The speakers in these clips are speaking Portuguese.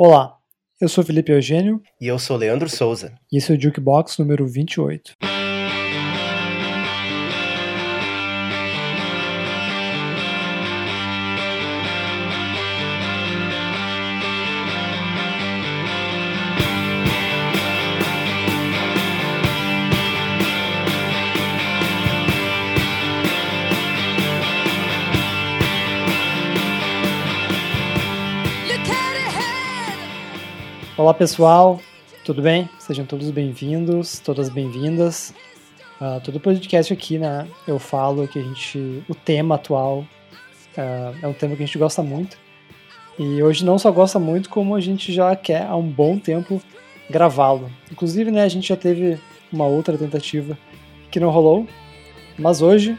Olá, eu sou Felipe Eugênio. E eu sou Leandro Souza. E esse é o Jukebox número 28. Olá pessoal, tudo bem? Sejam todos bem-vindos, todas bem-vindas. Uh, todo podcast aqui, né? Eu falo que a gente, o tema atual uh, é um tema que a gente gosta muito. E hoje não só gosta muito, como a gente já quer há um bom tempo gravá-lo. Inclusive, né? A gente já teve uma outra tentativa que não rolou, mas hoje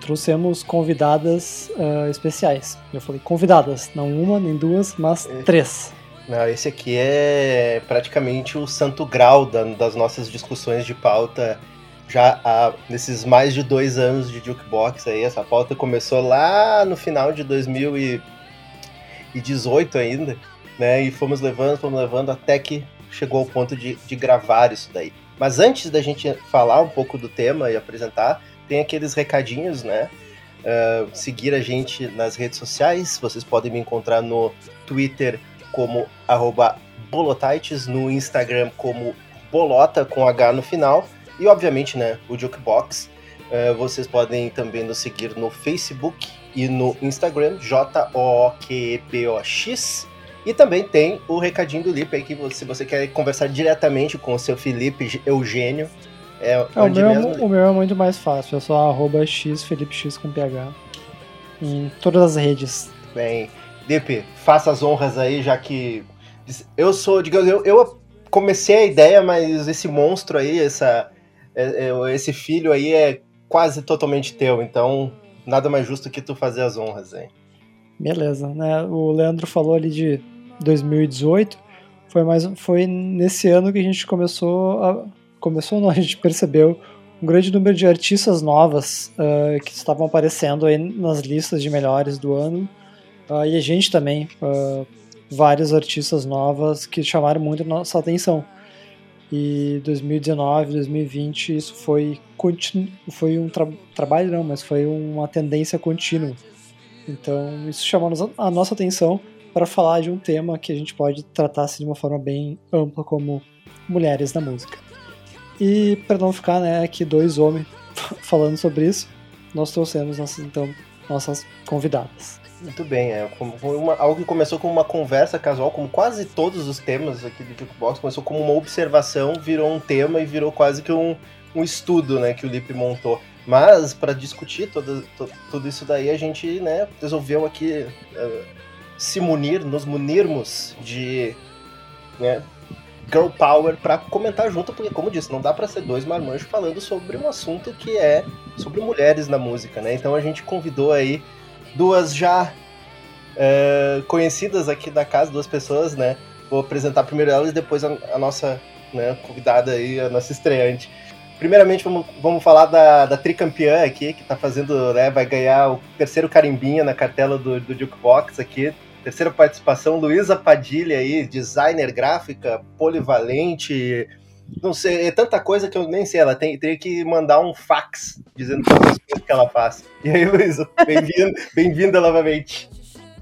trouxemos convidadas uh, especiais. Eu falei convidadas, não uma nem duas, mas é. três. Não, esse aqui é praticamente o santo grau da, das nossas discussões de pauta já há nesses mais de dois anos de Jukebox aí. Essa pauta começou lá no final de 2018 ainda, né? E fomos levando, fomos levando até que chegou ao ponto de, de gravar isso daí. Mas antes da gente falar um pouco do tema e apresentar, tem aqueles recadinhos, né? Uh, seguir a gente nas redes sociais. Vocês podem me encontrar no Twitter como arroba Bolotites, no Instagram como Bolota com H no final. E obviamente, né, o Jukebox. Uh, vocês podem também nos seguir no Facebook e no Instagram, J-O-O-Q-E-P-O-X. E também tem o recadinho do Lipe aí, que se você quer conversar diretamente com o seu Felipe Eugênio, é, é o, meu, é mesmo, o meu é muito mais fácil, é só arroba x, Felipe X com PH. Em todas as redes. Bem, Lipe, faça as honras aí, já que eu sou, digamos, eu, eu comecei a ideia, mas esse monstro aí, essa, é, é, esse filho aí é quase totalmente teu, então nada mais justo que tu fazer as honras aí. Beleza, né? O Leandro falou ali de 2018, foi mais foi nesse ano que a gente começou a começou não, a gente percebeu um grande número de artistas novas uh, que estavam aparecendo aí nas listas de melhores do ano Uh, e a gente também, uh, várias artistas novas que chamaram muito nossa atenção. E 2019, 2020, isso foi, foi um tra trabalho, não, mas foi uma tendência contínua. Então, isso chamou a nossa atenção para falar de um tema que a gente pode tratar assim, de uma forma bem ampla, como mulheres na música. E para não ficar né, aqui dois homens falando sobre isso, nós trouxemos nossas, então, nossas convidadas. Muito bem, é foi uma, algo que começou como uma conversa casual, como quase todos os temas aqui do Jukebox, começou como uma observação, virou um tema e virou quase que um, um estudo, né, que o Lipe montou. Mas, para discutir todo, todo, tudo isso daí, a gente, né, resolveu aqui uh, se munir, nos munirmos de, né, girl power para comentar junto, porque, como disse, não dá para ser dois marmanjos falando sobre um assunto que é sobre mulheres na música, né? Então a gente convidou aí duas já é, conhecidas aqui da casa, duas pessoas, né? Vou apresentar primeiro elas e depois a, a nossa né, convidada aí, a nossa estreante. Primeiramente, vamos, vamos falar da, da tricampeã aqui, que tá fazendo, né, vai ganhar o terceiro carimbinha na cartela do, do Jukebox aqui. Terceira participação, Luísa Padilha aí, designer gráfica, polivalente, não sei, é tanta coisa que eu nem sei. Ela tem, teria que mandar um fax dizendo todas as coisas que ela faz. E aí, Luísa, bem-vinda bem novamente.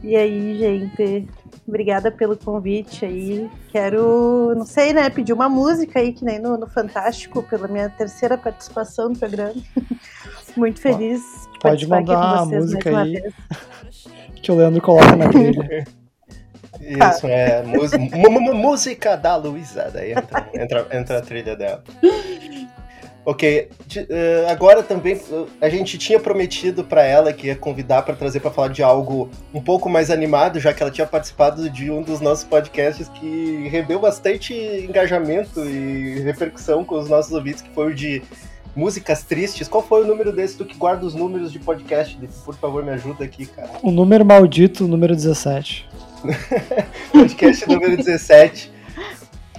E aí, gente? Obrigada pelo convite aí. Quero, não sei, né, pedir uma música aí, que nem no, no Fantástico, pela minha terceira participação no programa. Muito feliz de Pode mandar a música aí vez. que o Leandro coloca na trilha. Isso, é. música da Luísa. Daí entra, entra, entra a trilha dela. Ok, uh, agora também uh, a gente tinha prometido para ela que ia convidar para trazer para falar de algo um pouco mais animado, já que ela tinha participado de um dos nossos podcasts que rendeu bastante engajamento e repercussão com os nossos ouvintes, que foi o de músicas tristes. Qual foi o número desse? Tu que guarda os números de podcast, por favor, me ajuda aqui, cara. O número maldito, o número 17. podcast número 17.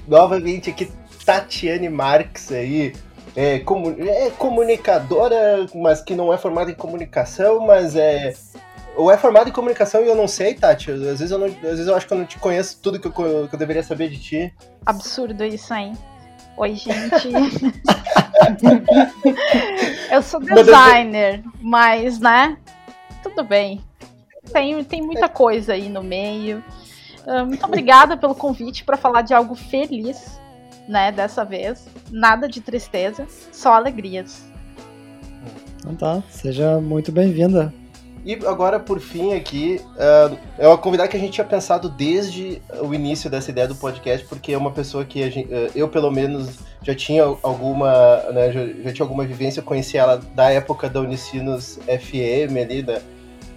Novamente aqui, Tatiane Marques aí. É, comu é, comunicadora, mas que não é formada em comunicação, mas é, ou é formado em comunicação e eu não sei, Tati. Às vezes eu, não, às vezes eu acho que eu não te conheço tudo que eu, que eu deveria saber de ti. Absurdo isso, hein? Oi, gente. eu sou designer, mas, né? Tudo bem. Tem, tem muita coisa aí no meio. Uh, muito obrigada pelo convite para falar de algo feliz, né? Dessa vez. Nada de tristeza, só alegrias. Então tá, seja muito bem-vinda. E agora, por fim, aqui, uh, é uma convidada que a gente tinha pensado desde o início dessa ideia do podcast, porque é uma pessoa que gente, uh, eu, pelo menos, já tinha alguma, né, já, já, tinha alguma vivência, eu conheci ela da época da Unicinos FM ali, né,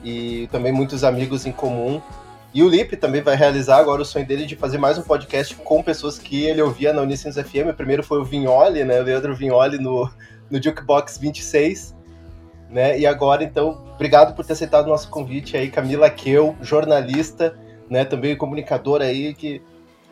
e também muitos amigos em comum. E o Lipe também vai realizar agora o sonho dele de fazer mais um podcast com pessoas que ele ouvia na Unicinos FM. O primeiro foi o Vignoli, né, o Leandro Vignoli no, no Jukebox 26 né? E agora, então, obrigado por ter aceitado o nosso convite aí, Camila Keu, jornalista, né? Também comunicadora aí que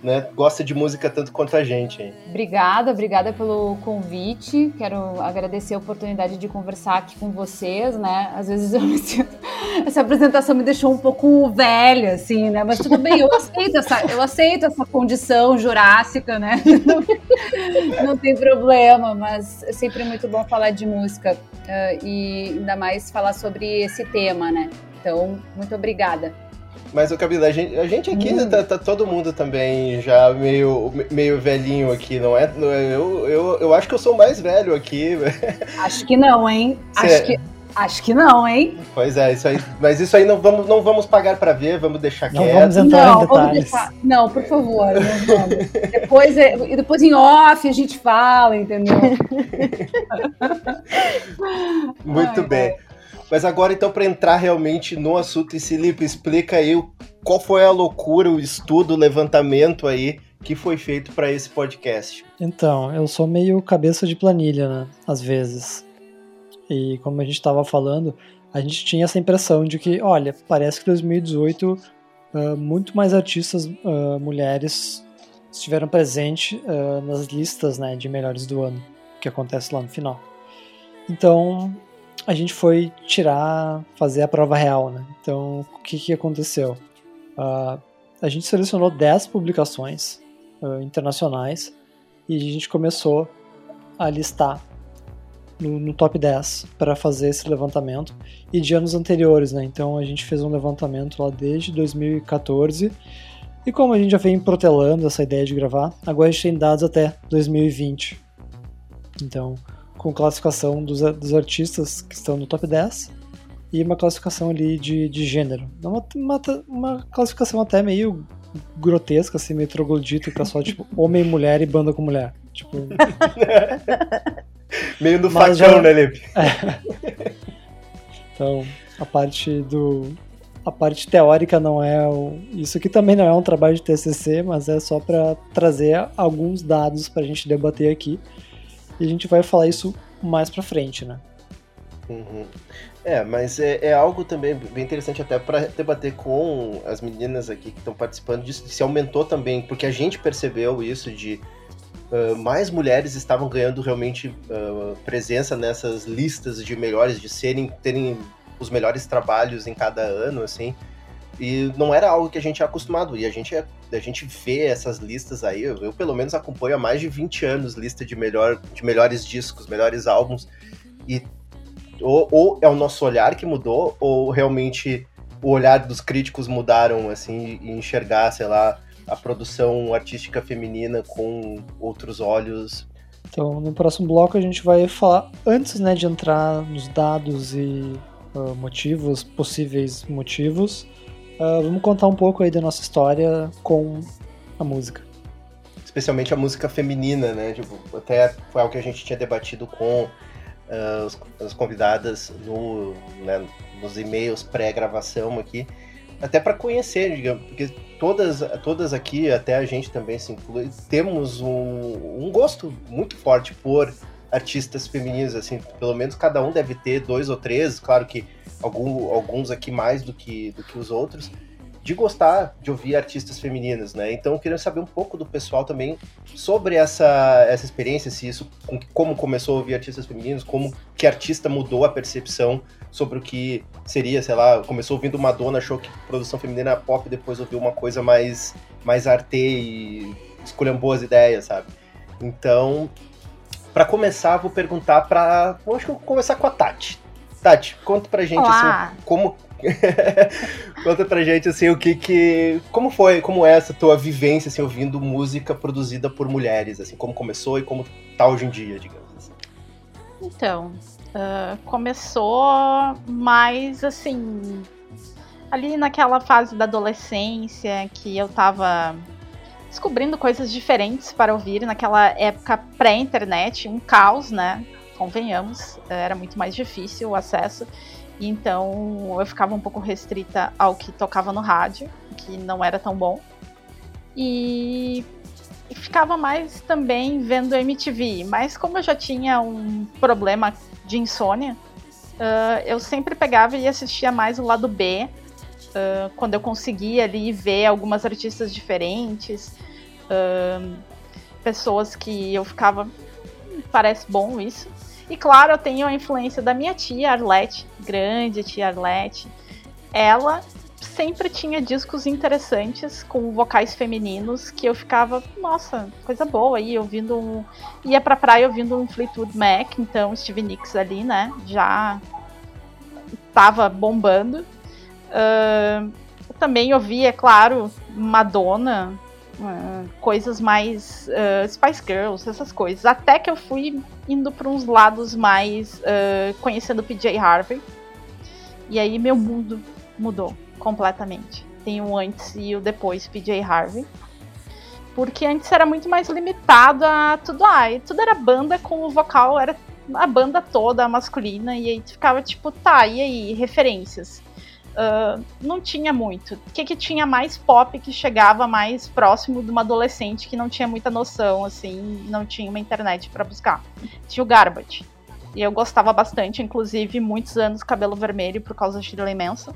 né, gosta de música tanto quanto a gente. Hein? Obrigada, obrigada pelo convite. Quero agradecer a oportunidade de conversar aqui com vocês, né? Às vezes eu me sinto... essa apresentação me deixou um pouco velha, assim, né? Mas tudo bem, eu aceito essa, eu aceito essa condição jurássica, né? Não tem problema, mas é sempre muito bom falar de música uh, e ainda mais falar sobre esse tema, né? Então, muito obrigada. Mas, o Camila, a gente, a gente aqui hum. tá, tá, todo mundo também já meio, meio velhinho aqui, não é? Eu, eu, eu acho que eu sou mais velho aqui. Acho que não, hein? Cê... Acho que. Acho que não, hein? Pois é, isso aí, mas isso aí não vamos, não vamos pagar para ver, vamos deixar não quieto. Vamos entrar não, em detalhes. Deixar, não, por favor, não vamos. depois, é, depois em off a gente fala, entendeu? Muito Ai, bem. Mas agora, então, para entrar realmente no assunto, e Felipe, explica aí qual foi a loucura, o estudo, o levantamento aí que foi feito para esse podcast. Então, eu sou meio cabeça de planilha, né? Às vezes. E como a gente estava falando, a gente tinha essa impressão de que, olha, parece que 2018 uh, muito mais artistas uh, mulheres estiveram presentes uh, nas listas né, de melhores do ano, que acontece lá no final. Então, a gente foi tirar, fazer a prova real, né? Então, o que, que aconteceu? Uh, a gente selecionou 10 publicações uh, internacionais e a gente começou a listar no, no top 10 para fazer esse levantamento e de anos anteriores, né? Então a gente fez um levantamento lá desde 2014 e como a gente já vem protelando essa ideia de gravar, agora a gente tem dados até 2020. Então, com classificação dos, dos artistas que estão no top 10 e uma classificação ali de, de gênero. Uma, uma, uma classificação até meio grotesca, assim, meio troglodita, que é só tipo homem, mulher e banda com mulher. Tipo. meio do facão, já... né, Lipe? É. Então, a parte do. A parte teórica não é o... isso aqui também não é um trabalho de TCC, mas é só para trazer alguns dados para a gente debater aqui e a gente vai falar isso mais pra frente, né? Uhum. É, mas é, é, algo também bem interessante até para debater com as meninas aqui que estão participando disso, se aumentou também, porque a gente percebeu isso de uh, mais mulheres estavam ganhando realmente uh, presença nessas listas de melhores, de serem, terem os melhores trabalhos em cada ano, assim. E não era algo que a gente é acostumado. E a gente, é, a gente vê essas listas aí, eu, eu, pelo menos acompanho há mais de 20 anos lista de, melhor, de melhores discos, melhores álbuns. E ou, ou é o nosso olhar que mudou, ou realmente o olhar dos críticos mudaram, assim, e enxergar, sei lá, a produção artística feminina com outros olhos. Então, no próximo bloco a gente vai falar, antes né, de entrar nos dados e uh, motivos, possíveis motivos, Uh, vamos contar um pouco aí da nossa história com a música. Especialmente a música feminina, né? Tipo, até foi algo que a gente tinha debatido com uh, as convidadas no, né, nos e-mails pré-gravação aqui, até para conhecer, digamos, porque todas, todas aqui, até a gente também se inclui, temos um, um gosto muito forte por artistas femininos, assim, pelo menos cada um deve ter dois ou três, claro que algum, alguns aqui mais do que, do que os outros, de gostar de ouvir artistas femininas, né? Então eu queria saber um pouco do pessoal também sobre essa, essa experiência, se isso, como começou a ouvir artistas femininos, como que artista mudou a percepção sobre o que seria, sei lá, começou ouvindo Madonna, achou que produção feminina era pop, depois ouviu uma coisa mais, mais arte e escolhendo boas ideias, sabe? Então, para começar, vou perguntar para, acho que vou começar com a Tati. Tati, conta pra gente assim, como conta pra gente assim o que que como foi, como é essa tua vivência assim ouvindo música produzida por mulheres, assim, como começou e como tá hoje em dia, digamos assim. Então, uh, começou mais assim ali naquela fase da adolescência que eu tava descobrindo coisas diferentes para ouvir naquela época pré-internet, um caos, né? Convenhamos, era muito mais difícil o acesso. Então eu ficava um pouco restrita ao que tocava no rádio, que não era tão bom. E ficava mais também vendo MTV. Mas como eu já tinha um problema de insônia, uh, eu sempre pegava e assistia mais o lado B. Uh, quando eu conseguia ali ver algumas artistas diferentes, uh, pessoas que eu ficava. Hum, parece bom isso. E claro, eu tenho a influência da minha tia Arlette, grande tia Arlette. Ela sempre tinha discos interessantes com vocais femininos que eu ficava, nossa, coisa boa aí, ouvindo um. Ia pra praia ouvindo um Fleetwood Mac, então Steve Nicks ali, né? Já tava bombando. Uh, também ouvia, é claro, Madonna, uh, coisas mais uh, Spice Girls, essas coisas. Até que eu fui indo para uns lados mais conhecendo PJ Harvey. E aí meu mundo mudou completamente. Tem o antes e o depois PJ Harvey. Porque antes era muito mais limitado a tudo. Ah, tudo era banda com o vocal, era a banda toda masculina. E aí ficava tipo, tá, e aí, referências? Uh, não tinha muito. O que, que tinha mais pop que chegava mais próximo de uma adolescente que não tinha muita noção, assim, não tinha uma internet para buscar? Tinha o Garbage. E eu gostava bastante, inclusive, muitos anos cabelo vermelho por causa da Shirley Manson.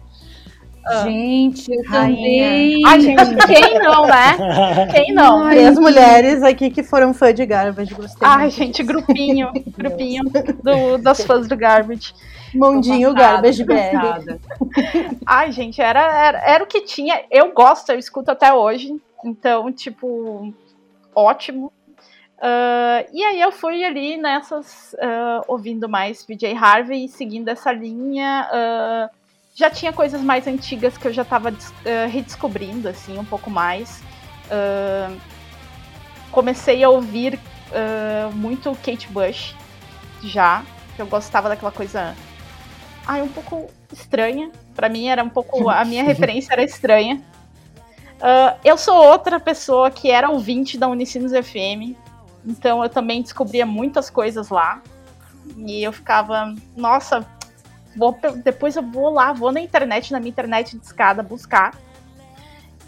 Ah. Gente, eu também. Ai, gente, quem não, né? Quem não? Ai, Três mulheres aqui que foram fã de Garbage. Gostei Ai, gente, grupinho. grupinho do, das fãs do Garbage. Mondinho Garbage BR. Ai, gente, era, era, era o que tinha. Eu gosto, eu escuto até hoje. Então, tipo, ótimo. Uh, e aí eu fui ali nessas, uh, ouvindo mais PJ Harvey e seguindo essa linha. Uh, já tinha coisas mais antigas que eu já estava uh, redescobrindo, assim, um pouco mais. Uh, comecei a ouvir uh, muito Kate Bush, já, que eu gostava daquela coisa. Ai, um pouco estranha. Para mim era um pouco. A minha referência era estranha. eu sou outra pessoa que era ouvinte da Unicinos FM, então eu também descobria muitas coisas lá. E eu ficava, nossa, Vou, depois eu vou lá, vou na internet, na minha internet de escada, buscar.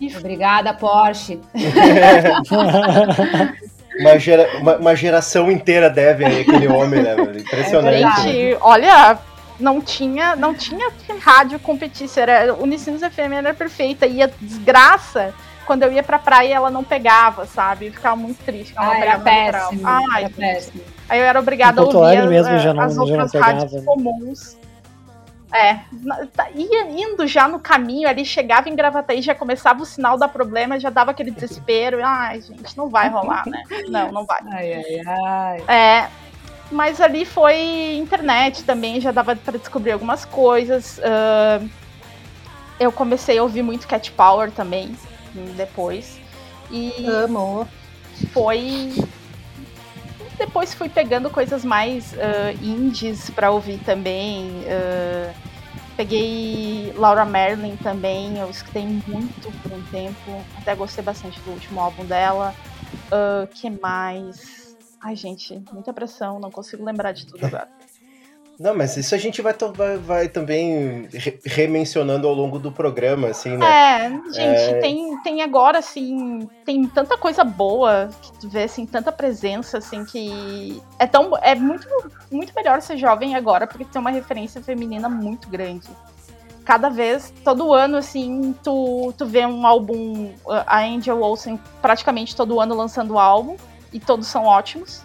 E... Obrigada, Porsche. uma, gera, uma, uma, geração inteira deve aquele homem, né? Impressionante. Gente, olha, não tinha, não tinha rádio competisse, era Unicinos FM era perfeita e a desgraça quando eu ia pra praia ela não pegava, sabe? Eu ficava muito triste. Ah, era péssimo. Ai, era péssimo. Aí eu era obrigada a ouvir as, mesmo já não, as outras rádios né? comuns. É, tá, ia indo já no caminho ali, chegava em Gravataí, já começava o sinal da problema, já dava aquele desespero. Ai, gente, não vai rolar, né? Não, não vai. Ai, ai, ai. É, mas ali foi internet também, já dava para descobrir algumas coisas. Uh, eu comecei a ouvir muito Cat Power também, depois. E Amo. Foi depois fui pegando coisas mais uh, indies para ouvir também. Uh, peguei Laura Merlin também, eu escutei muito por um tempo. Até gostei bastante do último álbum dela. Uh, que mais? Ai, gente, muita pressão, não consigo lembrar de tudo agora. Não, mas isso a gente vai, vai, vai também re remencionando ao longo do programa, assim, né? É, gente, é... Tem, tem agora, assim, tem tanta coisa boa que tu vê, assim, tanta presença, assim, que é tão. É muito, muito melhor ser jovem agora, porque tem uma referência feminina muito grande. Cada vez, todo ano, assim, tu, tu vê um álbum, a Angel Olsen praticamente todo ano lançando álbum, e todos são ótimos.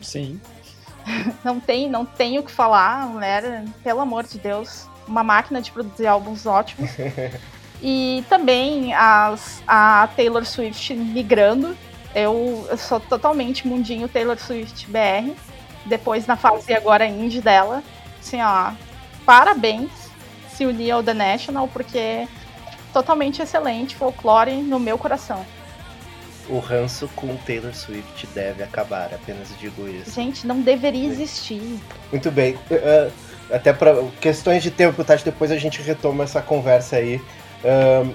Sim. não tem, não tenho o que falar, a mulher, pelo amor de Deus, uma máquina de produzir álbuns ótimos. e também as, a Taylor Swift migrando. Eu, eu sou totalmente mundinho Taylor Swift BR. Depois na fase agora indie dela. Assim, ó, parabéns se unir ao The National, porque totalmente excelente, folclore no meu coração. O ranço com Taylor Swift deve acabar, apenas digo isso. Gente, não deveria existir. Muito bem. Uh, até para questões de tempo, Tati, depois a gente retoma essa conversa aí. Uh,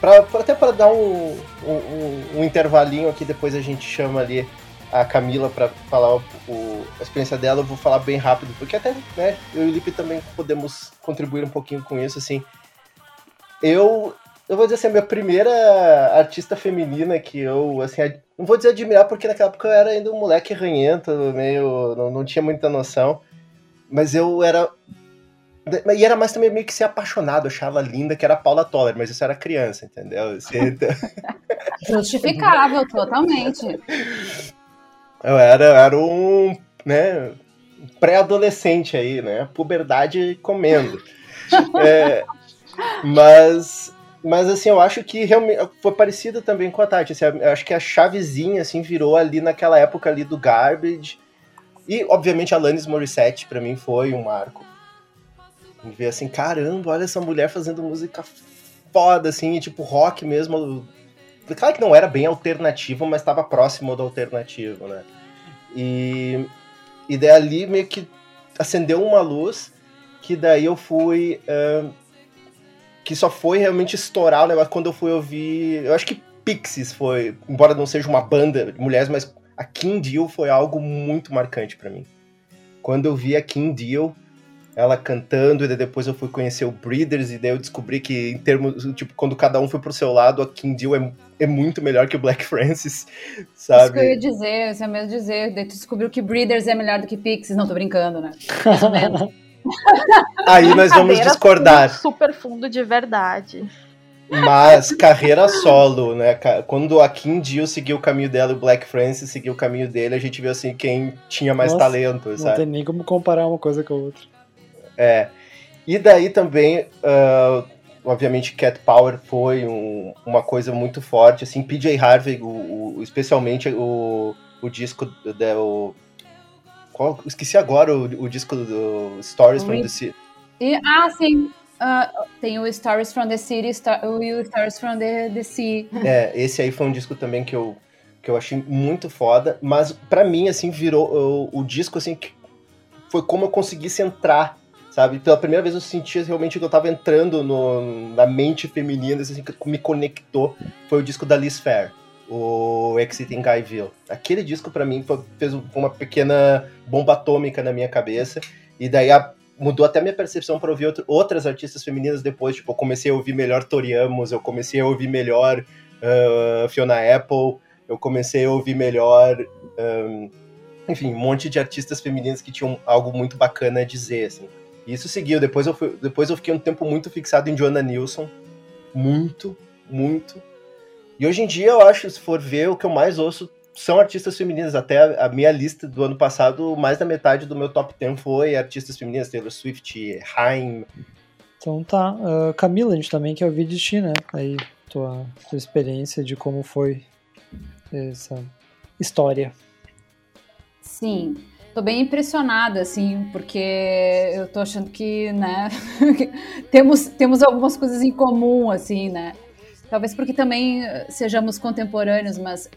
pra, até para dar um, um, um, intervalinho aqui, depois a gente chama ali a Camila para falar o, o, a experiência dela. Eu vou falar bem rápido, porque até né, eu e o Lipe também podemos contribuir um pouquinho com isso. Assim, eu eu vou dizer assim, a minha primeira artista feminina que eu, assim, não vou dizer admirar, porque naquela época eu era ainda um moleque ranhento, meio, não, não tinha muita noção, mas eu era, e era mais também meio que ser apaixonado, eu achava linda, que era a Paula Toller, mas isso era criança, entendeu? Assim, Justificável, totalmente. Eu era, eu era um, né, pré-adolescente aí, né, puberdade comendo. É, mas mas assim, eu acho que realmente foi parecido também com a Tati. Assim, eu acho que a chavezinha assim virou ali naquela época ali do Garbage. E obviamente a Alanis Morissette para mim foi um marco. E ver assim, caramba, olha essa mulher fazendo música foda assim, tipo rock mesmo. Claro que não era bem alternativo, mas estava próximo do alternativo, né? E e daí ali meio que acendeu uma luz que daí eu fui uh, que só foi realmente estourar o negócio quando eu fui ouvir. Eu acho que Pixies foi, embora não seja uma banda de mulheres, mas a Kim Deal foi algo muito marcante para mim. Quando eu vi a Kim Deal, ela cantando, e depois eu fui conhecer o Breeders, e daí eu descobri que, em termos, tipo, quando cada um foi pro seu lado, a Kim Deal é, é muito melhor que o Black Francis, sabe? Isso que eu ia dizer, isso é mesmo dizer, daí tu descobriu que Breeders é melhor do que Pixies, não tô brincando, né? Mais ou menos. Aí nós vamos discordar. Super fundo de verdade. Mas carreira solo, né? Quando a Kim Deal seguiu o caminho dela e o Black Francis seguiu o caminho dele, a gente viu assim quem tinha mais Nossa, talento, sabe? Não tem nem como comparar uma coisa com a outra. É. E daí também, uh, obviamente, Cat Power foi um, uma coisa muito forte, assim, PJ Harvey, o, o, especialmente o, o disco do, qual, esqueci agora o, o disco do Stories from the City. E, ah, sim. Uh, tem o Stories from the City Star, e o Stories from the, the Sea. É, esse aí foi um disco também que eu, que eu achei muito foda, mas para mim, assim, virou o, o disco, assim, que foi como eu conseguisse entrar, sabe? Pela primeira vez eu sentia realmente que eu tava entrando no, na mente feminina, assim, que me conectou, foi o disco da Liz Fair o Exit in Guyville. Aquele disco para mim fez uma pequena bomba atômica na minha cabeça e daí a, mudou até minha percepção para ouvir outro, outras artistas femininas depois. Tipo, eu comecei a ouvir melhor Tori Amos, eu comecei a ouvir melhor uh, Fiona Apple, eu comecei a ouvir melhor, um, enfim, um monte de artistas femininas que tinham algo muito bacana a dizer, assim. E isso seguiu. Depois eu, fui, depois eu fiquei um tempo muito fixado em Joanna Nilsson, muito, muito. E hoje em dia eu acho, se for ver, o que eu mais ouço são artistas femininas. Até a minha lista do ano passado, mais da metade do meu top 10 foi artistas femininas, Taylor Swift, Haim. Então tá. Uh, Camila, a gente também quer ouvir de ti, né? Aí, tua, tua experiência de como foi essa história. Sim. Tô bem impressionada, assim, porque eu tô achando que, né, temos, temos algumas coisas em comum, assim, né? Talvez porque também eh, sejamos contemporâneos, mas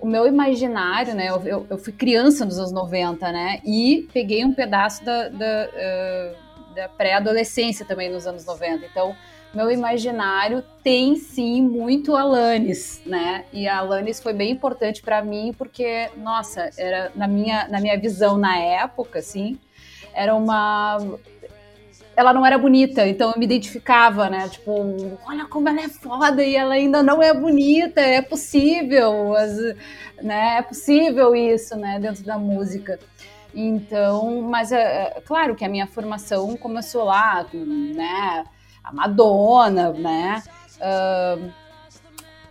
o meu imaginário, né? Eu, eu, fui criança nos anos 90, né? E peguei um pedaço da, da, uh, da pré-adolescência também nos anos 90. Então, meu imaginário tem sim muito Alanis, né? E a Alanis foi bem importante para mim porque, nossa, era na minha, na minha visão na época, assim, era uma ela não era bonita, então eu me identificava, né? Tipo, olha como ela é foda e ela ainda não é bonita, é possível, né? É possível isso, né? Dentro da música. Então, mas é, é claro que a minha formação começou lá, né? A Madonna, né? Uh,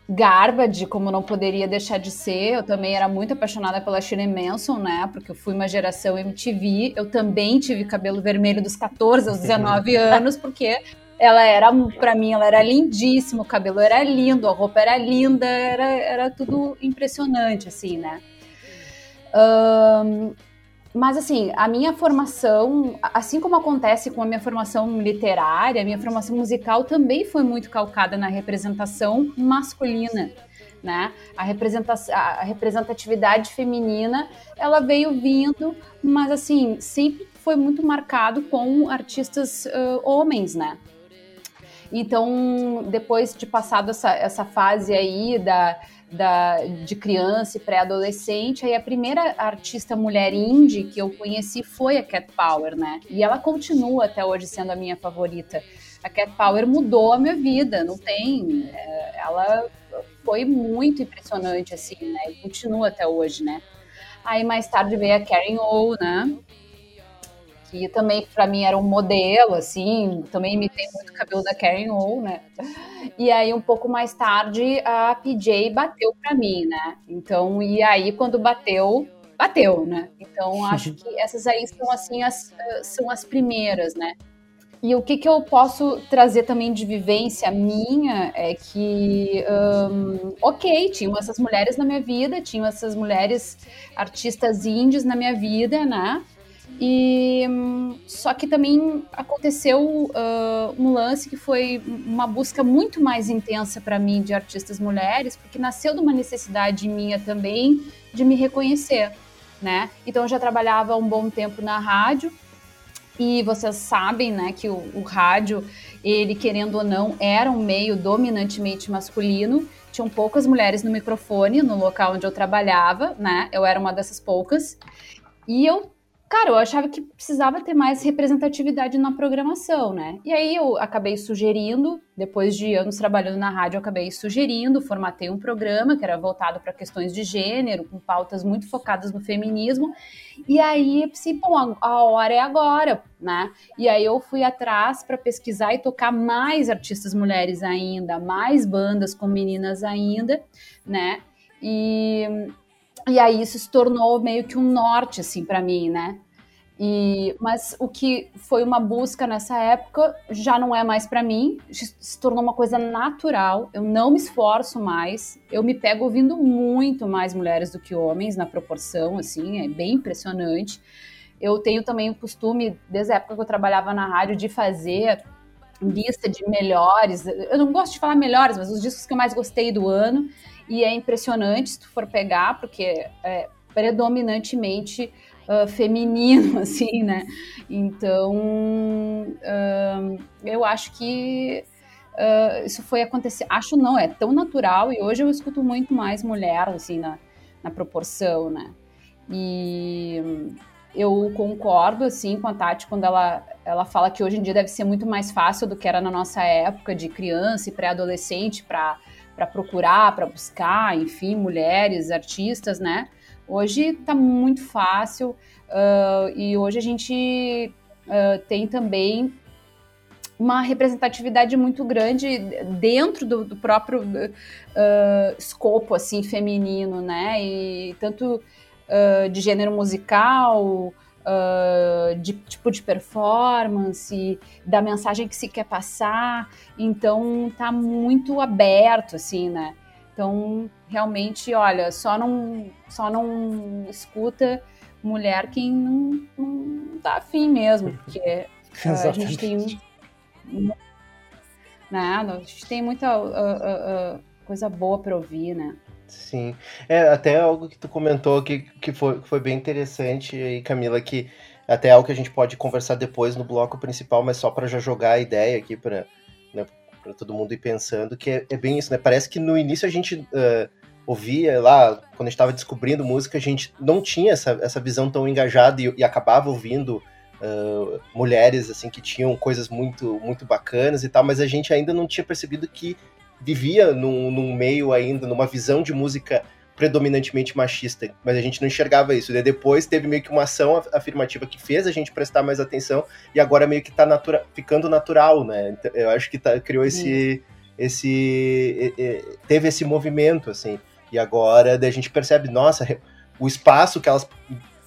Garbage, como não poderia deixar de ser. Eu também era muito apaixonada pela Shirley Manson, né? Porque eu fui uma geração MTV. Eu também tive cabelo vermelho dos 14 aos 19 anos, porque ela era, para mim, ela era lindíssima, o cabelo era lindo, a roupa era linda, era, era tudo impressionante, assim, né? Um, mas assim, a minha formação, assim como acontece com a minha formação literária, a minha formação musical também foi muito calcada na representação masculina. Né? A, representação, a representatividade feminina, ela veio vindo, mas assim, sempre foi muito marcado com artistas uh, homens, né? Então, depois de passado essa, essa fase aí da, da, de criança e pré-adolescente. Aí a primeira artista mulher indie que eu conheci foi a Cat Power, né? E ela continua até hoje sendo a minha favorita. A Cat Power mudou a minha vida, não tem. É, ela foi muito impressionante, assim, né? E continua até hoje, né? Aí mais tarde veio a Karen O, né? Que também para mim era um modelo, assim, também imitei muito o cabelo da Karen O, né? E aí um pouco mais tarde a PJ bateu para mim, né? Então, e aí quando bateu, bateu, né? Então acho que essas aí são assim as são as primeiras, né? E o que, que eu posso trazer também de vivência minha é que, um, ok, tinham essas mulheres na minha vida, tinham essas mulheres artistas indies na minha vida, né? E só que também aconteceu uh, um lance que foi uma busca muito mais intensa para mim de artistas mulheres, porque nasceu de uma necessidade minha também de me reconhecer, né? Então eu já trabalhava um bom tempo na rádio e vocês sabem, né, que o, o rádio, ele querendo ou não, era um meio dominantemente masculino. Tinham poucas mulheres no microfone no local onde eu trabalhava, né? Eu era uma dessas poucas. E eu cara, eu achava que precisava ter mais representatividade na programação, né? E aí eu acabei sugerindo, depois de anos trabalhando na rádio, eu acabei sugerindo, formatei um programa que era voltado para questões de gênero, com pautas muito focadas no feminismo. E aí, pensei, bom, a hora é agora, né? E aí eu fui atrás para pesquisar e tocar mais artistas mulheres ainda, mais bandas com meninas ainda, né? E e aí isso se tornou meio que um norte assim para mim, né? E, mas o que foi uma busca nessa época já não é mais para mim, se tornou uma coisa natural. Eu não me esforço mais, eu me pego ouvindo muito mais mulheres do que homens na proporção, assim, é bem impressionante. Eu tenho também o costume, desde a época que eu trabalhava na rádio, de fazer lista de melhores. Eu não gosto de falar melhores, mas os discos que eu mais gostei do ano. E é impressionante se tu for pegar, porque é predominantemente uh, feminino, assim, né? Então, uh, eu acho que uh, isso foi acontecer. Acho não, é tão natural e hoje eu escuto muito mais mulher, assim, na, na proporção, né? E eu concordo, assim, com a Tati quando ela, ela fala que hoje em dia deve ser muito mais fácil do que era na nossa época de criança e pré-adolescente para para procurar, para buscar, enfim, mulheres, artistas, né? Hoje está muito fácil uh, e hoje a gente uh, tem também uma representatividade muito grande dentro do, do próprio uh, escopo assim feminino, né? E tanto de gênero musical, Uh, de tipo de performance, da mensagem que se quer passar. Então tá muito aberto, assim, né? Então, realmente, olha, só não, só não escuta mulher quem não, não tá afim mesmo, porque uh, a gente tem. Né, a gente tem muita uh, coisa boa para ouvir, né? Sim. É, até algo que tu comentou que, que, foi, que foi bem interessante aí, Camila, que até algo que a gente pode conversar depois no bloco principal, mas só para já jogar a ideia aqui para né, todo mundo ir pensando, que é, é, bem isso, né? Parece que no início a gente uh, ouvia lá, quando a gente estava descobrindo música, a gente não tinha essa, essa visão tão engajada e, e acabava ouvindo uh, mulheres assim que tinham coisas muito, muito bacanas e tal, mas a gente ainda não tinha percebido que vivia num, num meio ainda, numa visão de música predominantemente machista, mas a gente não enxergava isso. E depois teve meio que uma ação afirmativa que fez a gente prestar mais atenção e agora meio que tá natura, ficando natural, né? Então, eu acho que tá, criou esse, esse teve esse movimento assim. E agora a gente percebe, nossa, o espaço que elas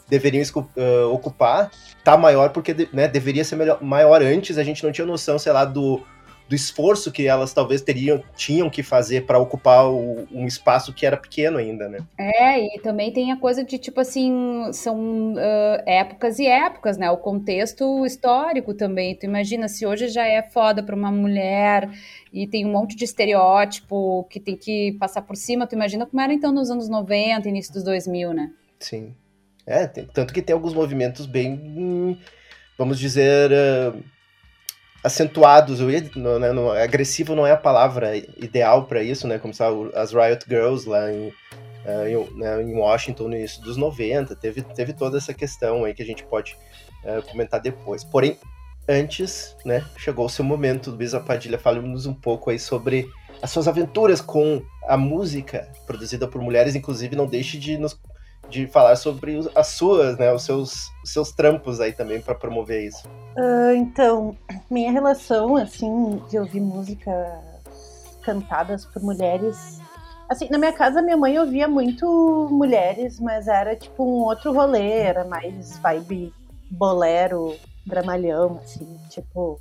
deveriam uh, ocupar tá maior porque né, deveria ser melhor, maior antes, a gente não tinha noção, sei lá, do, do esforço que elas talvez teriam, tinham que fazer para ocupar o, um espaço que era pequeno ainda, né? É, e também tem a coisa de, tipo assim, são uh, épocas e épocas, né? O contexto histórico também. Tu imagina, se hoje já é foda para uma mulher e tem um monte de estereótipo que tem que passar por cima, tu imagina como era então nos anos 90, início dos 2000, né? Sim. É, tem, tanto que tem alguns movimentos bem, vamos dizer, uh, acentuados. Eu no, né, no, agressivo não é a palavra ideal para isso, né? Como sabe, as Riot Girls lá em, uh, em, né, em, Washington no início dos 90, teve, teve toda essa questão aí que a gente pode uh, comentar depois. Porém, antes, né, chegou o seu momento, Luísa Padilha, fale-nos um pouco aí sobre as suas aventuras com a música produzida por mulheres, inclusive não deixe de nos de falar sobre as suas, né, os seus, os seus trampos aí também para promover isso. Uh, então, minha relação, assim, de ouvir música cantadas por mulheres. Assim, na minha casa, minha mãe ouvia muito mulheres, mas era tipo um outro rolê, era mais vibe bolero, dramalhão, assim, tipo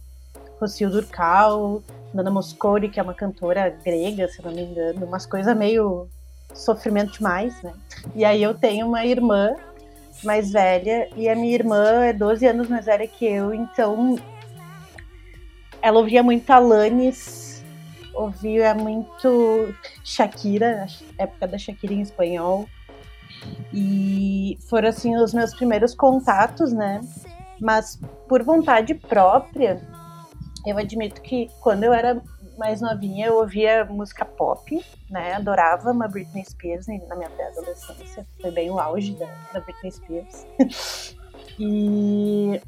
Rocio Durcal, Nana Mosconi, que é uma cantora grega, se não me engano, umas coisas meio sofrimento demais, né? E aí eu tenho uma irmã mais velha e a minha irmã é 12 anos mais velha que eu, então ela ouvia muito Alanis, ouvia muito Shakira, época da Shakira em espanhol. E foram assim os meus primeiros contatos, né? Mas por vontade própria, eu admito que quando eu era mais novinha, eu ouvia música pop, né? Adorava uma Britney Spears na minha adolescência. Foi bem o auge da, da Britney Spears. e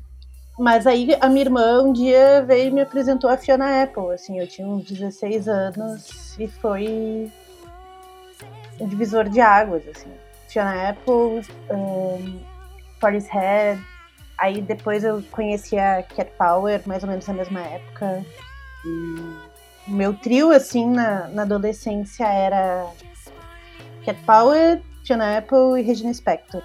mas aí a minha irmã um dia veio e me apresentou a Fiona Apple, assim, eu tinha uns 16 anos e foi um divisor de águas, assim. Fiona Apple, um, Head, aí depois eu conheci a Cat Power, mais ou menos na mesma época. E meu trio, assim, na, na adolescência era Cat Power, Fiona Apple e Regina Spector.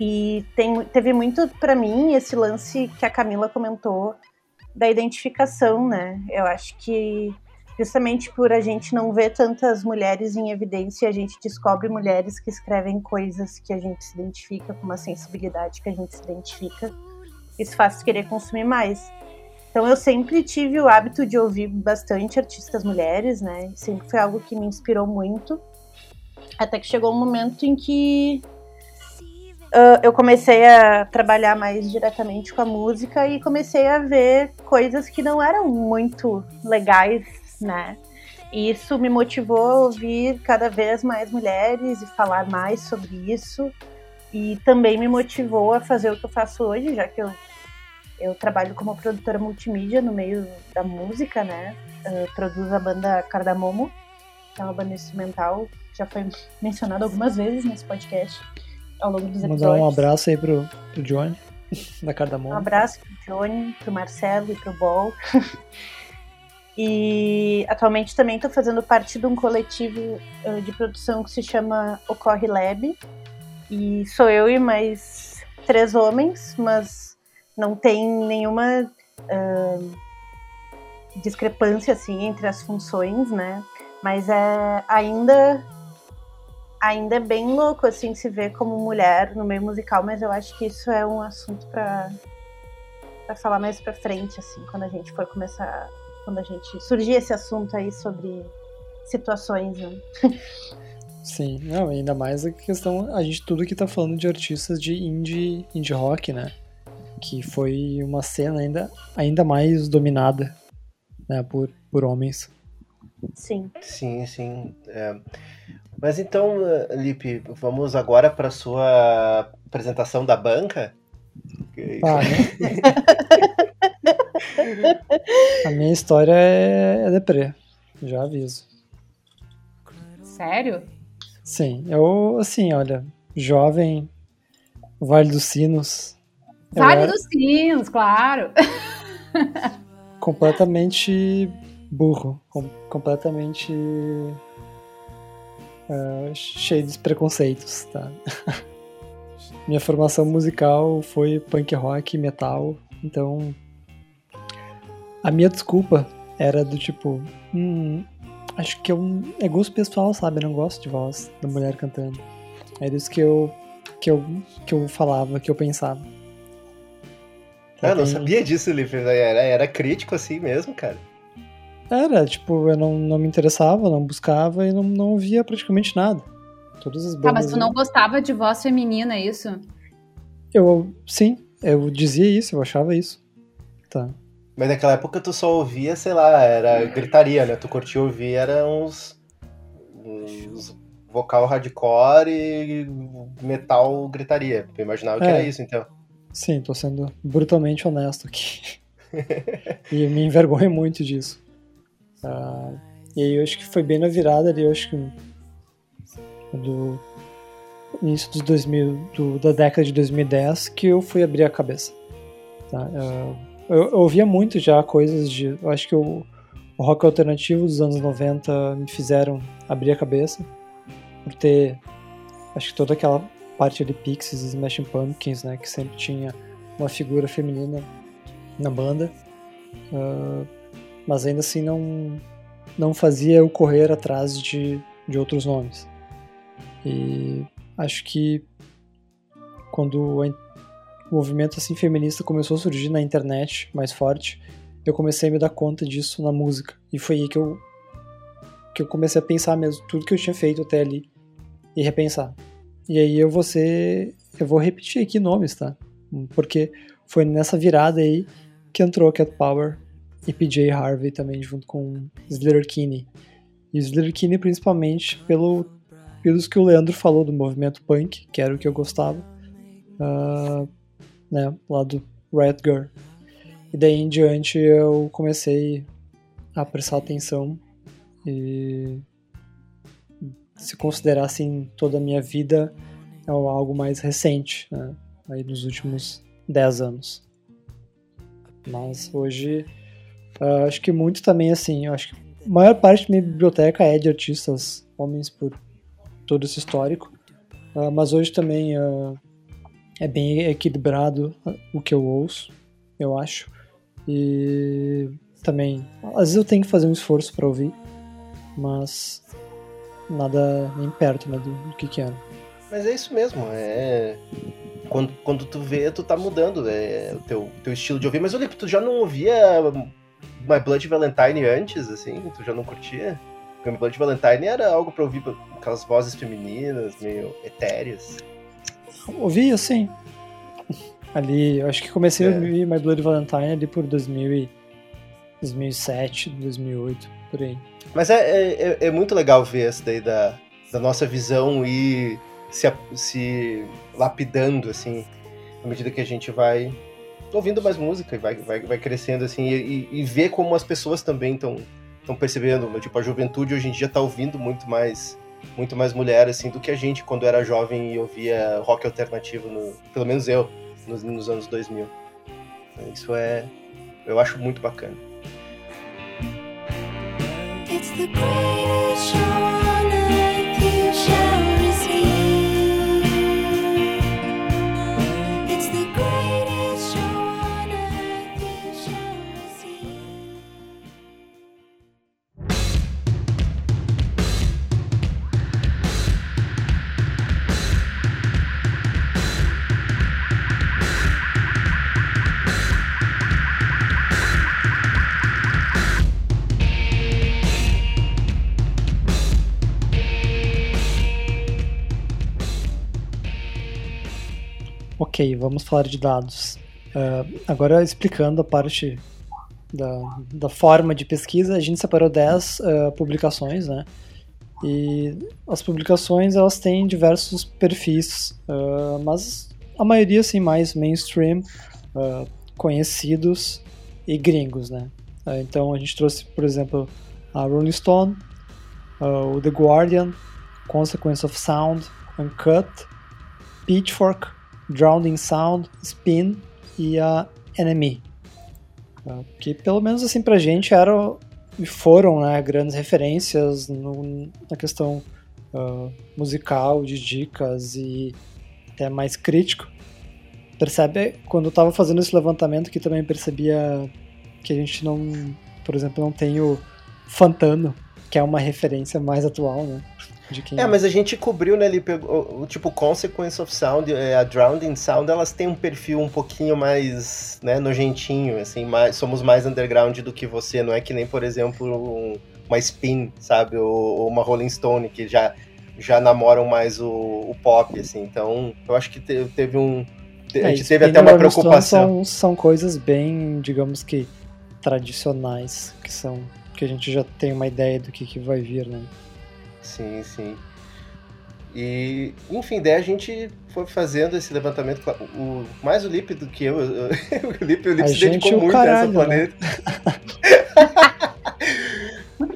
E tem, teve muito para mim esse lance que a Camila comentou da identificação, né? Eu acho que justamente por a gente não ver tantas mulheres em evidência, a gente descobre mulheres que escrevem coisas que a gente se identifica, com uma sensibilidade que a gente se identifica. Isso faz querer consumir mais. Então eu sempre tive o hábito de ouvir bastante artistas mulheres, né? Sempre foi algo que me inspirou muito. Até que chegou um momento em que uh, eu comecei a trabalhar mais diretamente com a música e comecei a ver coisas que não eram muito legais, né? E isso me motivou a ouvir cada vez mais mulheres e falar mais sobre isso. E também me motivou a fazer o que eu faço hoje, já que eu eu trabalho como produtora multimídia no meio da música, né? Uh, produzo a banda Cardamomo, que é uma banda instrumental, já foi mencionada algumas vezes nesse podcast ao longo dos episódios. Mandar um abraço aí pro, pro Johnny, da Cardamomo. Um abraço pro Johnny, pro Marcelo e pro Bol. e atualmente também estou fazendo parte de um coletivo uh, de produção que se chama Ocorre Lab. E sou eu e mais três homens, mas não tem nenhuma uh, discrepância assim entre as funções, né? Mas é ainda ainda é bem louco assim se ver como mulher no meio musical, mas eu acho que isso é um assunto para para falar mais para frente assim, quando a gente for começar, quando a gente surgir esse assunto aí sobre situações, né? Sim, não, ainda mais a questão, a gente tudo que tá falando de artistas de indie, indie rock, né? Que foi uma cena ainda, ainda mais dominada né, por, por homens. Sim. Sim, sim. É. Mas então, Lipe, vamos agora para sua apresentação da banca? Ah, né? A minha história é, é deprê, já aviso. Sério? Sim, eu, assim, olha, jovem, Vale dos Sinos, Vale dos Sinos, claro. completamente burro, com, completamente uh, cheio de preconceitos, tá? Minha formação musical foi punk rock, metal, então a minha desculpa era do tipo, hum, acho que eu, é gosto pessoal, sabe? Eu não gosto de voz da mulher cantando. Era isso que eu que eu, que eu falava, que eu pensava. Ah, eu não sabia disso, Liv. Era, era crítico assim mesmo, cara. Era, tipo, eu não, não me interessava, não buscava e não, não ouvia praticamente nada. Todas as bandas. Ah, mas tu não gostava de voz feminina, é isso? Eu, sim, eu dizia isso, eu achava isso. Tá. Mas naquela época tu só ouvia, sei lá, era gritaria, né? Tu curtia ouvir, era uns, uns vocal hardcore e metal gritaria. Eu imaginava que é. era isso, então. Sim, tô sendo brutalmente honesto aqui. e me envergonho muito disso. Uh, e aí eu acho que foi bem na virada ali, eu acho que do início dos 2000, do, da década de 2010 que eu fui abrir a cabeça. Tá? Uh, eu, eu, ouvia muito já coisas de. Eu acho que o, o rock alternativo dos anos 90 me fizeram abrir a cabeça. Por ter. Acho que toda aquela parte de Pixies e Smashing Pumpkins, né? Que sempre tinha uma figura feminina na banda. Uh, mas ainda assim não, não fazia eu correr atrás de, de outros nomes. E acho que quando o movimento assim feminista começou a surgir na internet mais forte, eu comecei a me dar conta disso na música. E foi aí que eu que eu comecei a pensar mesmo tudo que eu tinha feito até ali e repensar. E aí eu vou ser, eu vou repetir aqui nomes, tá? Porque foi nessa virada aí que entrou Cat Power e PJ Harvey também junto com Slater Kinney. E Slater Kinney principalmente pelo pelos que o Leandro falou do movimento punk, que era o que eu gostava. Uh, né, lá do Riot Girl. E daí em diante eu comecei a prestar atenção e se considerar assim toda a minha vida é algo mais recente, né? aí nos últimos 10 anos. Mas hoje uh, acho que muito também assim, acho que a maior parte da minha biblioteca é de artistas homens por todo esse histórico, uh, mas hoje também uh, é bem equilibrado o que eu ouço, eu acho. E também, às vezes eu tenho que fazer um esforço para ouvir, mas nada nem perto né, do, do que que era. Mas é isso mesmo, é quando, quando tu vê, tu tá mudando é, o teu, teu estilo de ouvir. Mas olha, tu já não ouvia My Blood Valentine antes, assim? Tu já não curtia? Porque My Blood Valentine era algo pra ouvir aquelas vozes femininas, meio etéreas. Ouvia, sim. Ali, eu acho que comecei é. a ouvir My Blood Valentine ali por 2000 e 2007, 2008, por aí. Mas é, é, é, muito legal ver essa daí da, da nossa visão e se, se lapidando, assim, à medida que a gente vai ouvindo mais música e vai, vai, vai crescendo, assim, e, e ver como as pessoas também estão estão percebendo, tipo, a juventude hoje em dia está ouvindo muito mais muito mais mulher, assim, do que a gente quando era jovem e ouvia rock alternativo, no, pelo menos eu, nos, nos anos 2000. Isso é, eu acho muito bacana. The greatest show Ok, vamos falar de dados. Uh, agora explicando a parte da, da forma de pesquisa, a gente separou 10 uh, ah, publicações, né? E as publicações elas têm diversos perfis, uh, mas a maioria assim mais mainstream, conhecidos e gringos, né? então a gente trouxe, por exemplo, a Rolling Stone, o The Guardian, Consequence of Sound, Uncut, Pitchfork, Drowning Sound, Spin e a Enemy. Que pelo menos assim pra gente era foram né, grandes referências no, na questão uh, musical, de dicas e até mais crítico. Percebe, quando eu estava fazendo esse levantamento que também percebia que a gente não, por exemplo, não tem o Fantano, que é uma referência mais atual, né? Quem... É, mas a gente cobriu, né, ali, o, tipo, Consequence of Sound, é, a Drowning Sound, elas têm um perfil um pouquinho mais, né, nojentinho, assim, mais, somos mais underground do que você, não é que nem, por exemplo, um, uma Spin, sabe, ou, ou, uma Rolling Stone, que já, já namoram mais o, o pop, assim, então eu acho que te, teve um... A gente é, teve até uma preocupação. São, são coisas bem, digamos que, tradicionais, que são que a gente já tem uma ideia do que, que vai vir, né? Sim, sim. E, enfim, daí a gente foi fazendo esse levantamento, o, mais o Lip do que eu. o Lip, o Lip se dedicou muito caralho, a essa né? planeta.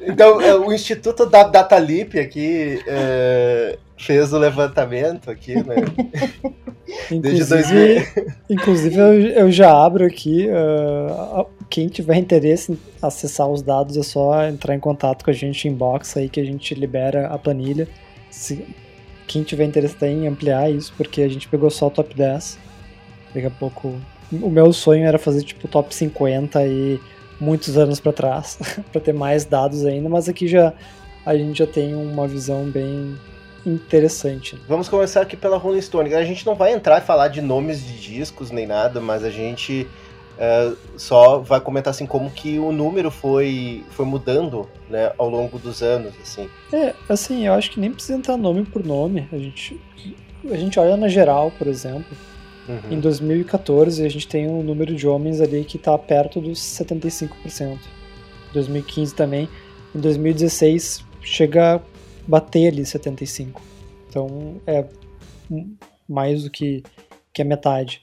então, é, o Instituto da Datalip aqui é, fez o levantamento aqui, né? Inclusive, inclusive eu, eu, já abro aqui. Uh, quem tiver interesse em acessar os dados é só entrar em contato com a gente em inbox aí que a gente libera a planilha. Se, quem tiver interesse em ampliar isso, porque a gente pegou só o top 10. Daqui a pouco. O meu sonho era fazer tipo top 50 e muitos anos para trás, para ter mais dados ainda, mas aqui já a gente já tem uma visão bem interessante. Vamos começar aqui pela Rolling Stone. A gente não vai entrar e falar de nomes de discos nem nada, mas a gente uh, só vai comentar assim como que o número foi, foi mudando né, ao longo dos anos. Assim. É, assim, eu acho que nem precisa entrar nome por nome. A gente, a gente olha na geral, por exemplo. Uhum. Em 2014, a gente tem um número de homens ali que está perto dos 75%. 2015 também. Em 2016, chega bater ali 75. Então é mais do que, que a metade.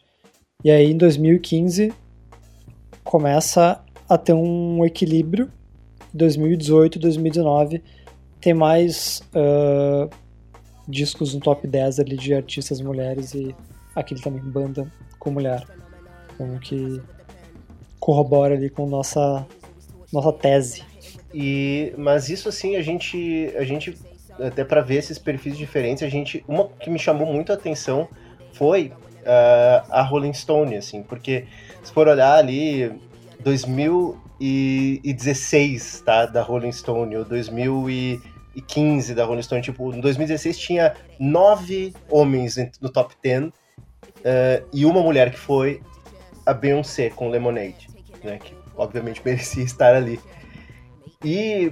E aí em 2015 começa a ter um equilíbrio. 2018 2019 tem mais uh, discos no top 10 ali de artistas mulheres e aquele também banda com mulher. Então que corrobora ali com nossa nossa tese. E mas isso assim a gente a gente até para ver esses perfis diferentes, a gente uma que me chamou muito a atenção foi uh, a Rolling Stone, assim, porque se for olhar ali 2016, tá, da Rolling Stone, ou 2015 da Rolling Stone, tipo, em 2016 tinha nove homens no top 10 uh, e uma mulher que foi a Beyoncé com Lemonade, né, que obviamente merecia estar ali. E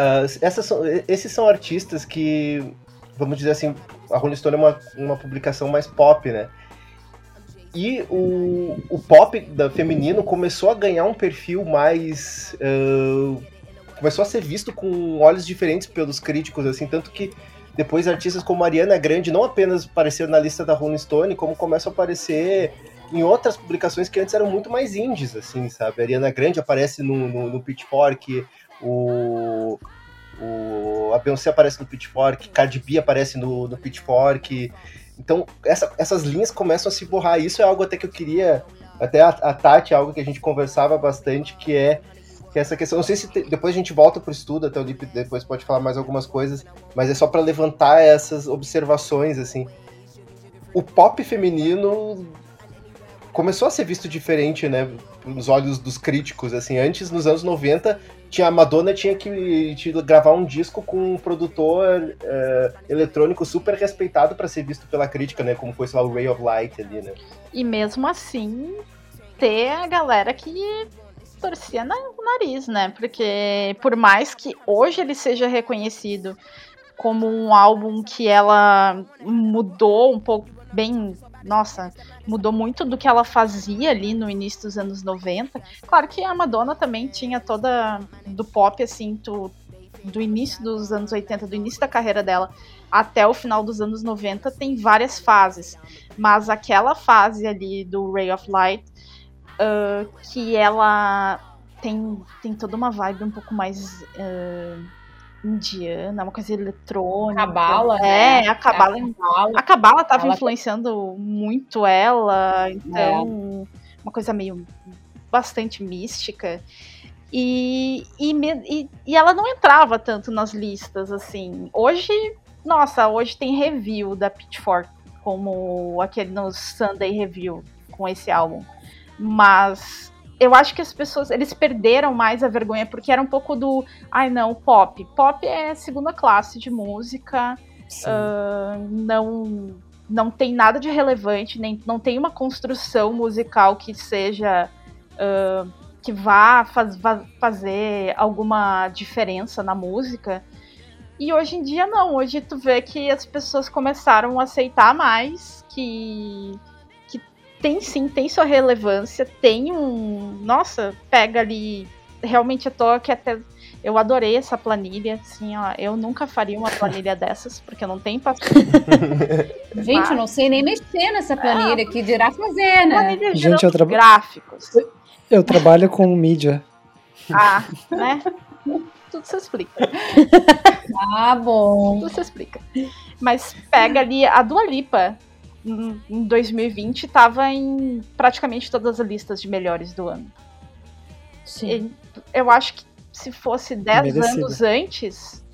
Uh, essas são, esses são artistas que, vamos dizer assim, a Rolling Stone é uma, uma publicação mais pop, né? E o, o pop da feminino começou a ganhar um perfil mais. Uh, começou a ser visto com olhos diferentes pelos críticos, assim, tanto que depois artistas como Ariana Grande não apenas apareceram na lista da Rolling Stone, como começam a aparecer em outras publicações que antes eram muito mais indies, assim, sabe? A Ariana Grande aparece no, no, no Pitchfork, o, o, a Beyoncé aparece no Pitchfork, Cardi B aparece no, no Pitchfork. Então, essa, essas linhas começam a se borrar. Isso é algo até que eu queria. Até a, a Tati, algo que a gente conversava bastante, que é, que é essa questão. Não sei se te, depois a gente volta pro estudo, até o Lip depois pode falar mais algumas coisas, mas é só para levantar essas observações, assim. O pop feminino começou a ser visto diferente, né? Nos olhos dos críticos, assim. Antes, nos anos 90, tinha a Madonna tinha que, gravar um disco com um produtor uh, eletrônico super respeitado para ser visto pela crítica, né? Como foi, sei lá, o Ray of Light ali, né? E mesmo assim, ter a galera que torcia no nariz, né? Porque por mais que hoje ele seja reconhecido como um álbum que ela mudou um pouco bem nossa, mudou muito do que ela fazia ali no início dos anos 90. Claro que a Madonna também tinha toda do pop, assim, do, do início dos anos 80, do início da carreira dela até o final dos anos 90, tem várias fases. Mas aquela fase ali do Ray of Light, uh, que ela tem, tem toda uma vibe um pouco mais. Uh, indiana, uma coisa eletrônica. Cabala, é, né? a cabala, é, a cabala estava influenciando muito ela, então é. uma coisa meio bastante mística. E, e, e, e, ela não entrava tanto nas listas, assim. Hoje, nossa, hoje tem review da Pitchfork, como aquele no Sunday Review, com esse álbum. Mas eu acho que as pessoas, eles perderam mais a vergonha, porque era um pouco do, ai não, pop. Pop é segunda classe de música, uh, não não tem nada de relevante, nem não tem uma construção musical que seja... Uh, que vá faz, fazer alguma diferença na música. E hoje em dia não, hoje tu vê que as pessoas começaram a aceitar mais que tem sim, tem sua relevância, tem um, nossa, pega ali realmente eu tô que até eu adorei essa planilha, assim, ó, eu nunca faria uma planilha dessas, porque eu não tenho paciência. Gente, Mas... eu não sei nem mexer nessa planilha, ah, que dirá fazer, né? Planilha Gente, eu gráficos. Eu trabalho com mídia. Ah, né? Tudo se explica. Ah, bom. Tudo se explica. Mas pega ali a Dua Lipa em 2020 estava em praticamente todas as listas de melhores do ano. Sim. Eu acho que se fosse 10 anos antes,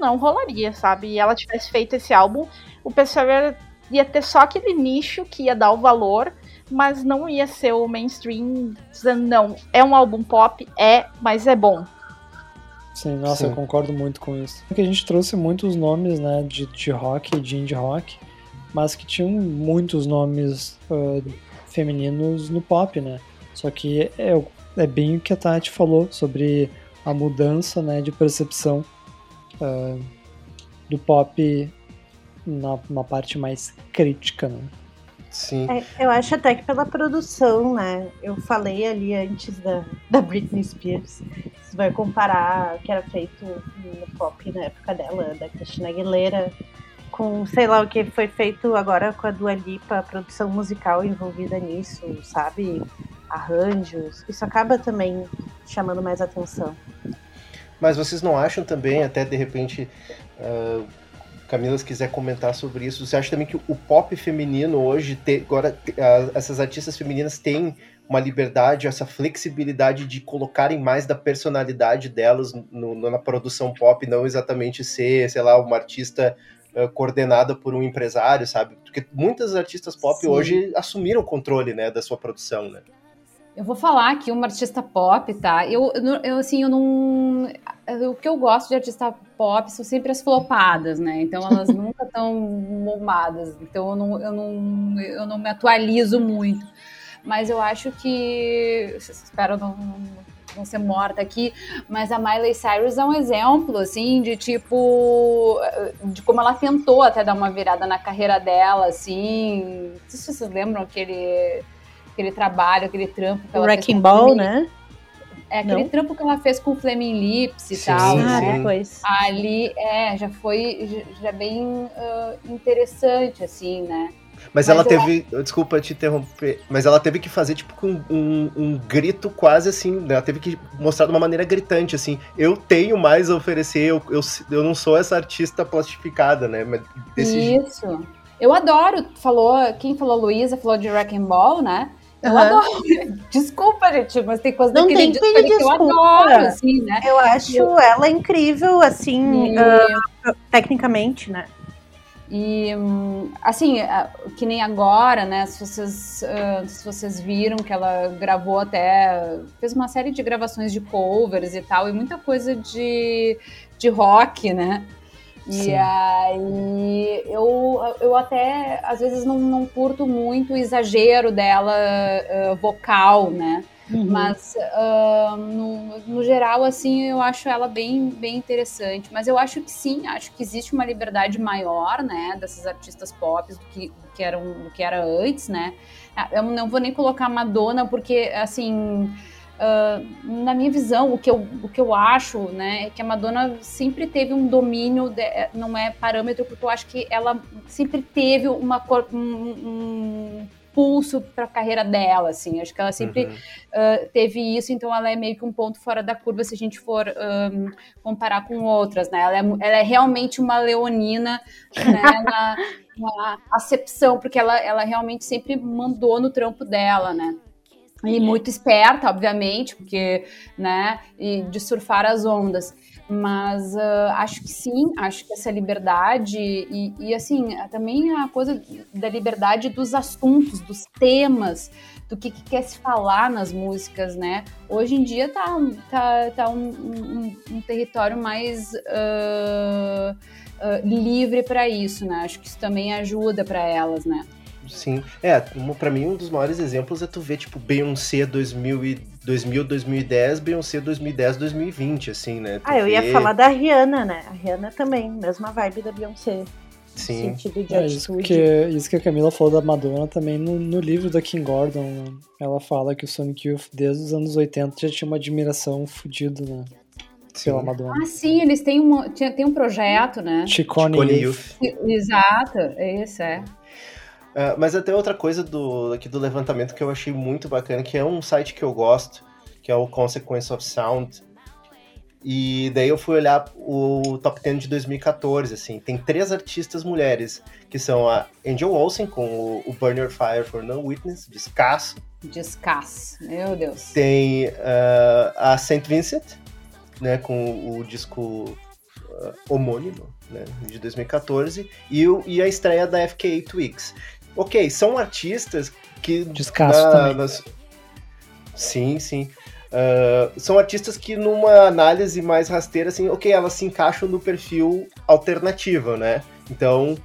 não rolaria, sabe? E ela tivesse feito esse álbum, o pessoal ia, ia ter só aquele nicho que ia dar o valor mas não ia ser o mainstream dizendo, não, é um álbum pop, é, mas é bom. Sim, nossa, Sim. eu concordo muito com isso. Porque a gente trouxe muitos nomes, né, de, de rock, de indie rock, mas que tinham muitos nomes uh, femininos no pop, né? Só que é, é bem o que a Tati falou sobre a mudança, né, de percepção uh, do pop na, na parte mais crítica, né? Sim. É, eu acho até que pela produção, né? Eu falei ali antes da, da Britney Spears. Você vai comparar o que era feito no pop na época dela, da Christina Aguilera, com, sei lá, o que foi feito agora com a Dua Lipa, a produção musical envolvida nisso, sabe? Arranjos. Isso acaba também chamando mais atenção. Mas vocês não acham também, até de repente, uh, Camila, se quiser comentar sobre isso, você acha também que o pop feminino hoje, te, agora essas artistas femininas têm uma liberdade, essa flexibilidade de colocarem mais da personalidade delas no, na produção pop, não exatamente ser, sei lá, uma artista uh, coordenada por um empresário, sabe? Porque muitas artistas pop Sim. hoje assumiram o controle, né, da sua produção, né? Eu vou falar aqui uma artista pop, tá? Eu, eu assim, eu não. O que eu gosto de artista pop são sempre as flopadas, né? Então elas nunca estão momadas. Então eu não, eu, não, eu não me atualizo muito. Mas eu acho que. Espero não, não ser morta aqui, mas a Miley Cyrus é um exemplo, assim, de tipo, de como ela tentou até dar uma virada na carreira dela, assim. Não sei se vocês lembram aquele aquele trabalho, aquele trampo que ela Wrecking fez. Ball, né? É aquele Não. trampo que ela fez com Flaming Lips e sim, tal. Ah, né? depois. Ali, é, já foi já, já bem uh, interessante, assim, né? Mas, mas ela teve. Desculpa te interromper, mas ela teve que fazer, tipo, um, um, um, grito quase assim. Né? Ela teve que mostrar de uma maneira gritante, assim. Eu tenho mais a oferecer, eu, eu, eu não sou essa artista plastificada, né? Mas desse Isso. Jeito. Eu adoro, falou, quem falou Luísa, falou de Wrecking Ball, né? Eu uhum. adoro. Desculpa, gente, mas tem coisa Não tem que eu adoro, assim, né? Eu acho eu... ela incrível, assim, e... uh, tecnicamente, né? E, assim, que nem agora, né? Se vocês, se vocês viram que ela gravou até. fez uma série de gravações de covers e tal, e muita coisa de, de rock, né? E aí eu, eu até às vezes não, não curto muito o exagero dela uh, vocal, né? Uhum. Mas uh, no, no geral, assim, eu acho ela bem, bem interessante. Mas eu acho que sim, acho que existe uma liberdade maior, né, dessas artistas pop do que, do que, eram, do que era antes, né? Eu não vou nem colocar Madonna, porque, assim, Uh, na minha visão, o que, eu, o que eu acho, né, é que a Madonna sempre teve um domínio, de, não é parâmetro, porque eu acho que ela sempre teve uma, um, um pulso para a carreira dela, assim, acho que ela sempre uhum. uh, teve isso, então ela é meio que um ponto fora da curva se a gente for um, comparar com outras, né, ela é, ela é realmente uma leonina, né, na, na acepção, porque ela, ela realmente sempre mandou no trampo dela, né. E muito esperta, obviamente, porque, né, e de surfar as ondas. Mas uh, acho que sim, acho que essa liberdade e, e, assim, também a coisa da liberdade dos assuntos, dos temas, do que, que, quer se falar nas músicas, né? Hoje em dia tá, tá, tá um, um, um território mais uh, uh, livre para isso, né? Acho que isso também ajuda para elas, né? Sim. É, para mim um dos maiores exemplos é tu ver, tipo, Beyoncé 2000, e, 2000 2010, Beyoncé 2010, 2020, assim, né? Tu ah, eu vê... ia falar da Rihanna, né? A Rihanna também, mesma vibe da Beyoncé. Sim. Sentido de é, isso, que, isso que a Camila falou da Madonna também no, no livro da Kim Gordon, ela fala que o Sonic Youth desde os anos 80 já tinha uma admiração fodida, né? Pela Madonna. Ah, sim, eles têm, uma, tem um projeto, né? Chicone, Chicone Youth. Youth. Exato, esse é. Uh, mas até outra coisa do, aqui do levantamento que eu achei muito bacana, que é um site que eu gosto, que é o Consequence of Sound. E daí eu fui olhar o top 10 de 2014, assim. Tem três artistas mulheres, que são a Angel Olsen, com o, o Burn Your Fire for No Witness, descasso. Descasso, meu Deus. Tem uh, a Saint Vincent, né, com o disco uh, homônimo, né, de 2014, e, o, e a estreia da FKA Twigs ok, são artistas que. Descasso na, também. Nas... Sim, sim. Uh, são artistas que, numa análise mais rasteira, assim, ok, elas se encaixam no perfil alternativo, né? Então,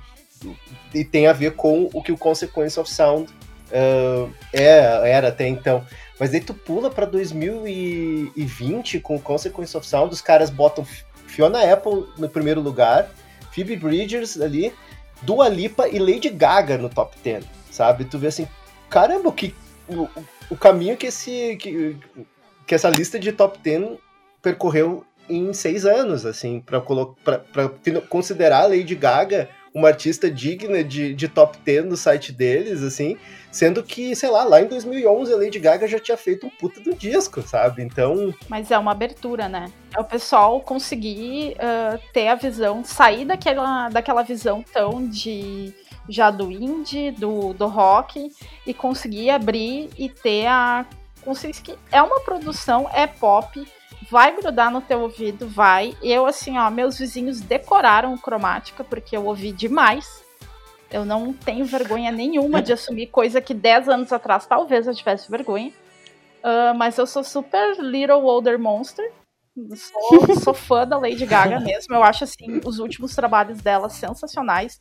e tem a ver com o que o Consequence of Sound uh, é, era até então. Mas aí tu pula pra 2020 com o Consequence of Sound, os caras botam Fiona Apple no primeiro lugar, Phoebe Bridgers ali, Dua Lipa e Lady Gaga no top 10, sabe? Tu vê assim, caramba, que, o, o caminho que, esse, que, que essa lista de top 10 percorreu em seis anos, assim, para considerar a Lady Gaga uma artista digna de, de top 10 no site deles, assim, sendo que, sei lá, lá em 2011 a Lady Gaga já tinha feito um puta do disco, sabe? Então... Mas é uma abertura, né? É o pessoal conseguir uh, ter a visão, sair daquela, daquela visão tão de já do indie, do, do rock, e conseguir abrir e ter a consciência que é uma produção, é pop, vai grudar no teu ouvido, vai. Eu, assim, ó, meus vizinhos decoraram cromática, porque eu ouvi demais. Eu não tenho vergonha nenhuma de assumir coisa que 10 anos atrás talvez eu tivesse vergonha. Uh, mas eu sou super Little Older Monster. Sou, sou, fã da Lady Gaga mesmo. Eu acho assim os últimos trabalhos dela sensacionais.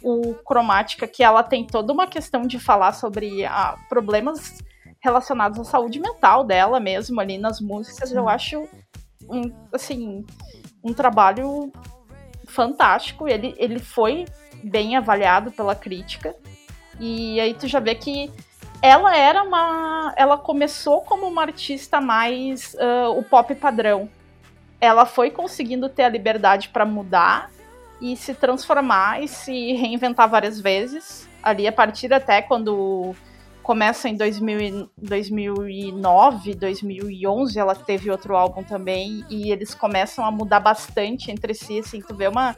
O Cromática, que ela tem toda uma questão de falar sobre ah, problemas relacionados à saúde mental dela mesmo ali nas músicas, eu acho um, assim um trabalho fantástico. Ele, ele foi bem avaliado pela crítica. E aí tu já vê que ela era uma. Ela começou como uma artista mais uh, o pop padrão. Ela foi conseguindo ter a liberdade para mudar e se transformar e se reinventar várias vezes. Ali a partir até quando começa em 2000, 2009, 2011, ela teve outro álbum também, e eles começam a mudar bastante entre si, assim, tu vê uma...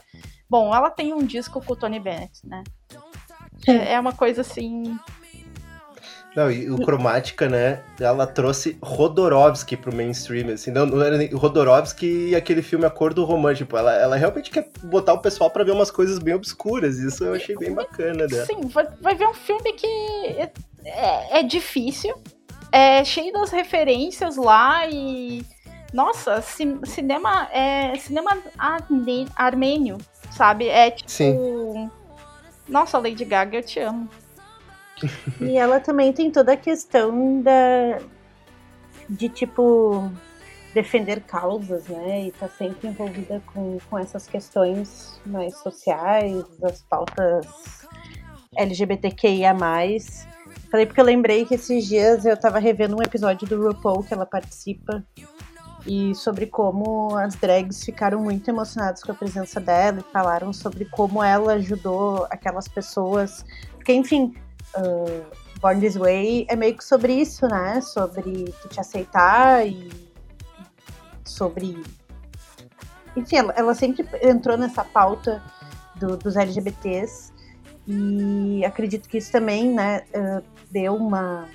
Bom, ela tem um disco com o Tony Bennett, né? É, é uma coisa assim não, e o Cromática, né? Ela trouxe Rodorovsky pro mainstream, assim, não, não era nem Rodorovsky e aquele filme A Cor do Romântico. Tipo, ela, ela realmente quer botar o pessoal para ver umas coisas bem obscuras. Isso eu achei bem bacana dela. Sim, vai, vai ver um filme que é, é difícil, é cheio das referências lá e. Nossa, ci, cinema é cinema armênio, sabe? É tipo. Sim. Nossa, Lady Gaga, eu te amo. E ela também tem toda a questão da de tipo defender causas, né? E tá sempre envolvida com, com essas questões mais sociais, as pautas LGBTQIA. Falei porque eu lembrei que esses dias eu tava revendo um episódio do RuPaul que ela participa e sobre como as drags ficaram muito emocionadas com a presença dela e falaram sobre como ela ajudou aquelas pessoas. Porque, enfim, uh, Born This Way é meio que sobre isso, né? Sobre tu te aceitar e sobre. Enfim, ela, ela sempre entrou nessa pauta do, dos LGBTs e acredito que isso também, né, uh, deu uma.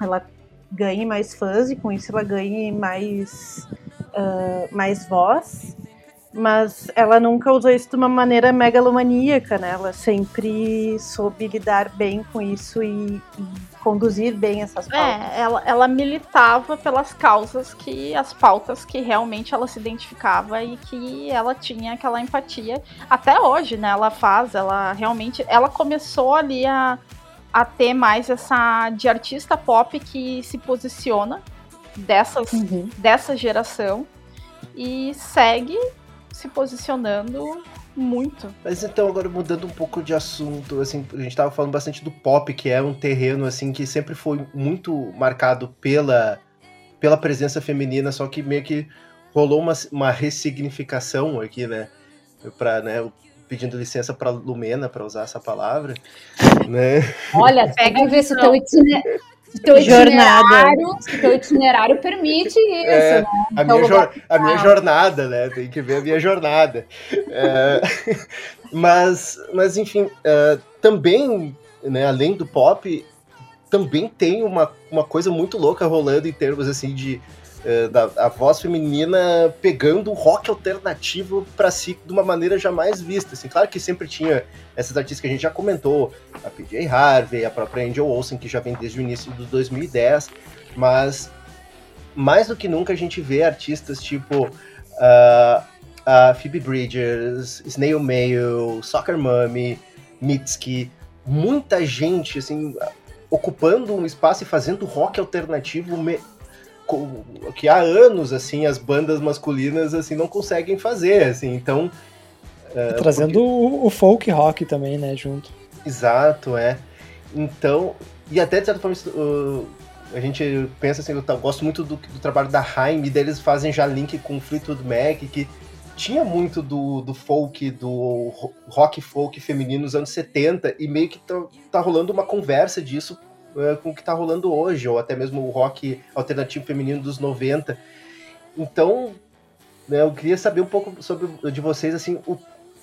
Ela ganhe mais fãs e com isso ela ganhe mais, uh, mais voz mas ela nunca usou isso de uma maneira megalomaníaca, né? Ela sempre soube lidar bem com isso e, e conduzir bem essas pautas. É, ela, ela militava pelas causas que, as pautas que realmente ela se identificava e que ela tinha aquela empatia. Até hoje, né? Ela faz, ela realmente, ela começou ali a, a ter mais essa de artista pop que se posiciona dessas, uhum. dessa geração e segue se posicionando muito. Mas então, agora mudando um pouco de assunto, assim, a gente tava falando bastante do pop, que é um terreno, assim, que sempre foi muito marcado pela, pela presença feminina, só que meio que rolou uma, uma ressignificação aqui, né, pra, né, pedindo licença para Lumena para usar essa palavra, né? Olha, pega ver se o teu itinerário teu itinerário, teu itinerário permite isso, é, né? A, minha, jo a minha jornada, né? Tem que ver a minha jornada. É, mas, mas, enfim, uh, também, né, além do pop, também tem uma, uma coisa muito louca rolando em termos, assim, de é, da a voz feminina pegando o rock alternativo para si de uma maneira jamais vista. Assim, claro que sempre tinha essas artistas que a gente já comentou, a PJ Harvey, a própria Angel Olsen, que já vem desde o início do 2010, mas mais do que nunca a gente vê artistas tipo uh, a Phoebe Bridgers, Snail Mail, Soccer Mommy, Mitski, muita gente assim ocupando um espaço e fazendo rock alternativo que há anos assim as bandas masculinas assim não conseguem fazer, assim. Então é, trazendo porque... o, folk rock também, né, junto. Exato, é. Então, e até de certa forma uh, a gente pensa assim, eu gosto muito do, do trabalho da Haim, e deles fazem já link com o Fleetwood Mac, que tinha muito do, do folk, do rock folk feminino nos anos 70, e meio que tá, tá rolando uma conversa disso uh, com o que tá rolando hoje, ou até mesmo o rock alternativo feminino dos 90. Então, né, eu queria saber um pouco sobre de vocês, assim, o,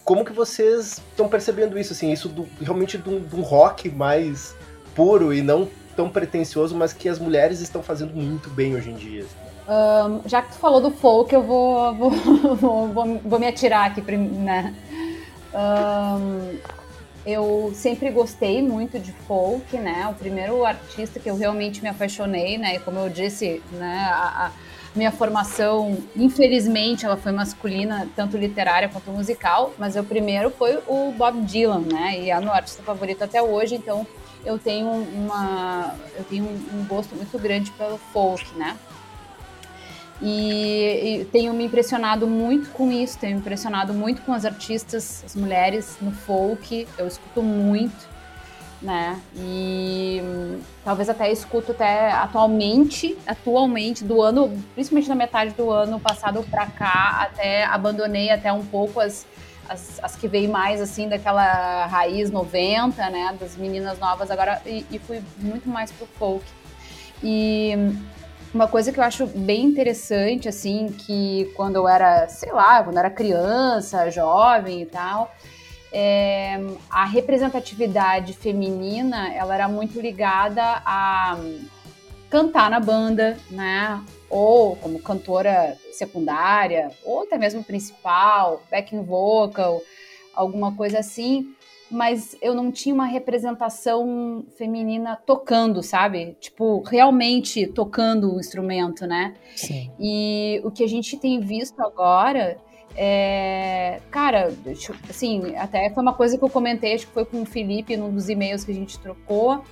como que vocês estão percebendo isso, assim, isso do, realmente de um, rock mais puro e não tão pretencioso, mas que as mulheres estão fazendo muito bem hoje em dia. Um, já que tu falou do folk, eu vou, vou, vou, vou, vou me atirar aqui, né? Um, eu sempre gostei muito de folk, né? O primeiro artista que eu realmente me apaixonei, né? E como eu disse, né? A, a minha formação, infelizmente, ela foi masculina, tanto literária quanto musical, mas o primeiro foi o Bob Dylan, né? E é meu artista favorito até hoje, então eu tenho uma eu tenho um gosto muito grande pelo folk, né? E, e, tenho me impressionado muito com isso, tenho me impressionado muito com as artistas, as mulheres no folk, eu escuto muito, né? E hum, talvez até escuto até atualmente, atualmente do ano, principalmente na metade do ano passado para cá, até abandonei até um pouco as, as, as, que veio mais assim daquela raiz 90, né, das meninas novas agora e, e fui muito mais pro folk. E hum, uma coisa que eu acho bem interessante, assim, que quando eu era, sei lá, quando eu era criança, jovem e tal, é, a representatividade feminina, ela era muito ligada a cantar na banda, né? Ou como cantora secundária, ou até mesmo principal, backing vocal, alguma coisa assim mas eu não tinha uma representação feminina tocando, sabe? Tipo, realmente tocando o instrumento, né? Sim. E o que a gente tem visto agora é. Cara, assim, até foi uma coisa que eu comentei, acho que foi com o Felipe num dos e-mails que a gente trocou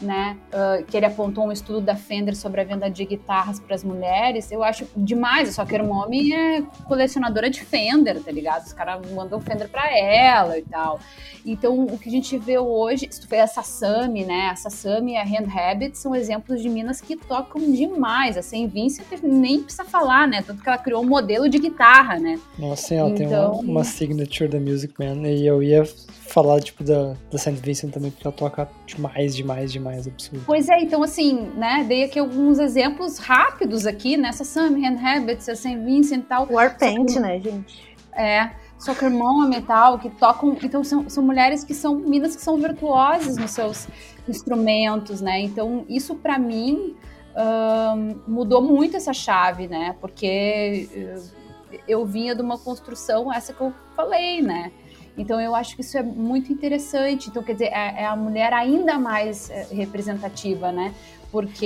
né, uh, que ele apontou um estudo da Fender sobre a venda de guitarras para as mulheres, eu acho demais. Só que a Mommy é colecionadora de Fender, tá ligado? Os caras mandam Fender para ela e tal. Então, o que a gente vê hoje, tu vê a Sasami, né, a Sasami e a Hand Habit são exemplos de minas que tocam demais. A Saint Vincent nem precisa falar, né, tanto que ela criou um modelo de guitarra, né. Nossa, ela então... tem uma, então uma signature da Music Man, e eu ia falar, tipo, da, da Saint Vincent também, porque ela toca demais, demais, demais, absurdo. Pois é, então assim, né, dei aqui alguns exemplos rápidos aqui, nessa Sam, Hand Habits, a Saint Vincent e tal. Warpaint, né, gente? É, Soccer Mom e tal, que tocam, então são, são mulheres que são, minas que são virtuosas nos seus instrumentos, né, então isso para mim mudou muito essa chave, né? Porque uh, eu vinha de uma construção, essa que eu falei, né? Então eu acho que isso é muito interessante. Então, quer dizer, é, é a mulher ainda mais é, representativa, né? Porque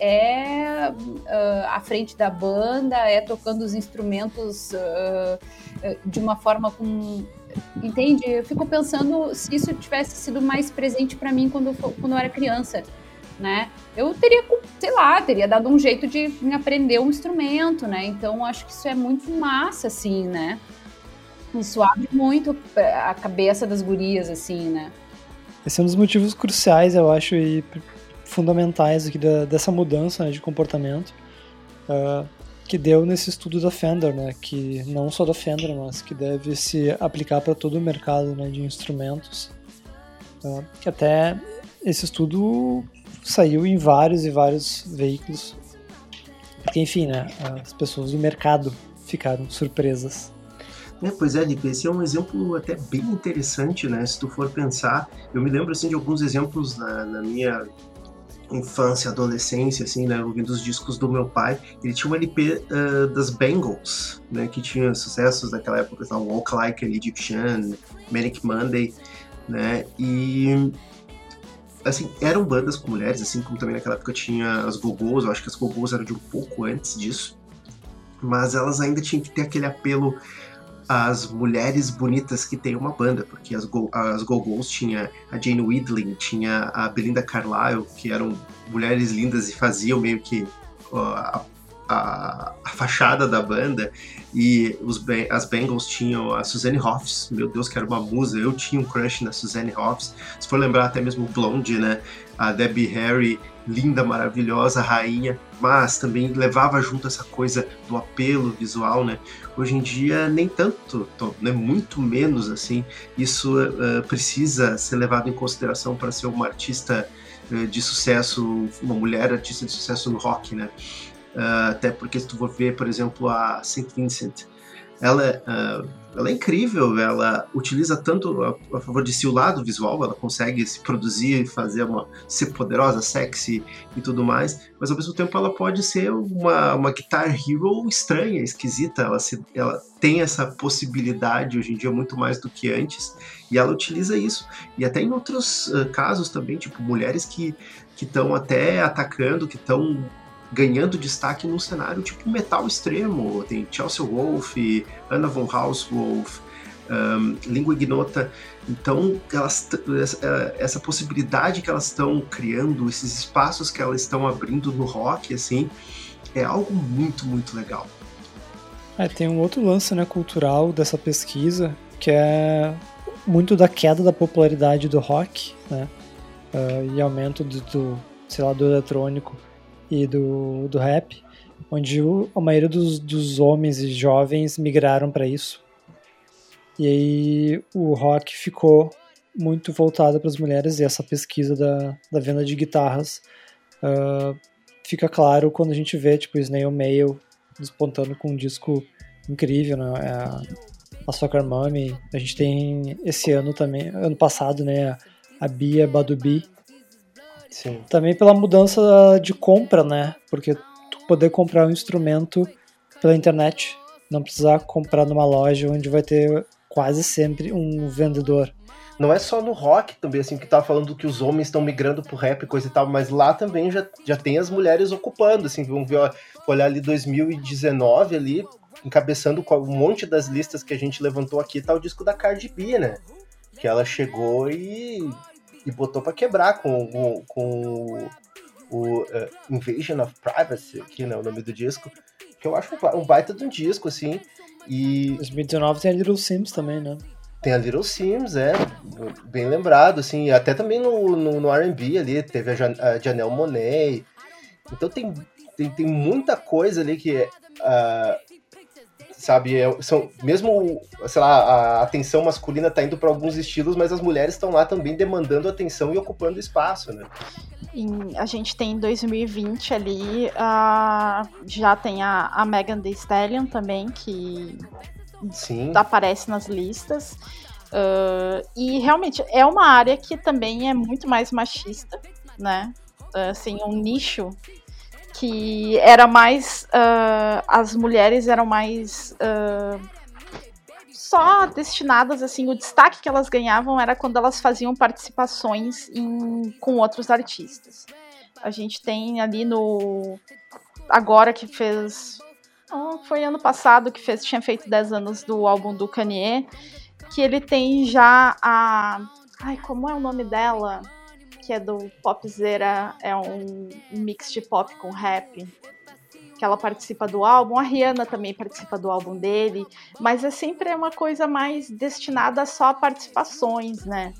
é uh, à frente da banda, é tocando os instrumentos uh, de uma forma com. Entende? Eu fico pensando se isso tivesse sido mais presente para mim quando, quando eu era criança né? Eu teria, sei lá, teria dado um jeito de aprender um instrumento, né? Então acho que isso é muito massa, assim, né? Isso abre muito a cabeça das gurias, assim, né? Esse é um dos motivos cruciais, eu acho, e fundamentais aqui da, dessa mudança né, de comportamento uh, que deu nesse estudo da Fender, né? Que não só da Fender, mas que deve se aplicar para todo o mercado né, de instrumentos. Uh, que até esse estudo saiu em vários e vários veículos. Porque, enfim, né, as pessoas do mercado ficaram surpresas. É, pois é, Lipe, esse é um exemplo até bem interessante, né? Se tu for pensar, eu me lembro assim de alguns exemplos na, na minha infância, adolescência, assim, né, ouvindo os discos do meu pai, ele tinha um LP uh, das Bengals, né, que tinha sucessos daquela época, então, Walk Like an Egyptian, Manic Monday, né, e assim, eram bandas com mulheres, assim como também naquela época tinha as gogos, eu acho que as gogos eram de um pouco antes disso, mas elas ainda tinham que ter aquele apelo às mulheres bonitas que tem uma banda, porque as, go as gogos tinha a Jane Widling, tinha a Belinda Carlisle, que eram mulheres lindas e faziam meio que a a, a, fachada da banda e os, as Bengals tinham a Suzanne Hoffs, meu Deus, que era uma musa, eu tinha um crush na Suzanne Hoffs, se for lembrar até mesmo Blonde, né, a Debbie Harry, linda, maravilhosa, rainha, mas também levava junto essa coisa do apelo visual, né, hoje em dia nem tanto, né, muito menos assim, isso uh, precisa ser levado em consideração para ser uma artista uh, de sucesso, uma mulher artista de sucesso no rock, né, Uh, até porque se tu for ver, por exemplo, a Saint Vincent, ela, uh, ela é incrível, ela utiliza tanto a, a, favor de si o lado visual, ela consegue se produzir, fazer uma ser poderosa, sexy e tudo mais, mas ao mesmo tempo ela pode ser uma, uma guitar hero estranha, esquisita, ela, se, ela tem essa possibilidade hoje em dia muito mais do que antes, e ela utiliza isso. E até em outros uh, casos também, tipo mulheres que estão até atacando, que estão ganhando destaque num cenário tipo metal extremo. Tem Chelsea Wolf, Anna von Hauswolf, um, Língua Ignota. Então, elas, essa possibilidade que elas estão criando, esses espaços que elas estão abrindo no rock, assim, é algo muito, muito legal. É, tem um outro lance né, cultural dessa pesquisa, que é muito da queda da popularidade do rock, né, uh, e aumento do, do, sei lá, do eletrônico e do, do rap, onde o, a maioria dos, dos homens e jovens migraram para isso. E aí o rock ficou muito voltado para as mulheres e essa pesquisa da, da venda de guitarras uh, fica claro quando a gente vê tipo Snail Mail despontando com um disco incrível, né? É a, a Soccer Mommy. A gente tem esse ano também, ano passado, né? A Bia Badubi, Sim. Também pela mudança de compra, né? Porque tu poder comprar um instrumento pela internet, não precisar comprar numa loja onde vai ter quase sempre um vendedor. Não é só no rock também, assim, que tá falando que os homens estão migrando pro rap e coisa e tal, mas lá também já, já tem as mulheres ocupando, assim, vamos ver, ó, olhar ali 2019 ali, encabeçando um monte das listas que a gente levantou aqui, tá o disco da Cardi B, né? Que ela chegou e e botou para quebrar com, com, com o uh, Invasion of Privacy, que é o nome do disco, que eu acho um baita de um disco, assim. E 2019 tem a Little Sims também, né? Tem a Little Sims, é, bem lembrado, assim, até também no, no, no R&B ali, teve a, Jan, a Janelle Monet, então tem, tem, tem muita coisa ali que uh, sabe? É, são, mesmo, sei lá, a atenção masculina tá indo para alguns estilos, mas as mulheres estão lá também demandando atenção e ocupando espaço, né? Em, a gente tem em 2020 ali, uh, já tem a, a Megan Thee Stallion também, que Sim. aparece nas listas. Uh, e realmente é uma área que também é muito mais machista, né? Assim, um nicho que era mais. Uh, as mulheres eram mais. Uh, só destinadas, assim, o destaque que elas ganhavam era quando elas faziam participações em, com outros artistas. A gente tem ali no. Agora que fez. foi ano passado que fez, tinha feito 10 anos do álbum do Kanye, que ele tem já a. Ai, como é o nome dela? Que é do Popzera, é um, mix de pop com rap. Que ela participa do álbum, a Rihanna também participa do álbum dele, mas é sempre uma coisa mais destinada só a participações, né?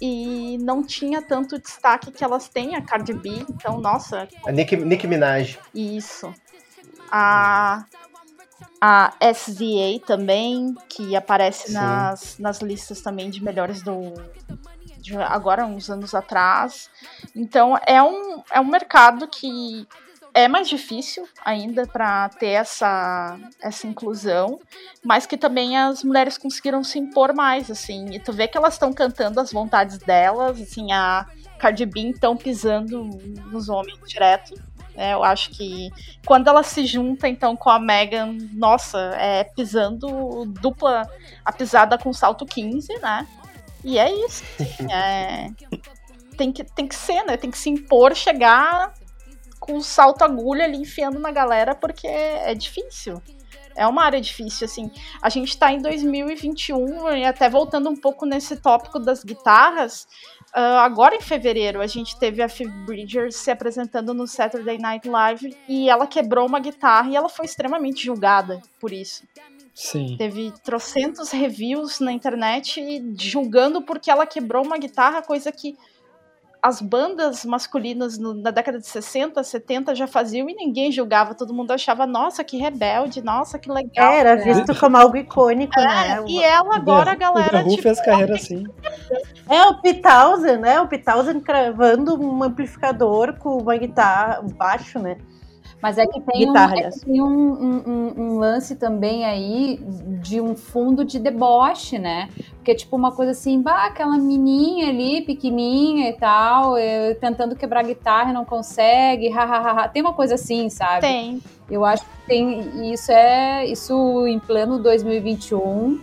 E não tinha tanto destaque que elas têm, a Cardi B, então, nossa. A Nicki, Nicki Minaj. Isso. A, a SZA também, que aparece nas, nas listas também de melhores do, de agora, uns anos atrás. Então é um, é um mercado que é mais difícil ainda para ter essa, essa inclusão, mas que também as mulheres conseguiram se impor mais, assim. E tu vê que elas estão cantando as vontades delas, assim, a Cardi B estão pisando nos homens direto. É, eu acho que quando ela se junta então com a Megan, nossa, é pisando dupla a pisada com salto 15, né? E é isso. É, tem, que, tem que ser, né? Tem que se impor, chegar com o salto agulha ali enfiando na galera, porque é difícil. É uma área difícil, assim. A gente tá em 2021, e até voltando um pouco nesse tópico das guitarras, uh, agora em fevereiro a gente teve a Phoebe Bridgers se apresentando no Saturday Night Live e ela quebrou uma guitarra e ela foi extremamente julgada por isso. Sim. Teve trocentos reviews na internet julgando porque ela quebrou uma guitarra, coisa que as bandas masculinas no, na década de 60, 70 já faziam e ninguém julgava, todo mundo achava, nossa, que rebelde, nossa, que legal. É, era visto como algo icônico, é, né? E ela agora, a galera. O tipo, fez carreira assim. É, o P1000, né? O P1000 cravando um amplificador com uma guitarra, baixo, né? Mas é que tem, Guitarra, um, é que tem um, um, um, lance também aí de um fundo de deboche, né? Porque, tipo, uma coisa assim, bah, aquela menininha ali, pequenininha e tal, eu, tentando quebrar guitarra e não consegue, hahaha. Tem uma coisa assim, sabe? Tem. Eu acho que tem. Isso é. Isso em pleno 2021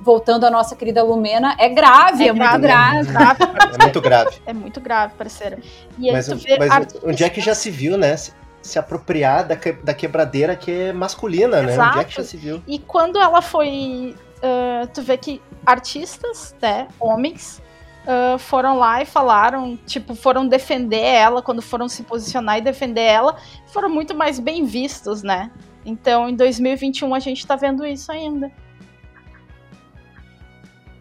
voltando à nossa querida Lumena, é grave, é, é grave, muito grave. É muito grave. É muito grave, parceiro. E mas, mas onde é que já se viu, né? Se apropriar da, que, da quebradeira que é masculina, Exato. né? Onde é que já se viu? E quando ela foi. Uh, tu vê que artistas, né, homens, uh, foram lá e falaram, tipo, foram defender ela, quando foram se posicionar e defender ela, foram muito mais bem vistos, né? Então, em 2021 a gente tá vendo isso ainda.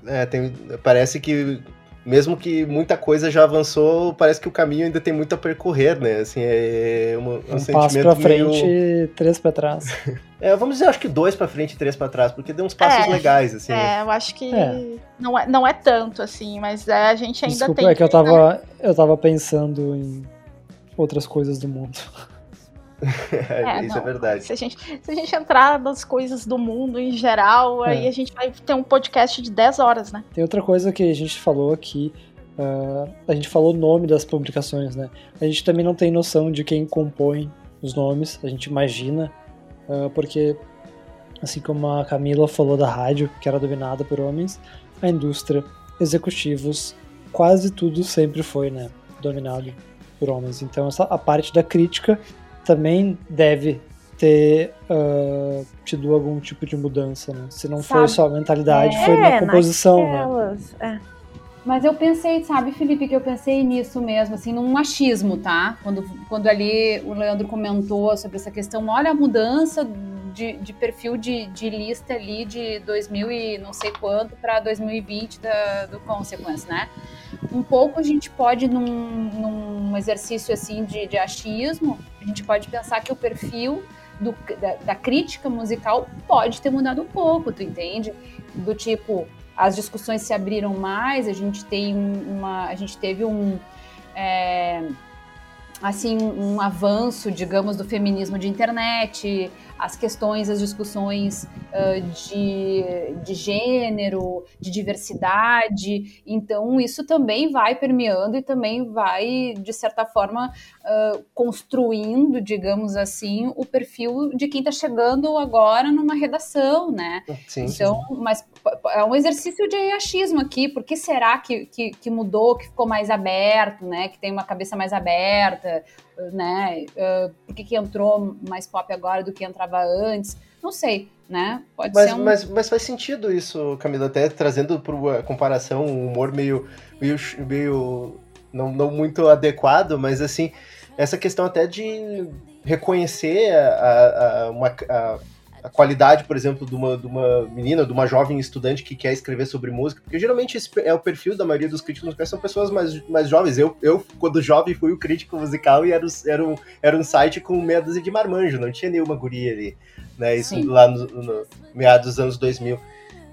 É, tem, parece que mesmo que muita coisa já avançou, parece que o caminho ainda tem muito a percorrer, né? Assim, é um, um, um passo para frente e três para trás. é, vamos dizer, acho que dois para frente e três para trás, porque deu uns passos é, legais, assim. É, né? eu acho que é. Não, é, não é tanto, assim, mas é, a gente ainda Desculpa, tem. É que eu tava, eu tava pensando em outras coisas do mundo. É, Isso é não. é verdade. Se a, gente, se a gente entrar nas coisas do mundo em geral, é. aí a gente vai ter um podcast de 10 horas, né? Tem outra coisa que a gente falou aqui. Uh, a gente falou o nome das publicações, né? A gente também não tem noção de quem compõe os nomes, a gente imagina, uh, porque, assim como a Camila falou da rádio, que era dominada por homens, a indústria, executivos, quase tudo sempre foi, né? Dominado por homens. Então, essa, a parte da crítica também deve ter uh, tido algum tipo de mudança, né? Se não sabe, foi só a mentalidade, é, foi na composição, né? naquelas, né? É. Mas eu pensei, sabe, Felipe, que eu pensei nisso mesmo, assim, num machismo, tá? Quando, quando ali o Leandro comentou sobre essa questão, olha a mudança de, de perfil de, de lista ali de 2000 e não sei quanto para 2020 da, do Consequence, né? Um pouco a gente pode, num, num exercício assim de, de achismo, a gente pode pensar que o perfil do, da, da, crítica musical pode ter mudado um pouco, tu entende? Do tipo, as discussões se abriram mais, a gente tem uma. A gente teve um. É, assim um avanço, digamos, do feminismo de internet, as questões, as discussões uh, de, de gênero, de diversidade. Então, isso também vai permeando e também vai, de certa forma, uh, construindo, digamos assim, o perfil de quem está chegando agora numa redação, né? Sim, então, sim. mas é um exercício de achismo aqui. Por que será que, que, que mudou, que ficou mais aberto, né? Que tem uma cabeça mais aberta? Né? Uh, por que, que entrou mais pop agora do que entrava antes? Não sei, né? Pode mas, ser um... mas, mas faz sentido isso, Camila, até trazendo para comparação um humor meio, meio, meio não, não muito adequado, mas assim, essa questão até de reconhecer a, a, uma, a a qualidade, por exemplo, de uma, de uma menina, de uma jovem estudante que quer escrever sobre música, porque geralmente esse é o perfil da maioria dos críticos musicais, são pessoas mais, mais jovens. Eu, eu, quando jovem, fui o crítico musical e era, era, um, era um site com meia dúzia de marmanjo, não tinha nenhuma guria ali, né? Isso Sim. lá no, no meados dos anos 2000.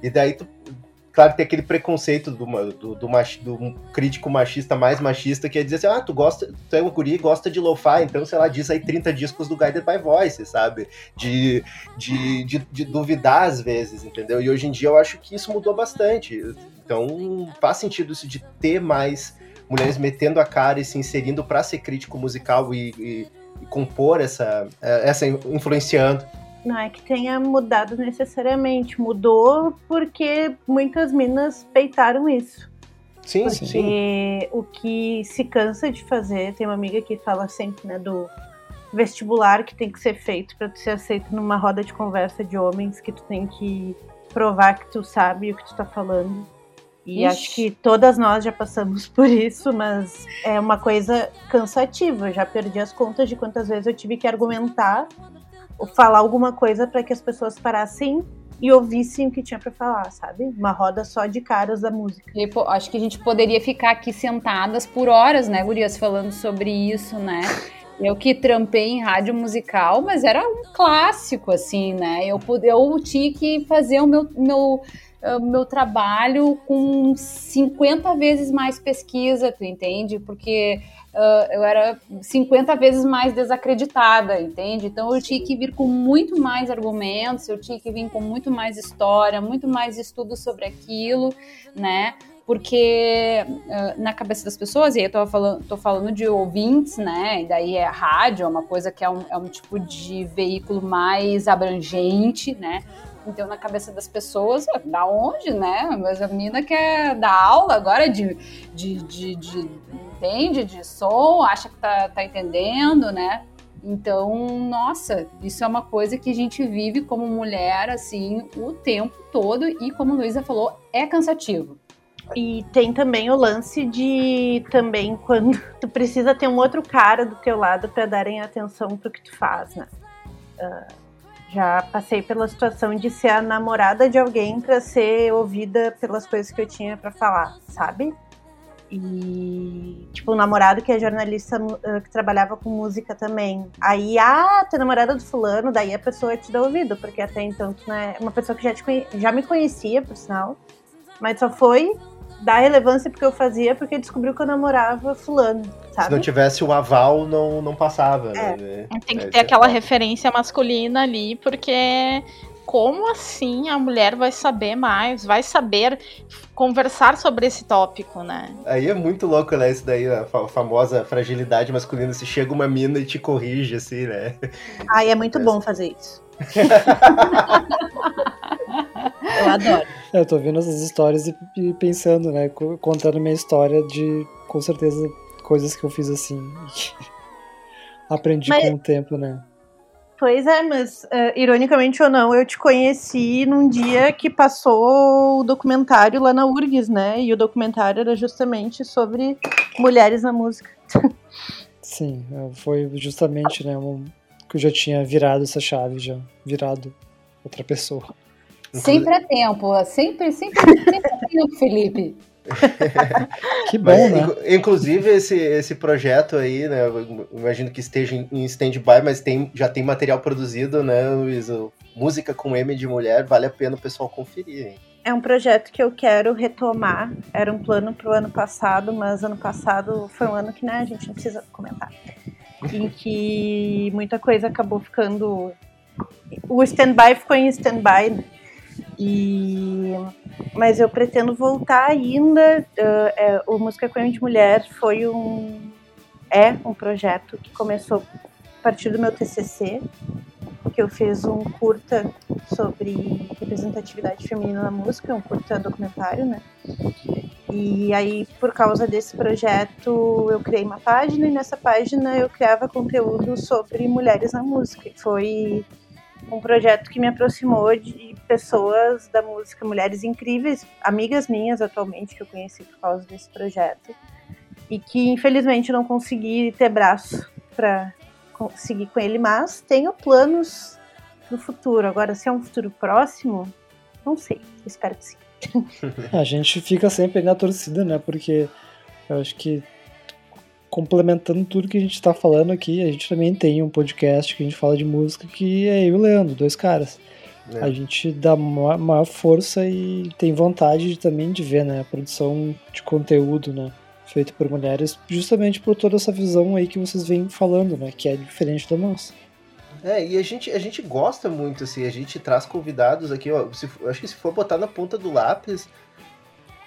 E daí tu claro que tem aquele preconceito do, do, do, do, crítico machista mais machista que é dizer assim, ah, tu gosta, tu é um guri e gosta de lo-fi, então, sei lá, diz aí 30 discos do Guided by Voice, sabe? De, de, de, de, duvidar às vezes, entendeu? E hoje em dia eu acho que isso mudou bastante. Então faz sentido isso de ter mais mulheres metendo a cara e se inserindo para ser crítico musical e, e, e compor essa, essa influenciando. Não é que tenha mudado necessariamente, mudou porque muitas minas peitaram isso. Sim, porque sim. o que se cansa de fazer, tem uma amiga que fala sempre, né, do vestibular que tem que ser feito para tu ser aceito numa roda de conversa de homens, que tu tem que provar que tu sabe o que tu tá falando. E Ixi. acho que todas nós já passamos por isso, mas é uma coisa cansativa. Eu já perdi as contas de quantas vezes eu tive que argumentar falar alguma coisa para que as pessoas parassem e ouvissem o que tinha para falar, sabe? Uma roda só de caras da música. Pô, acho que a gente poderia ficar aqui sentadas por horas, né, Gurias, falando sobre isso, né? Eu que trampei em rádio musical, mas era um clássico, assim, né? Eu, eu tinha que fazer o meu, meu, meu trabalho com 50 vezes mais pesquisa, tu entende? Porque uh, eu era 50 vezes mais desacreditada, entende? Então eu tinha que vir com muito mais argumentos, eu tinha que vir com muito mais história, muito mais estudo sobre aquilo, né? porque uh, na cabeça das pessoas, e aí eu tô falando, tô falando de ouvintes, né? E daí é rádio, é uma coisa que é um, é um tipo de veículo mais abrangente, né? Então, na cabeça das pessoas, da onde, né? Mas a menina quer dar aula agora de, de, de, de entende de som, acha que tá, tá entendendo, né? Então, nossa, isso é uma coisa que a gente vive como mulher, assim, o tempo todo e, como a Luísa falou, é cansativo. E tem também o lance de também quando tu precisa ter um outro cara do teu lado para darem atenção pro que tu faz, né? Uh, já passei pela situação de ser a namorada de alguém para ser ouvida pelas coisas que eu tinha para falar, sabe? E, tipo, um namorado que é jornalista que trabalhava com música também. Aí, ah, tu é namorada do fulano, daí a pessoa te dá ouvido, porque até então tu não é uma pessoa que já, te já me conhecia, por sinal, mas só foi dar relevância porque eu fazia, porque descobriu que eu namorava fulano, sabe? Se não tivesse o aval, não, não passava, é. né? Tem que é, ter aquela referência masculina ali, porque como assim a mulher vai saber mais, vai saber conversar sobre esse tópico, né? Aí é muito louco, né? Isso daí, a famosa fragilidade masculina. Se chega uma mina e te corrige, assim, né? Ai, é muito bom fazer isso. eu adoro. Eu tô vendo essas histórias e, e, pensando, né? Contando minha história de, com certeza, coisas que eu fiz assim. Aprendi Mas... com o tempo, né? Pois é, mas uh, ironicamente ou não, eu te conheci num dia que passou o documentário lá na URGS, né? E o documentário era justamente sobre mulheres na música. Sim, é, foi justamente, né, um, que eu já tinha virado essa chave, já virado outra pessoa. Sempre é tempo, sempre, sempre, sempre é tempo, Felipe. que bom, mas, né? Inclusive, esse, esse projeto aí, né? imagino que esteja em stand-by, mas tem, já tem material produzido, né, Luiz? Música com M de mulher, vale a pena o pessoal conferir, hein? É um projeto que eu quero retomar. Era um plano para o ano passado, mas ano passado foi um ano que né, a gente não precisa comentar. em que muita coisa acabou ficando. O stand-by ficou em stand-by, né? E... Mas eu pretendo voltar ainda. Uh, é, o Música Cunha de Mulher foi um. É um projeto que começou a partir do meu TCC, que eu fiz um curta sobre representatividade feminina na música, um curta documentário, né? E aí, por causa desse projeto, eu criei uma página e nessa página eu criava conteúdo sobre mulheres na música. Foi um projeto que me aproximou de pessoas da música, mulheres incríveis, amigas minhas atualmente que eu conheci por causa desse projeto e que infelizmente não consegui ter braço para seguir com ele, mas tenho planos no futuro. Agora, se é um futuro próximo, não sei. Espero que sim. A gente fica sempre na torcida, né? Porque eu acho que complementando tudo que a gente está falando aqui, a gente também tem um podcast que a gente fala de música que é eu e o Leandro, dois caras. É. A gente dá maior, maior, força e tem vontade de, também de ver, né? A produção de conteúdo, né? Feito por mulheres, justamente por toda essa visão aí que vocês vêm falando, né? Que é diferente da nossa. É, e a gente, a gente gosta muito, assim, a gente traz convidados aqui, ó, se, acho que se for botar na ponta do lápis,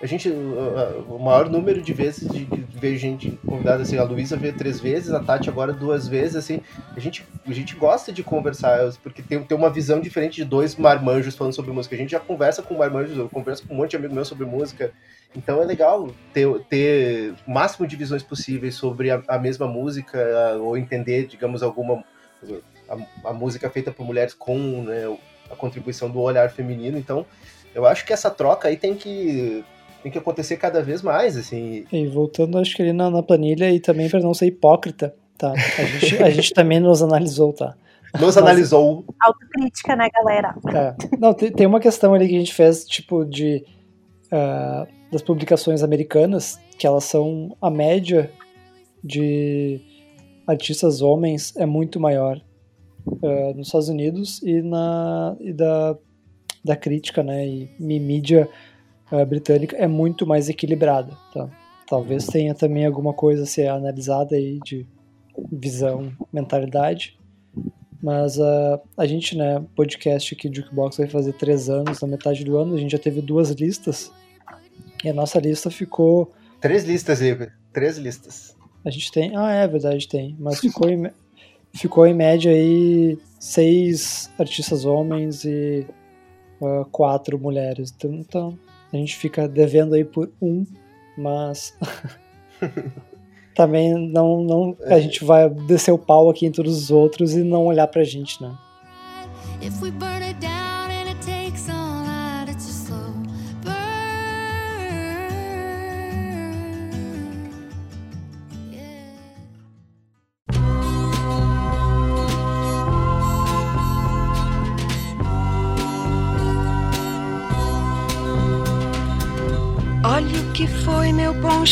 a gente, o, maior número de vezes de, de ver gente convidada, assim, a Luísa veio três vezes, a Tati agora duas vezes, assim, a gente, a gente gosta de conversar, porque tem, tem uma visão diferente de dois marmanjos falando sobre música, a gente já conversa com marmanjos, eu converso com um monte de amigo meu sobre música, então é legal ter, ter o máximo de visões possíveis sobre a, a mesma música, ou entender, digamos, alguma a, a música feita por mulheres com né, a contribuição do olhar feminino. Então, eu acho que essa troca aí tem que tem que acontecer cada vez mais, assim. E voltando, acho que ali na, na planilha e também para não ser hipócrita, tá? A gente, a gente também nos analisou, tá? Nos analisou. Autocrítica, né, galera? É. Não, tem, tem uma questão ali que a gente fez, tipo, de. Uh, das publicações americanas, que elas são. A média de artistas homens é muito maior uh, nos Estados Unidos e, na, e da, da crítica, né, e mídia uh, britânica é muito mais equilibrada, tá? Talvez tenha também alguma coisa a ser analisada aí de visão, mentalidade, mas uh, a gente, né, podcast aqui de Jukebox vai fazer três anos, na metade do ano, a gente já teve duas listas, e a nossa lista ficou... Três listas, Igor, três listas. A gente tem, ah, é verdade, tem, mas ficou em, ficou em média aí seis artistas homens e uh, quatro mulheres. Então, então, a gente fica devendo aí por um, mas também não, não a é. gente vai descer o pau aqui em todos os outros e não olhar pra gente, né? If we burn it down. Meu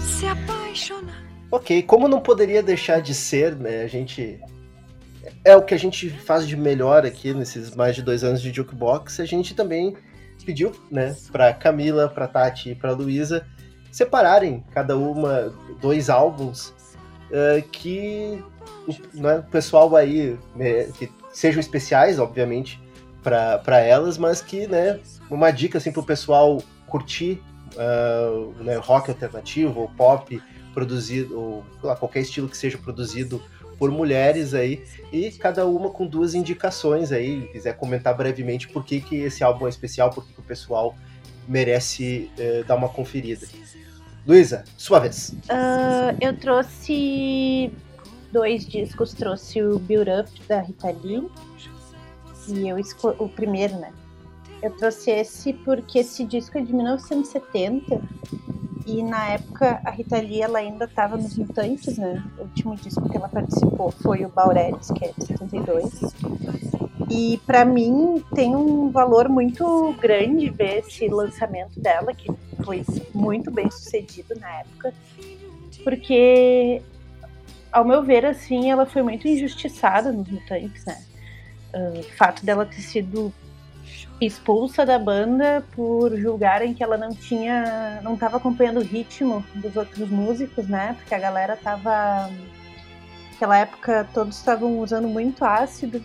se apaixonar. Ok, como não poderia deixar de ser, né? A gente. É o que a gente faz de melhor aqui nesses mais de dois anos de Jukebox. A gente também pediu, né, pra Camila, pra Tati e pra Luísa separarem cada uma dois álbuns uh, que né, o pessoal aí né, que sejam especiais, obviamente, para elas, mas que, né, uma dica assim pro pessoal curtir uh, né, rock alternativo ou pop produzido, ou lá, qualquer estilo que seja produzido por mulheres aí, e cada uma com duas indicações aí, quiser comentar brevemente por que, que esse álbum é especial, por que, que o pessoal merece uh, dar uma conferida. Luísa, sua vez. Uh, eu trouxe dois discos, trouxe o Build Up da Rita Lee, e eu o primeiro, né? Eu trouxe esse porque esse disco é de 1970 e na época a Rita Lee ela ainda estava nos Mutantes, né? O último disco que ela participou foi o Baurelis, que é de 72. E para mim tem um valor muito grande ver esse lançamento dela, que foi muito bem sucedido na época, porque ao meu ver assim ela foi muito injustiçada nos Mutantes, né? Ah, o fato dela ter sido expulsa da banda por julgarem que ela não tinha, não estava acompanhando o ritmo dos outros músicos, né? Porque a galera tava naquela época todos estavam usando muito ácido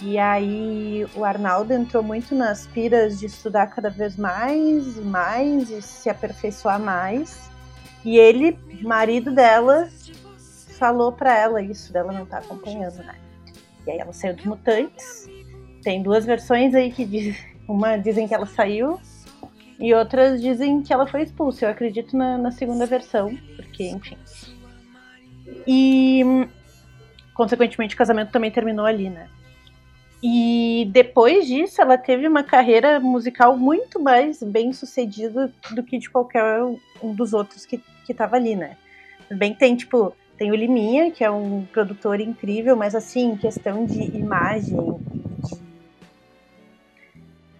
e aí o Arnaldo entrou muito nas piras de estudar cada vez mais e mais e se aperfeiçoar mais. E ele, marido dela, falou para ela isso, dela não tá acompanhando, né? E aí ela saiu dos Mutantes tem duas versões aí que diz, uma dizem que ela saiu e outras dizem que ela foi expulsa. Eu acredito na, na segunda versão, porque, enfim. E, consequentemente, o casamento também terminou ali, né? E depois disso, ela teve uma carreira musical muito mais bem sucedida do que de qualquer um dos outros que, que tava ali, né? Bem tem, tipo, tem o Liminha, que é um produtor incrível, mas assim, questão de imagem,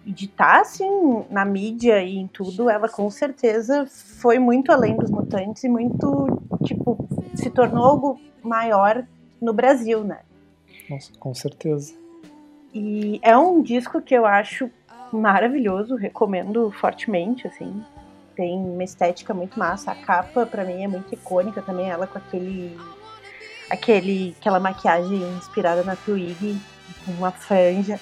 de estar tá, assim na mídia e em tudo, ela com certeza foi muito além dos mutantes e muito tipo se tornou algo maior no Brasil, né? Nossa, com certeza. E é um disco que eu acho maravilhoso, recomendo fortemente, assim. Tem uma estética muito massa. A capa para mim é muito icônica também, ela com aquele aquele aquela maquiagem inspirada na Twig, com uma franja.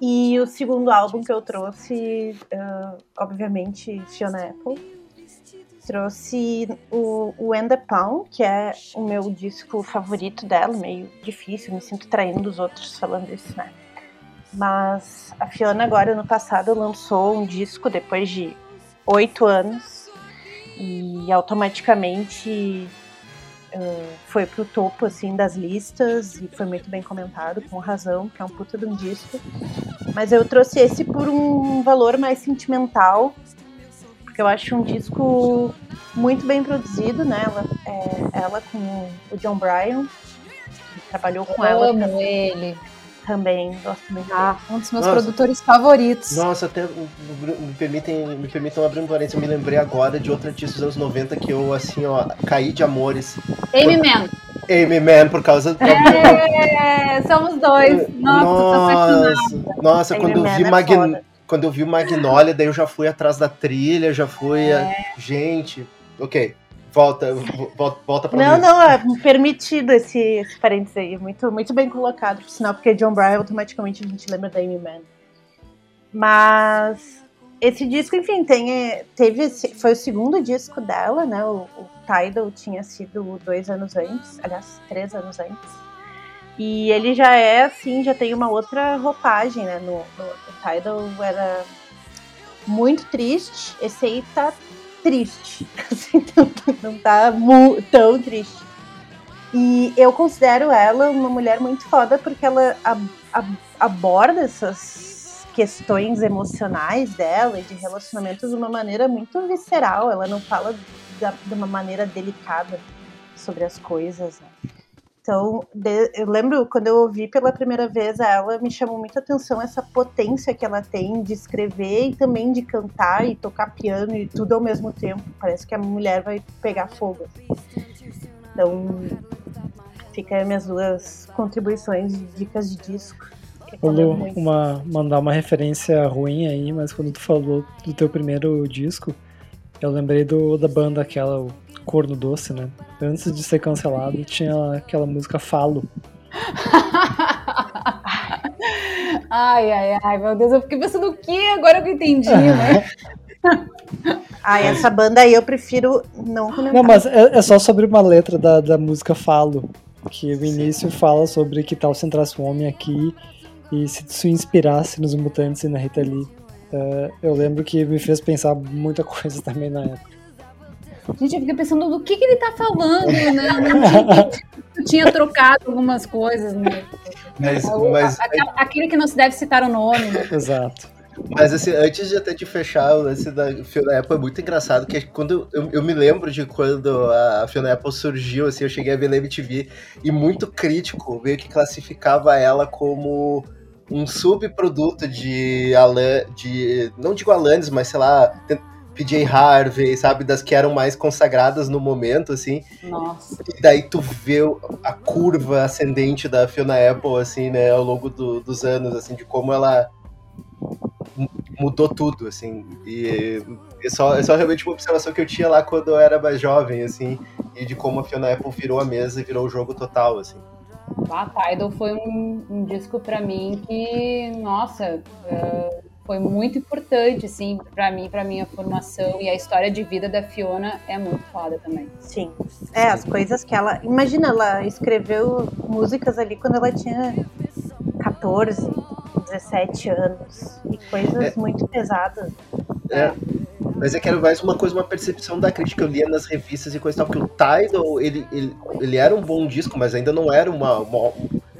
E o segundo álbum que eu trouxe, uh, obviamente, Fiona Apple. Trouxe o, o And the Pound, que é o meu disco favorito dela, meio difícil, me sinto traindo os outros falando isso, né? Mas a Fiona agora, no passado, lançou um disco depois de oito anos e automaticamente uh, foi pro topo assim das listas e foi muito bem comentado, com razão, que é um puta de um disco. Mas eu trouxe esse por um valor mais sentimental, porque eu acho um disco muito bem produzido, né? Ela, é, ela com o John Bryan, que trabalhou com eu ela. amo também. ele também, gosto muito ah, Um dos meus Nossa. produtores favoritos. Nossa, até me permitem, me permitam abrir um parênteses, eu me lembrei agora de outra artista dos anos 90 que eu, assim, ó, caí de amores. Amy Man. Amy Man, por causa do... É, somos dois. Nossa, nossa, nossa quando eu vi é Magn... quando eu vi Magnolia, daí eu já fui atrás da trilha, já fui, é. a... gente, ok, Volta, volta, volta pra Não, não, é permitido esse, esse parênteses aí. Muito, muito bem colocado, por sinal, porque John Bryan automaticamente a gente lembra da Amy Mann. Mas esse disco, enfim, tem, teve esse, foi o segundo disco dela, né? O, o Tidal tinha sido dois anos antes, aliás, três anos antes. E ele já é assim, já tem uma outra roupagem, né? No, no, no Tidal era muito triste. Esse aí tá triste. Assim, não tá tão triste. E eu considero ela uma mulher muito foda porque ela aborda essas questões emocionais dela e de relacionamentos de uma maneira muito visceral. Ela não fala de uma maneira delicada sobre as coisas. Né? Então, de, eu lembro quando eu ouvi pela primeira vez ela, me chamou muita atenção essa potência que ela tem de escrever e também de cantar e tocar piano e tudo ao mesmo tempo. Parece que a mulher vai pegar fogo. Então, fica aí minhas duas contribuições de dicas de disco. Lu, uma, mandar uma referência ruim aí, mas quando tu falou do teu primeiro disco, eu lembrei do, da banda aquela, Corno Doce, né? Antes de ser cancelado, tinha aquela música Falo. ai, ai, ai, meu Deus, eu fiquei pensando o que agora que eu entendi, né? Ai, essa banda aí eu prefiro não comentar. Não, mas é, é, só sobre uma letra da, da música Falo, que o início fala sobre que tal se entrasse um homem aqui e se se inspirasse nos mutantes e na Rita Lee. Uh, eu lembro que me fez pensar muita coisa também na época. Gente, eu fiquei pensando do que, que ele tá falando, né? Eu tinha trocado algumas coisas, né? Mas, mas... aquele que não se deve citar o nome. Né? Exato. Mas assim, antes de até de fechar o lance da Fiona Apple, é muito engraçado que quando eu, eu, me lembro de quando a Fiona Apple surgiu, assim, eu cheguei a ver na MTV e muito crítico veio que classificava ela como um subproduto de Alan, de não digo Alanis, mas sei lá, PJ Harvey, sabe? Das que eram mais consagradas no momento, assim. Nossa. E daí tu vê a curva ascendente da Fiona Apple, assim, né? Ao longo do, dos anos, assim, de como ela mudou tudo, assim. E é só, é só realmente uma observação que eu tinha lá quando eu era mais jovem, assim, e de como a Fiona Apple virou a mesa e virou o jogo total, assim. Ah, Tidal foi um, um disco para mim que, nossa, uh, foi muito importante, assim, para mim, para minha formação e a história de vida da Fiona é muito foda também. Sim. É, as coisas que ela. Imagina, ela escreveu músicas ali quando ela tinha 14, 17 anos. E coisas é. muito pesadas. É. Mas é que era mais uma coisa, uma percepção da crítica. Eu lia nas revistas e coisa tal, que o Tidal, ele, ele, ele era um bom disco, mas ainda não era uma. uma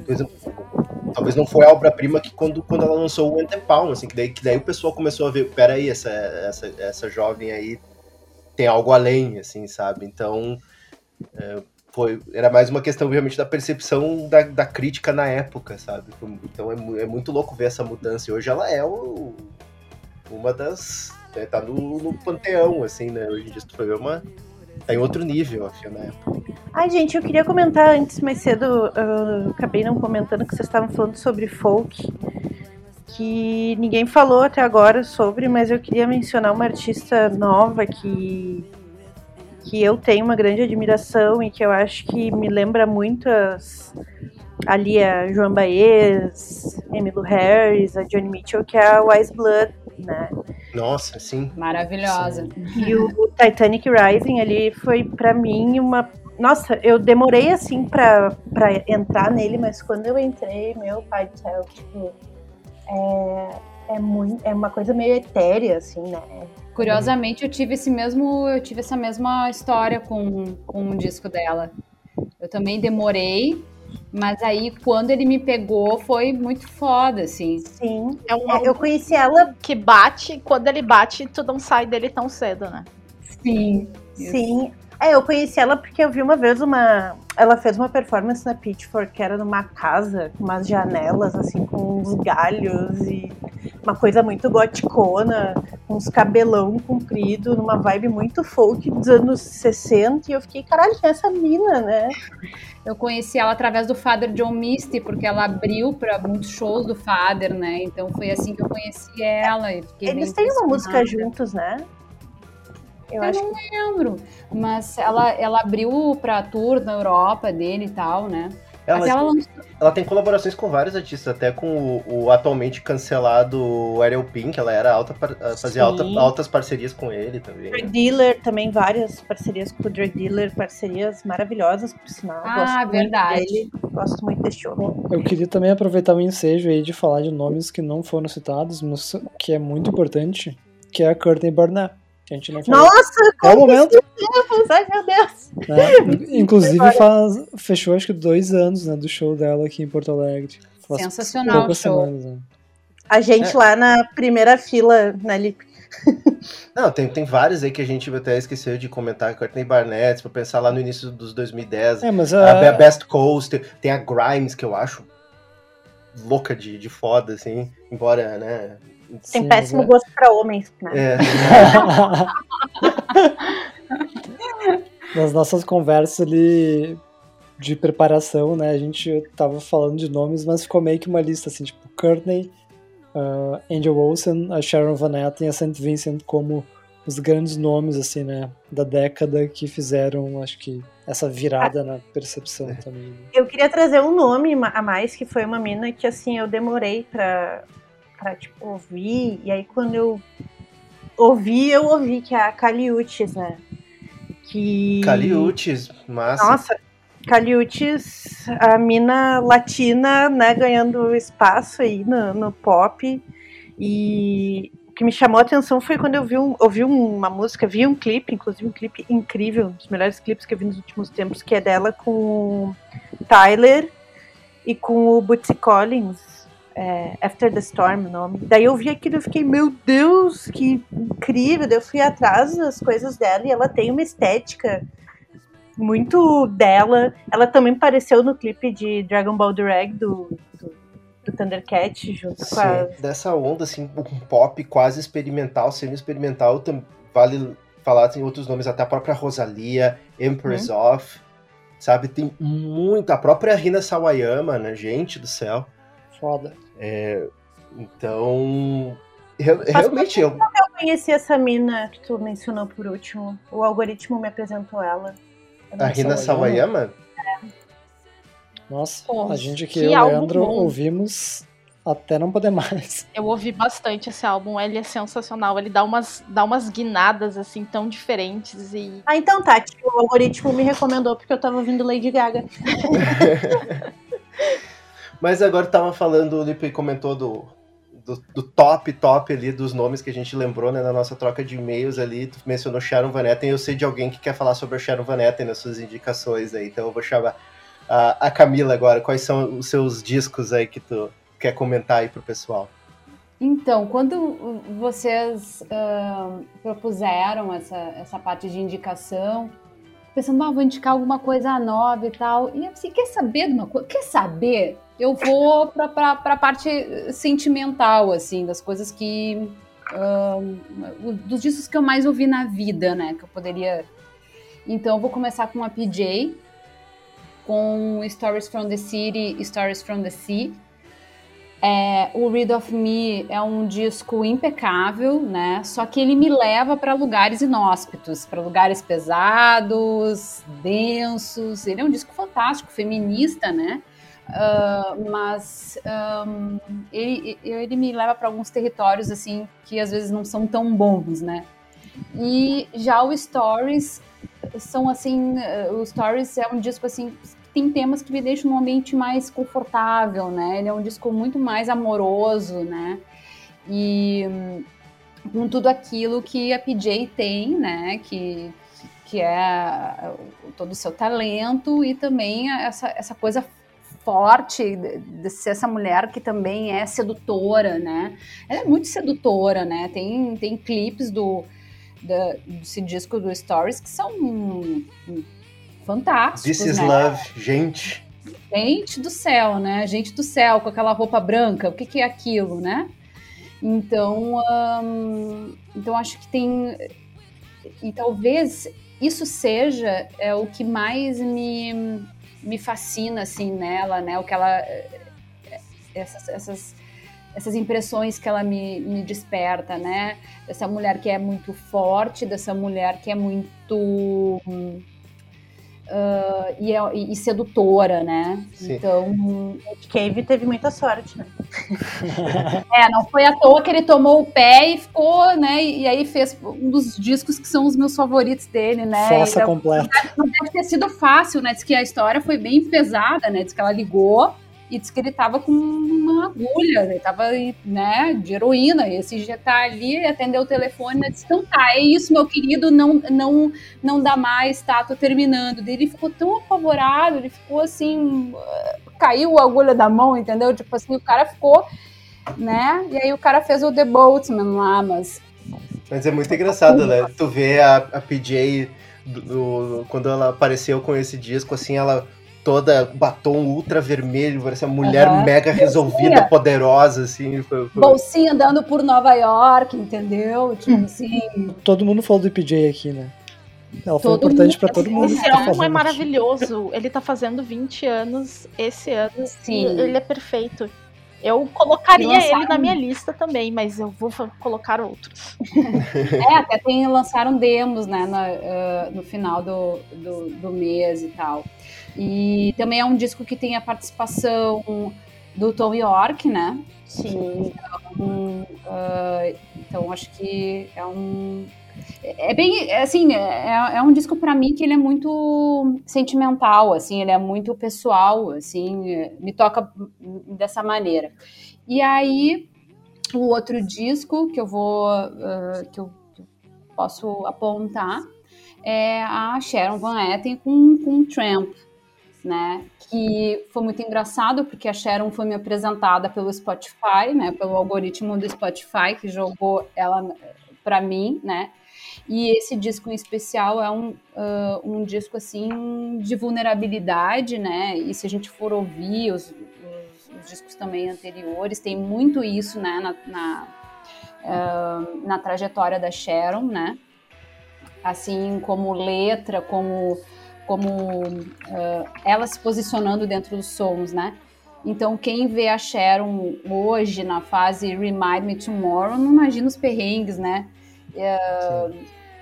exemplo, talvez não foi a obra-prima que quando, quando ela lançou o Anthem Palm, assim, que daí, que daí o pessoal começou a ver, peraí, essa, essa, essa jovem aí tem algo além, assim, sabe? Então, é, foi, era mais uma questão realmente da percepção da, da crítica na época, sabe? Então é, é, muito louco ver essa mudança. E hoje ela é o, uma das. Né, tá no, no, panteão, assim, né? Hoje em dia, tu foi ver uma. Tá em outro nível, a na época. Ai, gente, eu queria comentar antes, mais cedo, eu acabei não comentando que vocês estavam falando sobre folk, que ninguém falou até agora sobre, mas eu queria mencionar uma artista nova que que eu tenho uma grande admiração e que eu acho que me lembra muito as, ali a Joan Baez, Emmylou Harris, a Johnny Mitchell, que é a Wise Blood, né? Nossa, sim. Maravilhosa. Sim. E o Titanic Rising ali foi para mim uma nossa, eu demorei assim pra, pra entrar nele, mas quando eu entrei, meu pai do céu, tipo, é, é, muito, é uma coisa meio etérea, assim, né? Curiosamente, eu tive esse mesmo, eu tive essa mesma história com, com um disco dela. Eu também demorei, mas aí quando ele me pegou foi muito foda, assim. Sim. É um é, eu conheci ela que bate, quando ele bate, tu não sai dele tão cedo, né? Sim. Isso. Sim. É, eu conheci ela porque eu vi uma vez uma. Ela fez uma performance na Pitchfork que era numa casa com umas janelas, assim, com uns galhos e uma coisa muito goticona, uns cabelão comprido, numa vibe muito folk dos anos 60. E eu fiquei, caralho, quem é essa mina, né? Eu conheci ela através do Father John Misty, porque ela abriu para muitos shows do Father, né? Então foi assim que eu conheci ela. Eles têm uma música juntos, né? Eu, eu não que... lembro. Mas ela, ela abriu pra tour na Europa dele e tal, né? Ela, ela... ela, tem colaborações com vários artistas, até com o, o atualmente cancelado Ariel Pink, ela era alta, fazia alta, altas parcerias com ele também. Drug Dealer, também várias parcerias com o Drug Dealer, parcerias maravilhosas, por sinal. Ah, Gosto verdade. Dele, gosto muito deste homem. Eu queria também aproveitar o ensejo aí de falar de nomes que não foram citados, mas que é muito importante, que é a Courtney Barnett a gente não falou. Nossa, qual momento? Ai, meu Deus. É, inclusive, faz, fechou acho que dois anos né, do show dela aqui em Porto Alegre. Faz Sensacional o show. Semanas, né? A gente é. lá na primeira fila, na Lip. Não, tem, tem vários aí que a gente até esqueceu de comentar. Courtney Barnett, pra pensar lá no início dos 2010. É, mas a... a Best Coast, tem a Grimes, que eu acho louca de, de foda, assim. Embora, né, tem Sim, péssimo é... gosto para homens, né? É. Nas nossas conversas ali de preparação, né, a gente tava falando de nomes, mas ficou meio que uma lista assim, tipo Courtney, uh, Angel Olsen, a Sharon Van Etten e a St. Vincent como os grandes nomes assim, né, da década que fizeram, acho que essa virada na percepção é. também. Né? Eu queria trazer um nome a mais que foi uma mina que assim eu demorei para pra, tipo, ouvir. E aí quando eu ouvi, eu ouvi que é a Caliutes, né? Que... Caliutes, massa. Nossa, Caliutes, a mina latina, né, ganhando espaço aí no, no pop. E o que me chamou a atenção foi quando eu vi um, ouvi uma música, vi um clipe, inclusive um clipe incrível, um dos melhores clipes que eu vi nos últimos tempos, que é dela com Tyler e com o Bootsy Collins, é, After the Storm, o nome. Daí eu vi aquilo e fiquei, meu Deus, que incrível. Daí eu fui atrás das coisas dela e ela tem uma estética muito dela. Ela também apareceu no clipe de Dragon Ball Drag do, do, do Thundercat, junto Sim, com a. Dessa onda, assim, um pop quase experimental, semi-experimental, vale falar, tem outros nomes, até a própria Rosalia, Empress hum. of, sabe? Tem muita. A própria Rina Sawayama, né? Gente do céu. Foda. É, Então, eu, realmente eu. Eu conheci essa mina que tu mencionou por último. O algoritmo me apresentou ela. A Rina Sawayama? É. Nossa, a gente aqui, e o Leandro, ouvimos até não poder mais. Eu ouvi bastante esse álbum, ele é sensacional, ele dá umas, dá umas guinadas assim tão diferentes e Ah, então tá, tipo, o algoritmo me recomendou porque eu tava ouvindo Lady Gaga. Mas agora tava falando, o Lipe comentou do, do, do, top, top ali dos nomes que a gente lembrou, né, na nossa troca de e-mails ali, tu mencionou Sharon Van Etten, eu sei de alguém que quer falar sobre a Sharon Van Etten nas suas indicações aí, então eu vou chamar a, a Camila agora, quais são os seus discos aí que tu quer comentar aí pro pessoal? Então, quando vocês uh, propuseram essa, essa parte de indicação, pensando, ah, vou indicar alguma coisa nova e tal, e assim, quer saber de uma coisa? Quer saber? Eu vou pra, pra, pra parte sentimental, assim, das coisas que... Uh, dos discos que eu mais ouvi na vida, né, que eu poderia... Então, eu vou começar com a PJ, com Stories from the City, Stories from the Sea, é, o Read of Me é um disco impecável, né? Só que ele me leva para lugares inóspitos, para lugares pesados, densos. Ele é um disco fantástico, feminista, né? Uh, mas um, ele, ele me leva para alguns territórios assim que às vezes não são tão bons, né? E já o Stories são assim, uh, o Stories é um disco assim tem temas que me deixam num ambiente mais confortável, né? Ele é um disco muito mais amoroso, né? E com tudo aquilo que a PJ tem, né? Que, que é todo o seu talento e também essa, essa coisa forte de ser essa mulher que também é sedutora, né? Ela é muito sedutora, né? Tem, tem clipes do, desse disco do Stories que são fantásticos. This is né? love, gente. Gente do céu, né? Gente do céu, com aquela roupa branca, o que, que é aquilo, né? Então, hum, então acho que tem. E talvez isso seja é, o que mais me, me fascina assim nela, né? O que ela. Essas, essas, essas impressões que ela me, me desperta, né? Dessa mulher que é muito forte, dessa mulher que é muito. Hum, Uh, e, é, e, sedutora, né? Sim. Então. Cave teve muita sorte, né? é, não foi à toa que ele tomou o pé e ficou, né? E, aí fez um dos discos que são os meus favoritos dele, né? Fossa então, completa. Não deve ter sido fácil, né? Diz que a história foi bem pesada, né? Diz que ela ligou e disse que ele tava com uma agulha, ele tava, né, de heroína, e esse já tá ali, atendeu o telefone, e disse, então tá, é isso, meu querido, não, não, não dá mais, tá, tô terminando. Ele ficou tão apavorado, ele ficou assim, caiu a agulha da mão, entendeu? Tipo assim, o cara ficou, né, e aí o cara fez o The Boatman lá, mas... Mas é muito engraçado, né, tu vê a, a PJ... Do, do, quando ela apareceu com esse disco, assim, ela toda batom ultra vermelho, parecia uma mulher uhum. mega resolvida, Bolsinha. poderosa, assim. Foi, foi... Bolsinha andando por Nova York, entendeu? Tipo hum. assim. Todo mundo falou do PJ aqui, né? Ela foi todo importante para todo mundo. Esse álbum tá é maravilhoso. Ele tá fazendo 20 anos esse ano. Sim. ele é perfeito. Eu colocaria ele na minha lista também, mas eu vou colocar outros. é, até tem, lançaram demos, né, no, uh, no final do, do, do, mês e tal. E também é um disco que tem a participação do Tom York, né? Sim. Então, uh, então acho que é um é bem assim é, é um disco para mim que ele é muito sentimental assim ele é muito pessoal assim me toca dessa maneira e aí o outro disco que eu vou uh, que, eu, que, eu, posso apontar é a Sharon Van Etten com, com Tramp né? Que foi muito engraçado porque a Sharon foi me apresentada pelo Spotify, né? Pelo algoritmo do Spotify que jogou ela para mim, né? E esse disco em especial é um, uh, um disco assim de vulnerabilidade, né? E se a gente for ouvir os, os, os discos também anteriores, tem muito isso, né? Na, na, uh, na trajetória da Sharon, né? Assim como letra, como como uh, ela se posicionando dentro dos sons, né? Então, quem vê a Sharon hoje na fase Remind Me Tomorrow não imagina os perrengues, né? É,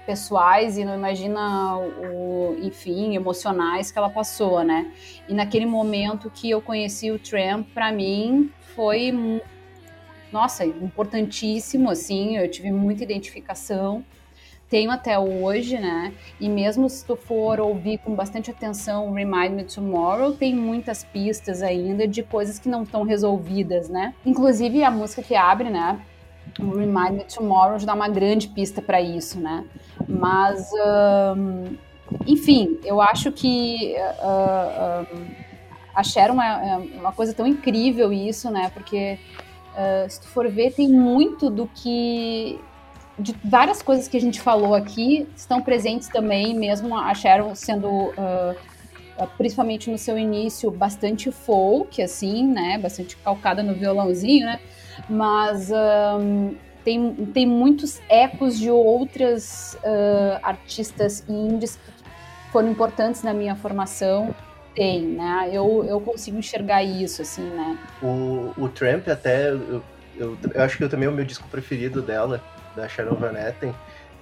pessoais e não imagina o, enfim, emocionais que ela passou, né? E naquele momento que eu conheci o Tramp, para mim foi nossa, importantíssimo assim, eu tive muita identificação tenho até hoje, né? E mesmo se tu for ouvir com bastante atenção Remind Me Tomorrow, tem muitas pistas ainda de coisas que não estão resolvidas, né? Inclusive a música que abre, né? Remind Me Tomorrow já dá uma grande pista para isso, né? Mas, um, enfim, eu acho que uh, uh, a Sharon é uma coisa tão incrível isso, né? Porque uh, se tu for ver, tem muito do que de várias coisas que a gente falou aqui estão presentes também, mesmo a Sharon sendo, uh, principalmente no seu início, bastante folk, assim, né? Bastante calcada no violãozinho, né? Mas um, tem, tem muitos ecos de outras uh, artistas indies que foram importantes na minha formação. Tem, né? Eu, eu consigo enxergar isso, assim, né? O, o Tramp até... Eu, eu, eu acho que eu também é o meu disco preferido dela da Sharon Van Etten.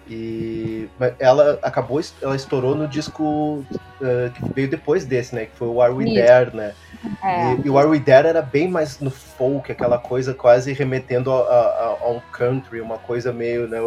E ela acabou, ela estourou no disco uh, que veio depois desse, né? Que foi o Are We There, né? É. E, e, o Are We There era bem mais no folk, aquela coisa quase remetendo a, a, a um country, uma coisa meio, né?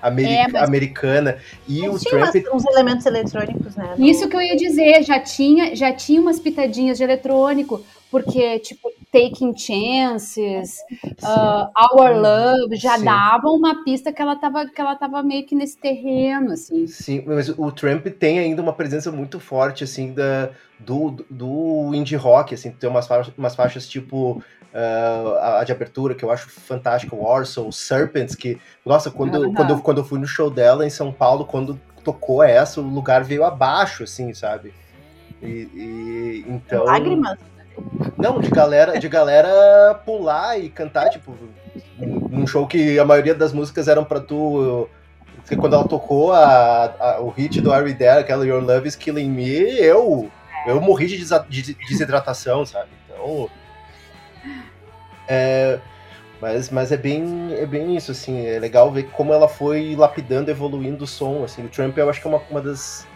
Ameri é, americana. E o tinha Trump... uns elementos eletrônicos, né? Isso que eu ia dizer, já tinha, já tinha umas pitadinhas de eletrônico porque, tipo, Taking Chances, uh, Our Love, já Sim. davam uma pista que ela, tava, que ela tava meio que nesse terreno, assim. Sim, mas o Trump tem ainda uma presença muito forte, assim, da, do, do indie rock, assim, tem umas faixas, umas faixas tipo uh, a, de abertura, que eu acho fantástica, Warsaw, Serpents, que, nossa, quando, uhum. quando, eu, quando eu fui no show dela em São Paulo, quando tocou essa, o lugar veio abaixo, assim, sabe? E, e então... Lágrimas? Não, de galera, de galera pular e cantar, tipo, num show que a maioria das músicas eram pra tu. Porque quando ela tocou a, a, o hit do Are We There, aquela Your Love is Killing Me, eu, eu morri de, de desidratação, sabe? Então. É, mas, mas é bem é bem isso, assim, é legal ver como ela foi lapidando, evoluindo o som, assim. O Trump eu acho que é uma, uma das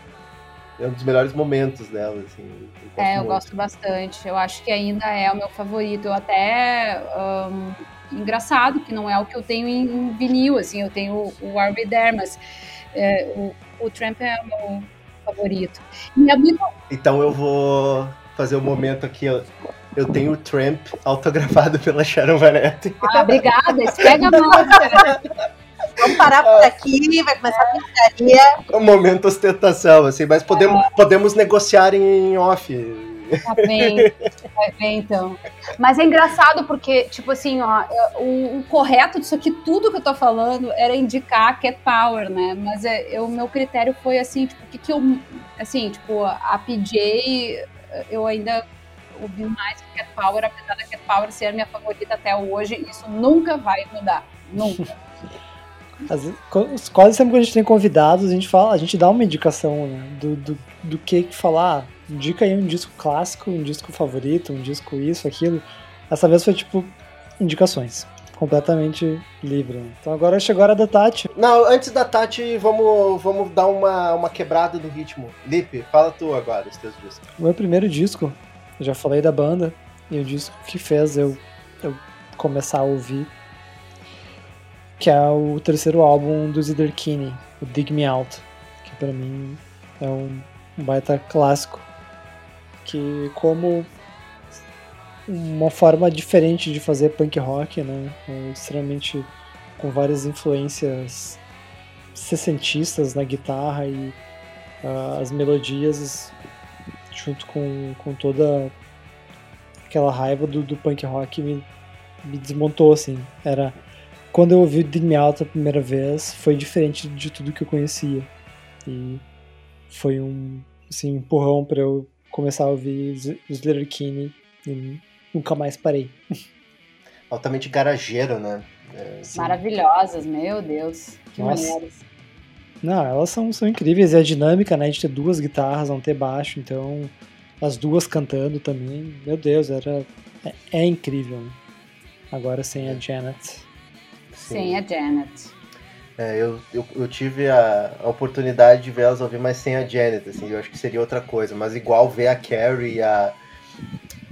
é um dos melhores momentos dela, assim. Eu é, eu muito. gosto bastante. Eu acho que ainda é o meu favorito. Eu até. Um, engraçado que não é o que eu tenho em, vinil, assim, eu tenho o, Arby There, mas é, o, o Tramp é o meu favorito. Muito... Então eu vou fazer o um momento aqui, eu, eu tenho o Tramp autografado pela Sharon Van Etten. Ah, obrigada, pega a mão. Vamos parar por aqui, vai começar a brincadeira. Um momento ostentação, assim, mas podemos, é. podemos negociar em off. Tá bem, vai bem então. Mas é engraçado porque, tipo assim, ó, o, o, correto disso aqui, tudo que eu tô falando, era indicar Cat Power, né? Mas é, o meu critério foi assim, tipo, o que, que eu. Assim, tipo, a PJ, eu ainda ouvi mais que Cat Power, apesar da Cat Power ser a minha favorita até hoje, isso nunca vai mudar. Nunca. Quase sempre que a gente tem convidados, a gente fala, a gente dá uma indicação né, do, do, do que falar. Indica aí um disco clássico, um disco favorito, um disco isso, aquilo. Essa vez foi tipo indicações. Completamente livre. Né? Então agora chegou a hora da Tati. Não, antes da Tati, vamos, vamos dar uma, uma quebrada do ritmo. Lipe, fala tu agora os teus discos. O meu primeiro disco, eu já falei da banda, e o disco que fez eu, eu começar a ouvir que é o terceiro álbum do Zidar Kinney, o Dig Me Out, que para mim é um, um baita clássico, que como uma forma diferente de fazer punk rock, né, é extremamente com várias influências sessentistas na guitarra e uh, as melodias junto com, com toda aquela raiva do, do punk rock me, me desmontou assim, era quando eu ouvi Dig Me Out a primeira vez, foi diferente de tudo que eu conhecia. E foi um assim, empurrão para eu começar a ouvir Slater Kinney e nunca mais parei. Altamente garageiro, né? É, assim... Maravilhosas, meu Deus. Que Nossa. maneiras. Não, elas são, são incríveis. E a dinâmica, né, de ter duas guitarras, não ter baixo, então as duas cantando também. Meu Deus, era é, é incrível. Agora sem a Janet. Sem a Janet. É, eu, eu, eu, tive a, a, oportunidade de ver elas ouvir, mas sem a Janet, assim, eu acho que seria outra coisa. Mas igual ver a Carrie e a.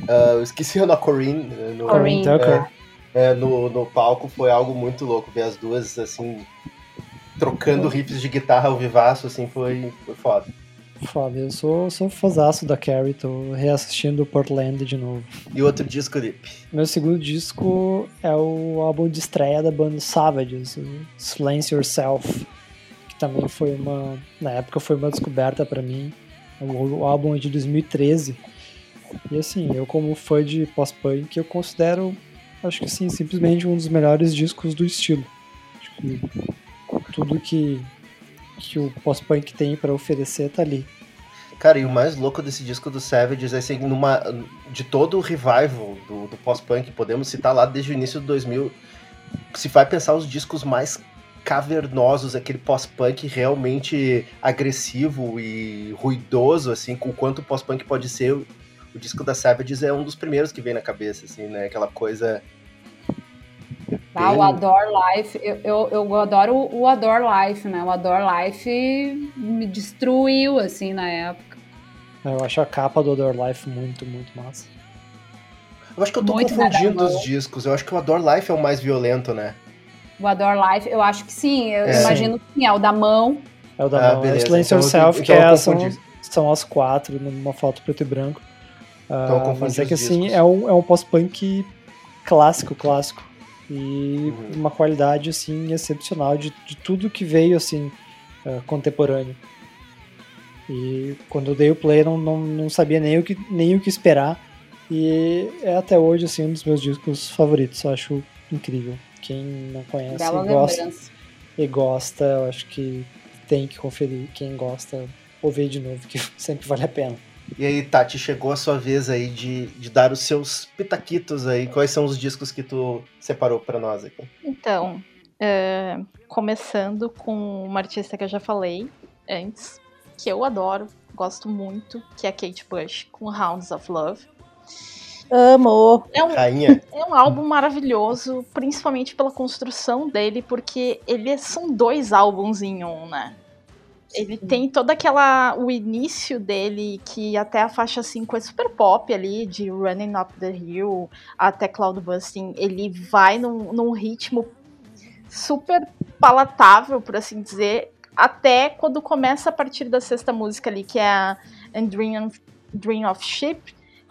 Uh, eu esqueci a Corinne. Né, no, Corinne Tucker. É, é, no, no palco foi algo muito louco. Ver as duas, assim, trocando riffs de guitarra ao vivaço, assim, foi, foi foda. Foda, eu sou, sou fãzaço da Carrie, tô reassistindo Portland de novo. E outro disco, Lip? Meu segundo disco é o álbum de estreia da banda Savages, Silence Yourself, que também foi uma, na época foi uma descoberta para mim. O, o álbum é de 2013. E assim, eu como fã de post-punk, eu considero, acho que sim, simplesmente um dos melhores discos do estilo. Acho que tudo que que o post-punk tem para oferecer tá ali. Cara, e o mais louco desse disco do Savages é assim, numa, de todo o revival do, do pós-punk, podemos citar lá desde o início do 2000, se vai pensar os discos mais cavernosos, aquele pós-punk realmente agressivo e ruidoso, assim, com quanto o pós-punk pode ser, o disco da Savages é um dos primeiros que vem na cabeça, assim, né, aquela coisa ah, o Adore Life, eu, eu, eu adoro o Adore Life, né? O Adore Life me destruiu, assim, na época. Eu acho a capa do Adore Life muito, muito massa. Eu acho que eu tô muito confundindo os discos. Eu acho que o Adore Life é o mais violento, né? O Adore Life, eu acho que sim. Eu é. imagino que sim. É o da mão. É o da ah, mão. Beleza. Silence então, Yourself, então, que é, são, são as quatro numa foto preto e branco. Uh, mas é que assim, é um, é um pós-punk clássico, clássico e uhum. uma qualidade assim excepcional de, de tudo que veio assim uh, contemporâneo. E quando eu dei o play não, não, não sabia nem o, que, nem o que esperar e é até hoje assim um dos meus discos favoritos, eu acho incrível. Quem não conhece e gosta, e gosta, eu acho que tem que conferir. Quem gosta, ouvir de novo, que sempre vale a pena. E aí, Tati, chegou a sua vez aí de, de dar os seus pitaquitos aí. Quais são os discos que tu separou para nós aqui? Então, é, começando com uma artista que eu já falei antes, que eu adoro, gosto muito, que é a Kate Bush, com Hounds of Love. Amo! É um, Rainha. é um álbum maravilhoso, principalmente pela construção dele, porque ele são dois álbuns em um, né? Ele tem toda aquela. O início dele, que até a faixa 5 é super pop ali, de Running Up the Hill até Cloud Busting. Ele vai num, num ritmo super palatável, por assim dizer, até quando começa a partir da sexta música ali, que é a Dream of, Dream of Ship,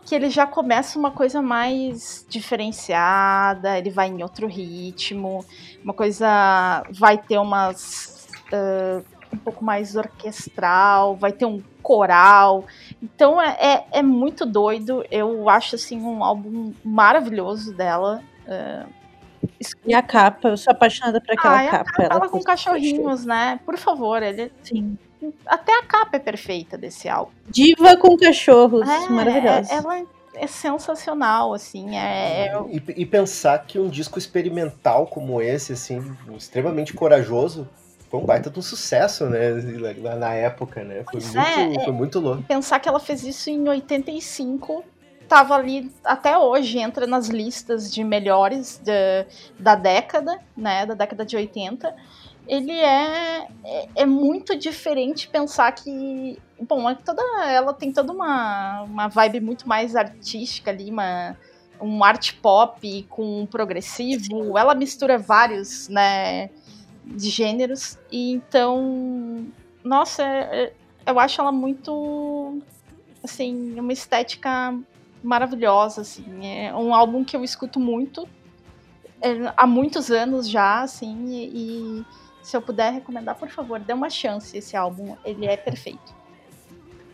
que ele já começa uma coisa mais diferenciada, ele vai em outro ritmo, uma coisa. vai ter umas. Uh, um pouco mais orquestral, vai ter um coral. Então é, é, é muito doido. Eu acho assim um álbum maravilhoso dela. Uh, e a capa, eu sou apaixonada por aquela ah, capa. Ela, ela com cachorrinhos, né? Por favor, ele. Sim. Até a capa é perfeita desse álbum. Diva com cachorros, é, maravilhosa. Ela é sensacional, assim. É... E, e, pensar que um disco experimental como esse, assim, extremamente corajoso, foi um baita de um sucesso, né? Na época, né? Foi, muito, é, foi muito louco. Pensar que ela fez isso em 85 tava ali até hoje, entra nas listas de melhores de, da década, né, da década de 80. Ele é, é, é, muito diferente pensar que, bom, é toda, ela tem toda uma, uma vibe muito mais artística ali, uma, um art pop com progressivo, ela mistura vários, né, de gêneros. E então, nossa, é, é, eu acho ela muito assim, uma estética maravilhosa, assim. É um álbum que eu escuto muito é, há muitos anos já, assim, e, e se eu puder recomendar, por favor, dê uma chance esse álbum, ele é perfeito.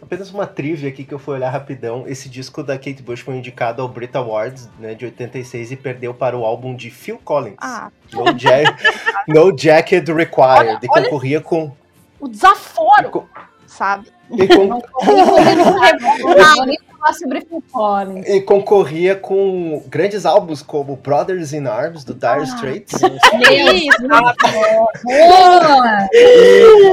Apenas uma trivia aqui que eu fui olhar rapidão. Esse disco da Kate Bush foi indicado ao Brit Awards, né, de 86 e perdeu para o álbum de Phil Collins. Ah. No, Jack, no Jacket Required. Olha, e concorria olha com... O desaforo, com, sabe? E com... falar sobre Phil Collins. E concorria com grandes álbuns como Brothers in Arms, do Dire Ah. Straits. Isso, Boa!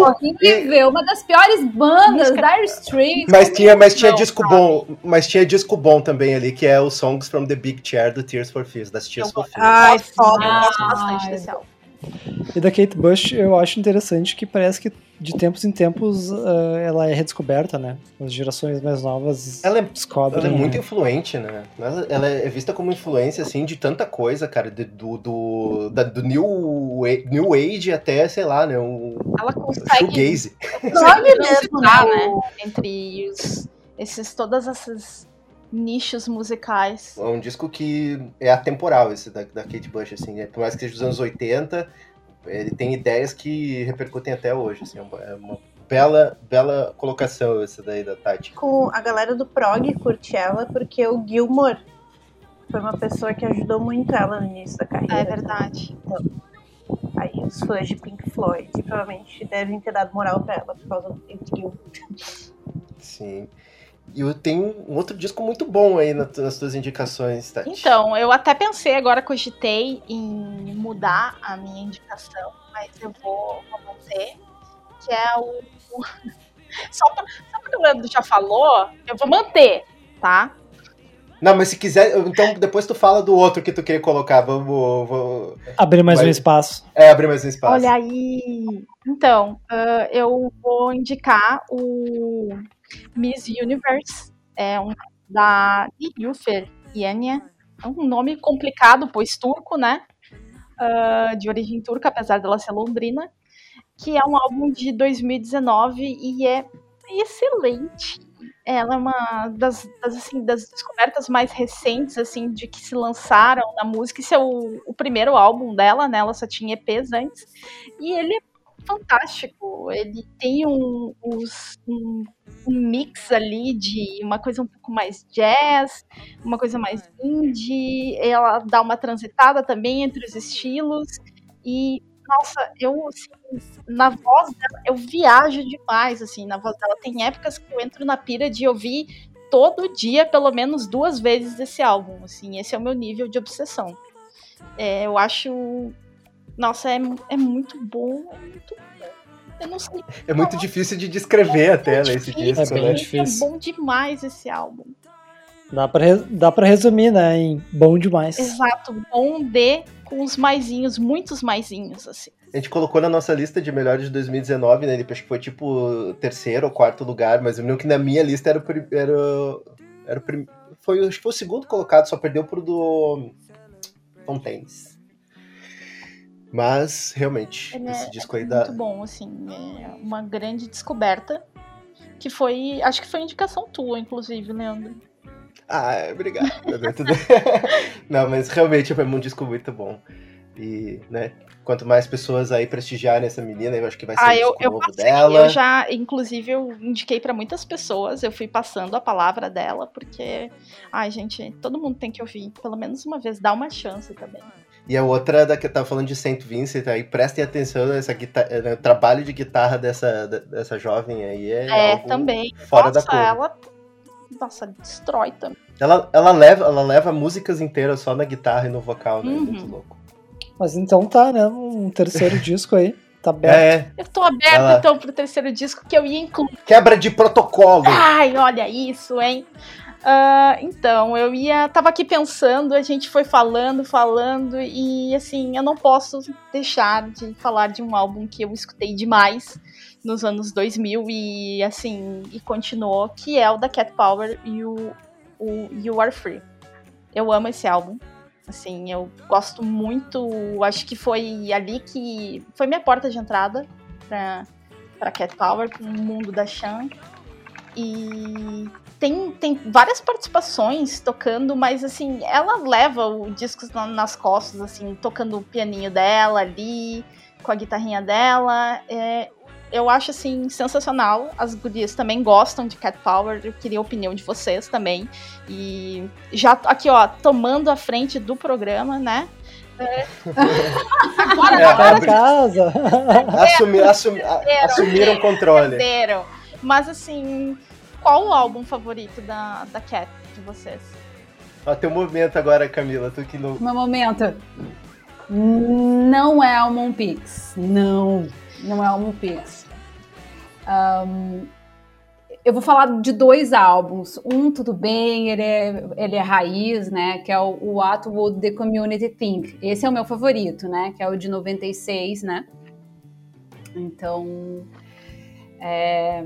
Horrível, uma das piores bandas, Dire Straits. Mas tinha, mas tinha Não, disco sabe? bom, mas tinha disco bom também ali, que é o Songs from the Big Chair do Tears for Fears, das Tears for. Fears. Ai, foda. eu gosto bastante desse álbum. E da Kate Bush eu acho interessante que parece que de tempos em tempos ah, ela é redescoberta, né? As gerações mais novas Ela é- descobrem. Ela é muito né? influente, né? Ela é vista como influência, assim, de tanta coisa, cara. de- Do, do, da- do new, new Age até, sei lá, né? Um Ela consegue shoegaze. Nome mesmo, né? né? Entre os, esses, todas essas nichos musicais. É um disco que é atemporal, esse da, da Kate Bush, assim. né? Por mais que seja dos anos 80, ele tem ideias que repercutem até hoje, assim. É uma, é uma bela, bela colocação essa daí da Tati. Com a galera do prog curte ela porque o Gilmore foi uma pessoa que ajudou muito ela no início da carreira. É verdade. Aí os fãs de Pink Floyd provavelmente devem ter dado moral pra ela por causa do Gilmore. Sim. E eu tenho um outro disco muito bom aí nas, nas tuas indicações, Tati. Então, eu até pensei agora, cogitei em mudar a minha indicação, mas eu vou, vou manter, que é o. só, pra, só porque o Leandro já falou, eu vou manter, tá? Não, mas se quiser, então depois tu fala do outro que tu queria colocar. Vamos. vamos Abrir mais Vai- um espaço. é, abrir mais um espaço. Olha aí! Então, ah, eu vou indicar o Miss Universe, é um da Nilüfer Yenia. É um nome complicado, pois turco, né? Ah, de origem turca, apesar dela ser londrina. Que é um álbum de 2019 e é excelente. Ela é uma das, das, assim, das descobertas mais recentes, assim, de que se lançaram na música. Esse é o, o primeiro álbum dela, né? Ela só tinha EPs antes. E ele é fantástico. Ele tem um, os- um, um mix ali de uma coisa um pouco mais jazz, uma coisa mais indie. Ela dá uma transitada também entre os estilos. E, nossa, eu, assim, na voz dela, eu viajo demais, assim, na voz dela. Tem épocas que eu entro na pira de ouvir todo dia, pelo menos duas vezes esse álbum, assim. Esse é o meu nível de obsessão. É, eu acho nossa, é, é muito bom, é muito bom. Eu não sei. É muito difícil de descrever até, né, esse disco, É bem né? difícil. É bom demais esse álbum. Dá pra, dá pra resumir, né? Em bom demais. Exato, bom de com os maisinhos, muitos maisinhos, assim. A gente colocou na nossa lista de melhores de 2019, né? Ele acho que foi tipo terceiro ou quarto lugar, mas eu lembro que na minha lista era o. prim- Era, era o prim- foi, acho que foi o segundo colocado, só perdeu pro do. Fontaines. Mas, realmente, Ele esse é, disco é aí muito dá. bom, assim. É uma grande descoberta. Que foi. Acho que foi indicação tua, inclusive, Leandro. Ah, obrigado. Não, tudo- Não, mas realmente foi um disco muito bom. E, né, quanto mais pessoas aí prestigiarem essa menina, eu acho que vai ser Ah, o eu, disco eu novo passei, dela. eu já, inclusive, eu indiquei pra muitas pessoas, eu fui passando a palavra dela, porque, ai, gente, todo mundo tem que ouvir, pelo menos uma vez, dá uma chance também. E a outra da que eu tava falando de Saint Vincent, aí prestem atenção nessa guitarra, no trabalho de guitarra dessa, dessa jovem aí. É, É, algo também. Fora Nossa, da curva. ela, nossa, destrói também. Ela, ela, leva, ela leva músicas inteiras só na guitarra e no vocal, né? Uhum. Muito louco. Mas então tá, né? Um terceiro disco aí. Tá aberto. É, Eu tô aberta, Ela- então, pro terceiro disco, que eu ia incluir. quebra de protocolo. Ai, olha isso, hein? Ah, então, eu ia. Tava aqui pensando, a gente foi falando, falando, e assim, eu não posso deixar de falar de um álbum que eu escutei demais nos anos 2000 e assim, e continuou, que é o da Cat Power e o, o You Are Free. Eu amo esse álbum. Assim, eu gosto muito. Acho que foi ali que. Foi minha porta de entrada pra, pra Cat Power, pro mundo da Shan. E tem, tem várias participações tocando, mas assim, ela leva o disco na- nas costas, assim, tocando o pianinho dela ali, com a guitarrinha dela. É, eu acho assim sensacional. As gurias também gostam de Cat Power. Eu queria a opinião de vocês também. E já aqui, ó, tomando a frente do programa, né? É. Agora, É, Vai pra abre- casa. assumi, assumi, a- assumiram o controle. perderam. Mas assim, qual o álbum favorito da, da Cat de vocês? Ó, teu momento agora, Camila. Tu que no... Meu momento. Não é Almond Pix. Não. Não é Almond Pix. Um, eu vou falar de dois álbuns. Um, tudo bem, ele é, ele é raiz, né? Que é o, o Atwood The Community Think. Esse é o meu favorito, né? Que é o de 96, né? Então, é,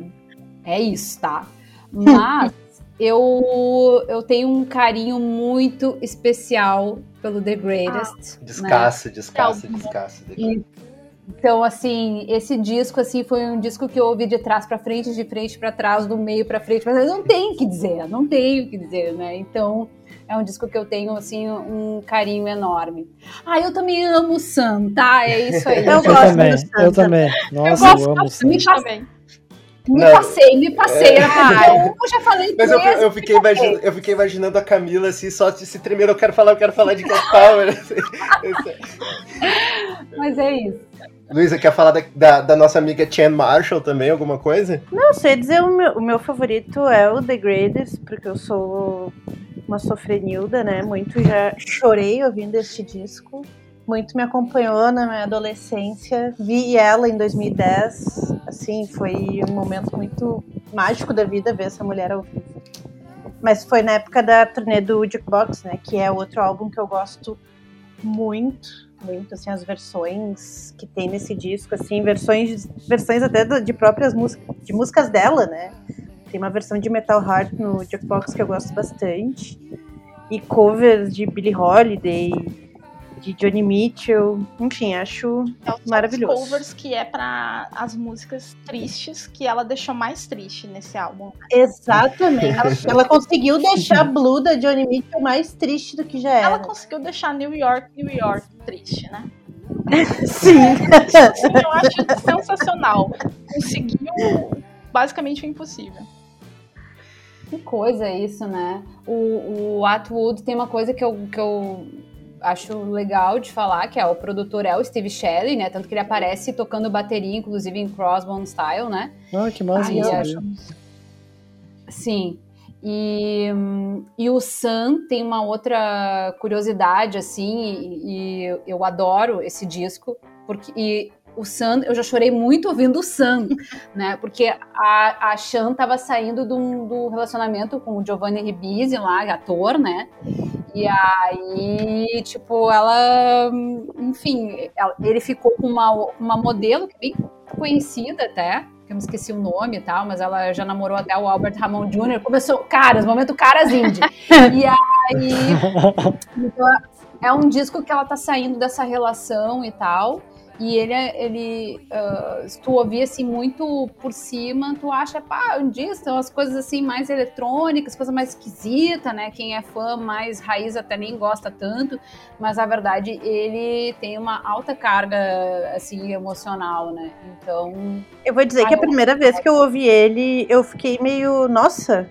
é isso, tá? Mas eu, eu tenho um carinho muito especial pelo The Greatest. Ah, descasso, né? descasso, descasso. Então, assim, esse disco assim foi um disco que eu ouvi de trás para frente, de frente para trás, do meio para frente, mas não tem que dizer, não tenho que dizer, né? Então, é um disco que eu tenho assim um carinho enorme. Ah, eu também amo o Sam, tá? É isso aí. Eu, eu gosto também, do Sam. Eu também. Nossa, eu, eu amo o Sam. Me também. Me não, passei, me passei. É... Ah, eu já falei Mas eu, eu, fiquei imaginando, eu fiquei imaginando a Camila assim, só se tremer, eu quero falar, eu quero falar de Cat Power. Mas é isso. Luísa, quer falar da, da, da, nossa amiga Chan Marshall também, alguma coisa? Não, sei dizer, o meu, o meu favorito é o The Greatest, porque eu sou uma sofrenilda, né? Muito já chorei ouvindo este disco muito me acompanhou na minha adolescência. Vi ela em 2010, assim, foi um momento muito mágico da vida ver essa mulher ao vivo. Mas foi na época da turnê do Jukebox, né, que é outro álbum que eu gosto muito, muito, assim, as versões que tem nesse disco, assim, versões, versões até de próprias músicas, de músicas dela, né. Tem uma versão de Metal Heart no Jukebox que eu gosto bastante. E covers de Billie Holiday, de Johnny Mitchell, enfim, acho é maravilhoso. covers que é para as músicas tristes que ela deixou mais triste nesse álbum. Exatamente. ela, ela, conseguiu deixar Blue da Johnny Mitchell mais triste do que já era. Ela conseguiu deixar New York, New York triste, né? Sim. eu acho sensacional. Conseguiu basicamente o impossível. Que coisa isso, né? O, o Atwood tem uma coisa que eu, que eu acho legal de falar, que é o produtor é o Steve Shelley, né? Tanto que ele aparece tocando bateria, inclusive em Crossbone Style, né? Ah, que massa. Acho... Sim. E, e o Sam tem uma outra curiosidade, assim, e, e eu adoro esse disco, porque e o Sam, eu já chorei muito ouvindo o Sam, né? Porque a, a Chan tava saindo do, do relacionamento com o Giovanni Ribisi lá, ator, né? E aí, tipo, ela, enfim, ela, ele ficou com uma, uma modelo que é bem conhecida até, que eu me esqueci o nome e tal, mas ela já namorou até o Albert Ramon Jr. Começou, caras, momento caras indie. e aí, então, é um disco que ela tá saindo dessa relação e tal. E ele, ele uh, se tu ouvir assim muito por cima, tu acha, pá, um dia são as coisas assim mais eletrônicas, coisa mais esquisita, né? Quem é fã mais raiz até nem gosta tanto, mas a verdade ele tem uma alta carga assim emocional, né? Então, eu vou dizer que a primeira vez que eu ouvi ele, eu fiquei meio, nossa,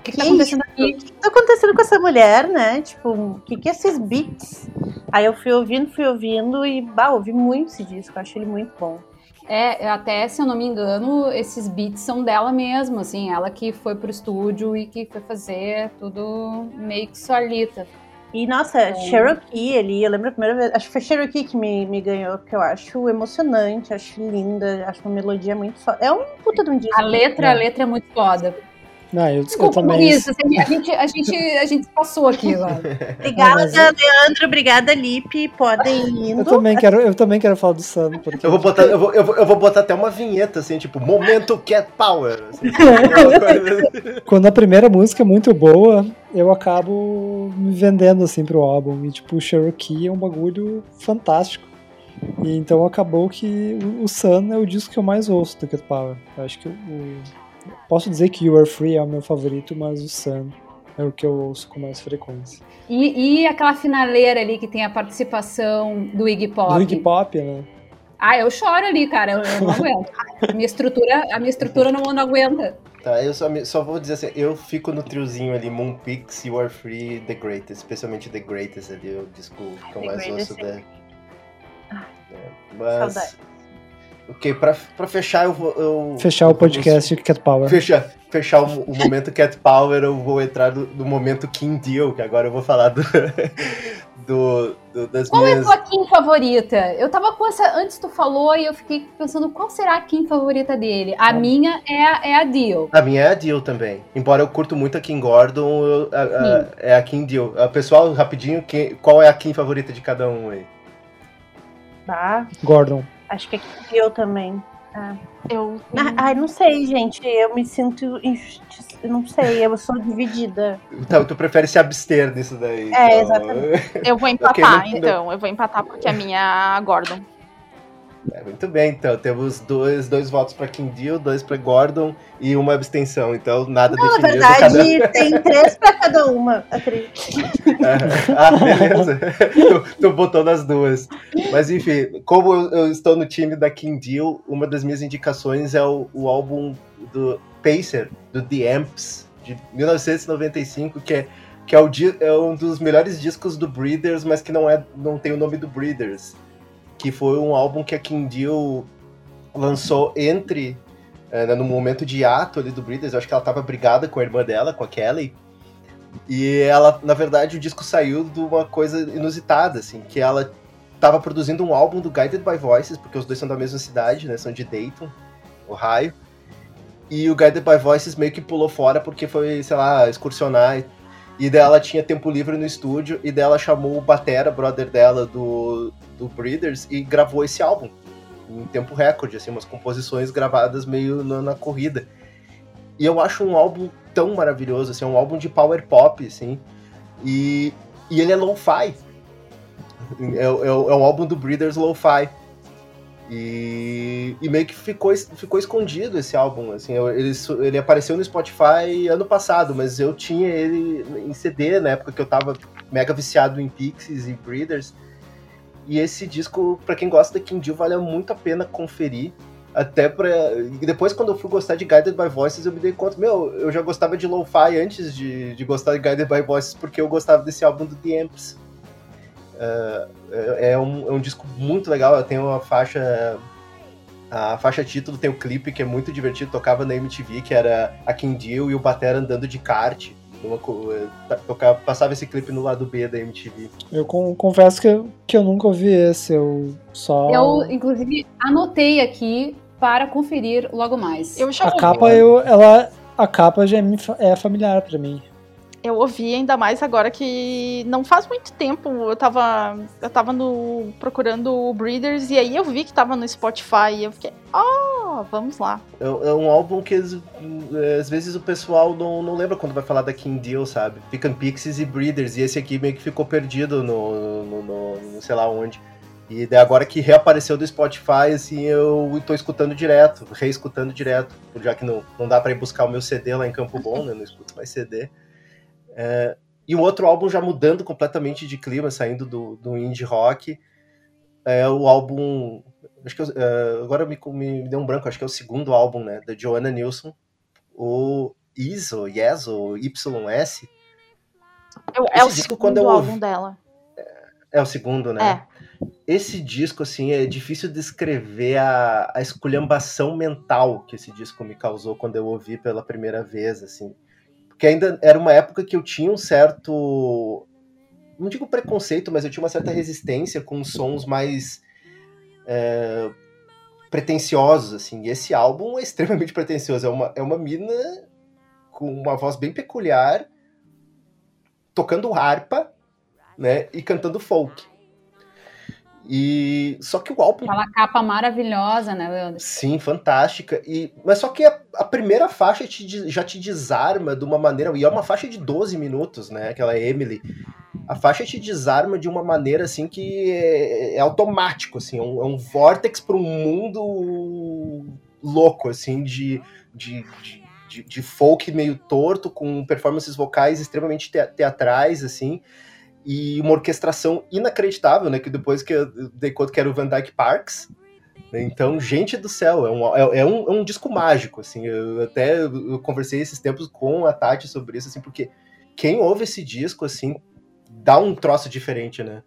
o que, que, tá acontecendo aqui? O que tá acontecendo com essa mulher, né? Tipo, o que, que é esses beats? Aí eu fui ouvindo, fui ouvindo e, bah, ouvi muito esse disco, acho ele muito bom. É, até se eu não me engano, esses beats são dela mesma, assim, ela que foi pro estúdio e que foi fazer tudo meio que solita. E nossa, é. Cherokee ali, eu lembro a primeira vez, acho que foi Cherokee que me, me ganhou, porque eu acho emocionante, acho linda, acho uma melodia muito foda. É um puta de um disco. A letra, é. a letra é muito foda. Não, eu, Desculpa, eu também. Isso, assim, a, gente, a, gente, a gente passou aqui lá. Obrigada, Leandro. Obrigada, Lipe. Podem ir indo. Eu também quero, eu também quero falar do Sam. Porque... Eu, vou botar, eu, vou, eu, vou, eu vou botar até uma vinheta, assim, tipo, momento Cat Power. Assim, Quando a primeira música é muito boa, eu acabo me vendendo, assim, pro álbum. E, tipo, o Cherokee é um bagulho fantástico. E então acabou que o, o Sun é o disco que eu mais ouço do Cat Power. Eu acho que o Posso dizer que You Are Free é o meu favorito, mas o Sun é o que eu ouço com mais frequência. E, e aquela finaleira ali que tem a participação do Iggy Pop? Do Iggy Pop, né? Ah, eu choro ali, cara, eu, eu não aguento. A minha estrutura, a minha estrutura não, não aguenta. Tá, eu só, só vou dizer assim, eu fico no triozinho ali, Moonpix, You Are Free, The Greatest, especialmente The Greatest ali, o disco que eu mais ouço da... Ah, é, mas... Saudade. Ok, pra, pra fechar, eu vou. Eu, Fechar o podcast Cat Power. Fechar, fechar o, o momento Cat Power, eu vou entrar no, no momento King Deal, que agora eu vou falar do, do, do das Qual minhas. é a tua Kim favorita? Eu tava com essa. Antes tu falou e eu fiquei pensando qual será a Kim favorita dele. A minha é a, é a Dio. A minha é a Deal também. Embora eu curto muito a Kim Gordon, eu- a- a- é a Kim Deal. Ah, Pessoal, rapidinho, quem- qual é a Kim favorita de cada um aí? Tá? Gordon. Acho que aqui eu também. Eu. Ah, Ai, não sei, gente. Eu me sinto injustiça. Não sei, eu sou dividida. Então, tu prefere se abster disso daí. É, então. exatamente. Eu vou empatar, Ok, não- então. Eu vou empatar porque a minha é a Gordon. É, muito bem, então. Temos dois, dois votos pra Kim Deal, dois pra Gordon e uma abstenção. Então, nada Na definido. verdade, tem três pra cada uma. Acredito. ah, beleza. tu, tu botou nas duas. Mas enfim, como eu, eu estou no time da Kim Deal, uma das minhas indicações é o, o álbum do Pacer, do The Amps, de 1995, que é, que é, o, é um dos melhores discos do Breeders, mas que não, é, não tem o nome do Breeders. Que foi um álbum que a Kim Deal lançou entre. eh, no momento de ato ali do Breeders, eu acho que ela tava brigada com a irmã dela, com a Kelly. E ela, na verdade, o disco saiu de uma coisa inusitada, assim, que ela tava produzindo um álbum do Guided by Voices, porque os dois são da mesma cidade, né? São de Dayton, Ohio. E o Guided by Voices meio que pulou fora porque foi, sei lá, excursionar. E- E daí ela tinha tempo livre no estúdio, e daí ela chamou o Batera, brother dela, do, do Breeders, e gravou esse álbum. Em tempo recorde, assim, umas composições gravadas meio na, na corrida. E eu acho um álbum tão maravilhoso, assim, é um álbum de power pop, assim. E, e ele é lo-fi. É, é- é um álbum do Breeders lo-fi. E, e meio que ficou, ficou escondido esse álbum, assim, eu- ele, ele apareceu no Spotify ano passado, mas eu tinha ele em CD na época que eu tava mega viciado em Pixies e Breeders. E esse disco, pra quem gosta Kim Deal, vale muito a pena conferir. Até pra. E depois, quando eu fui gostar de Guided by Voices, eu me dei conta, meu, eu já gostava de Lo-Fi antes de, de gostar de Guided by Voices, porque eu gostava desse álbum do The Amps. É, é, é um, é um disco muito legal, tem uma faixa. A faixa título tem o clipe que é muito divertido, tocava na MTV, que era a Kim Deal e o Batera andando de kart. Eh, tocava, passava esse clipe no lado B da MTV. Eu con- confesso que eu, que eu nunca ouvi esse, eu só. Eu, inclusive, anotei aqui para conferir logo mais. Eu já A ouvi. capa, eu, ela, a capa já é é familiar pra mim. Eu ouvi ainda mais agora que não faz muito tempo eu tava, eu tava no, procurando o Breeders e aí eu vi que tava no Spotify e eu fiquei, oh, vamos lá. É, é um álbum que às, é, às vezes o pessoal não, não lembra quando vai falar da King Deal, sabe? Ficam Pixies e Breeders, e esse aqui meio que ficou perdido no, no, no- no sei lá onde. E agora que reapareceu do Spotify, assim, eu tô escutando direto, reescutando direto, já que não, não dá pra ir buscar o meu CD lá em Campo Bom, né? Não escuto mais CD. É, e o outro álbum já mudando completamente de clima, saindo do, do indie rock, é o álbum acho que eu- eh, agora me, me, deu um branco, acho que é o segundo álbum, né, da Joanna Nilsson, o ISO, Yes, ou YS, Eu- é o Esse disco, segundo eu álbum dela. é o segundo, né? Esse disco, assim, é difícil descrever a, a esculhambação mental que esse disco me causou quando eu ouvi pela primeira vez, assim. Porque ainda era uma época que eu tinha um certo. Não digo preconceito, mas eu tinha uma certa resistência com sons mais. é, pretensiosos, assim. E esse álbum é extremamente pretensioso. É uma, é uma mina com uma voz bem peculiar, tocando harpa, né? E cantando folk. E só que o álbum Aquela capa maravilhosa, né, Leandro? Sim, fantástica. E, mas só que a, a primeira faixa te já te desarma de uma maneira. E é uma faixa de 12 minutos, né? Aquela Emily. A faixa te desarma de uma maneira assim que é, é automático, assim, é um, é um vórtex para um mundo louco, assim, de, de, de, de- de folk meio torto, com performances vocais extremamente te- teatrais, assim e uma orquestração inacreditável, né? Que depois que eu dei conta que era o Van Dyke Parks. né, Então, gente do céu, é um, é, é um, é um disco mágico, assim. Eu até eu conversei esses tempos com a Tati sobre isso, assim, porque quem ouve esse disco, assim, dá um troço diferente, né?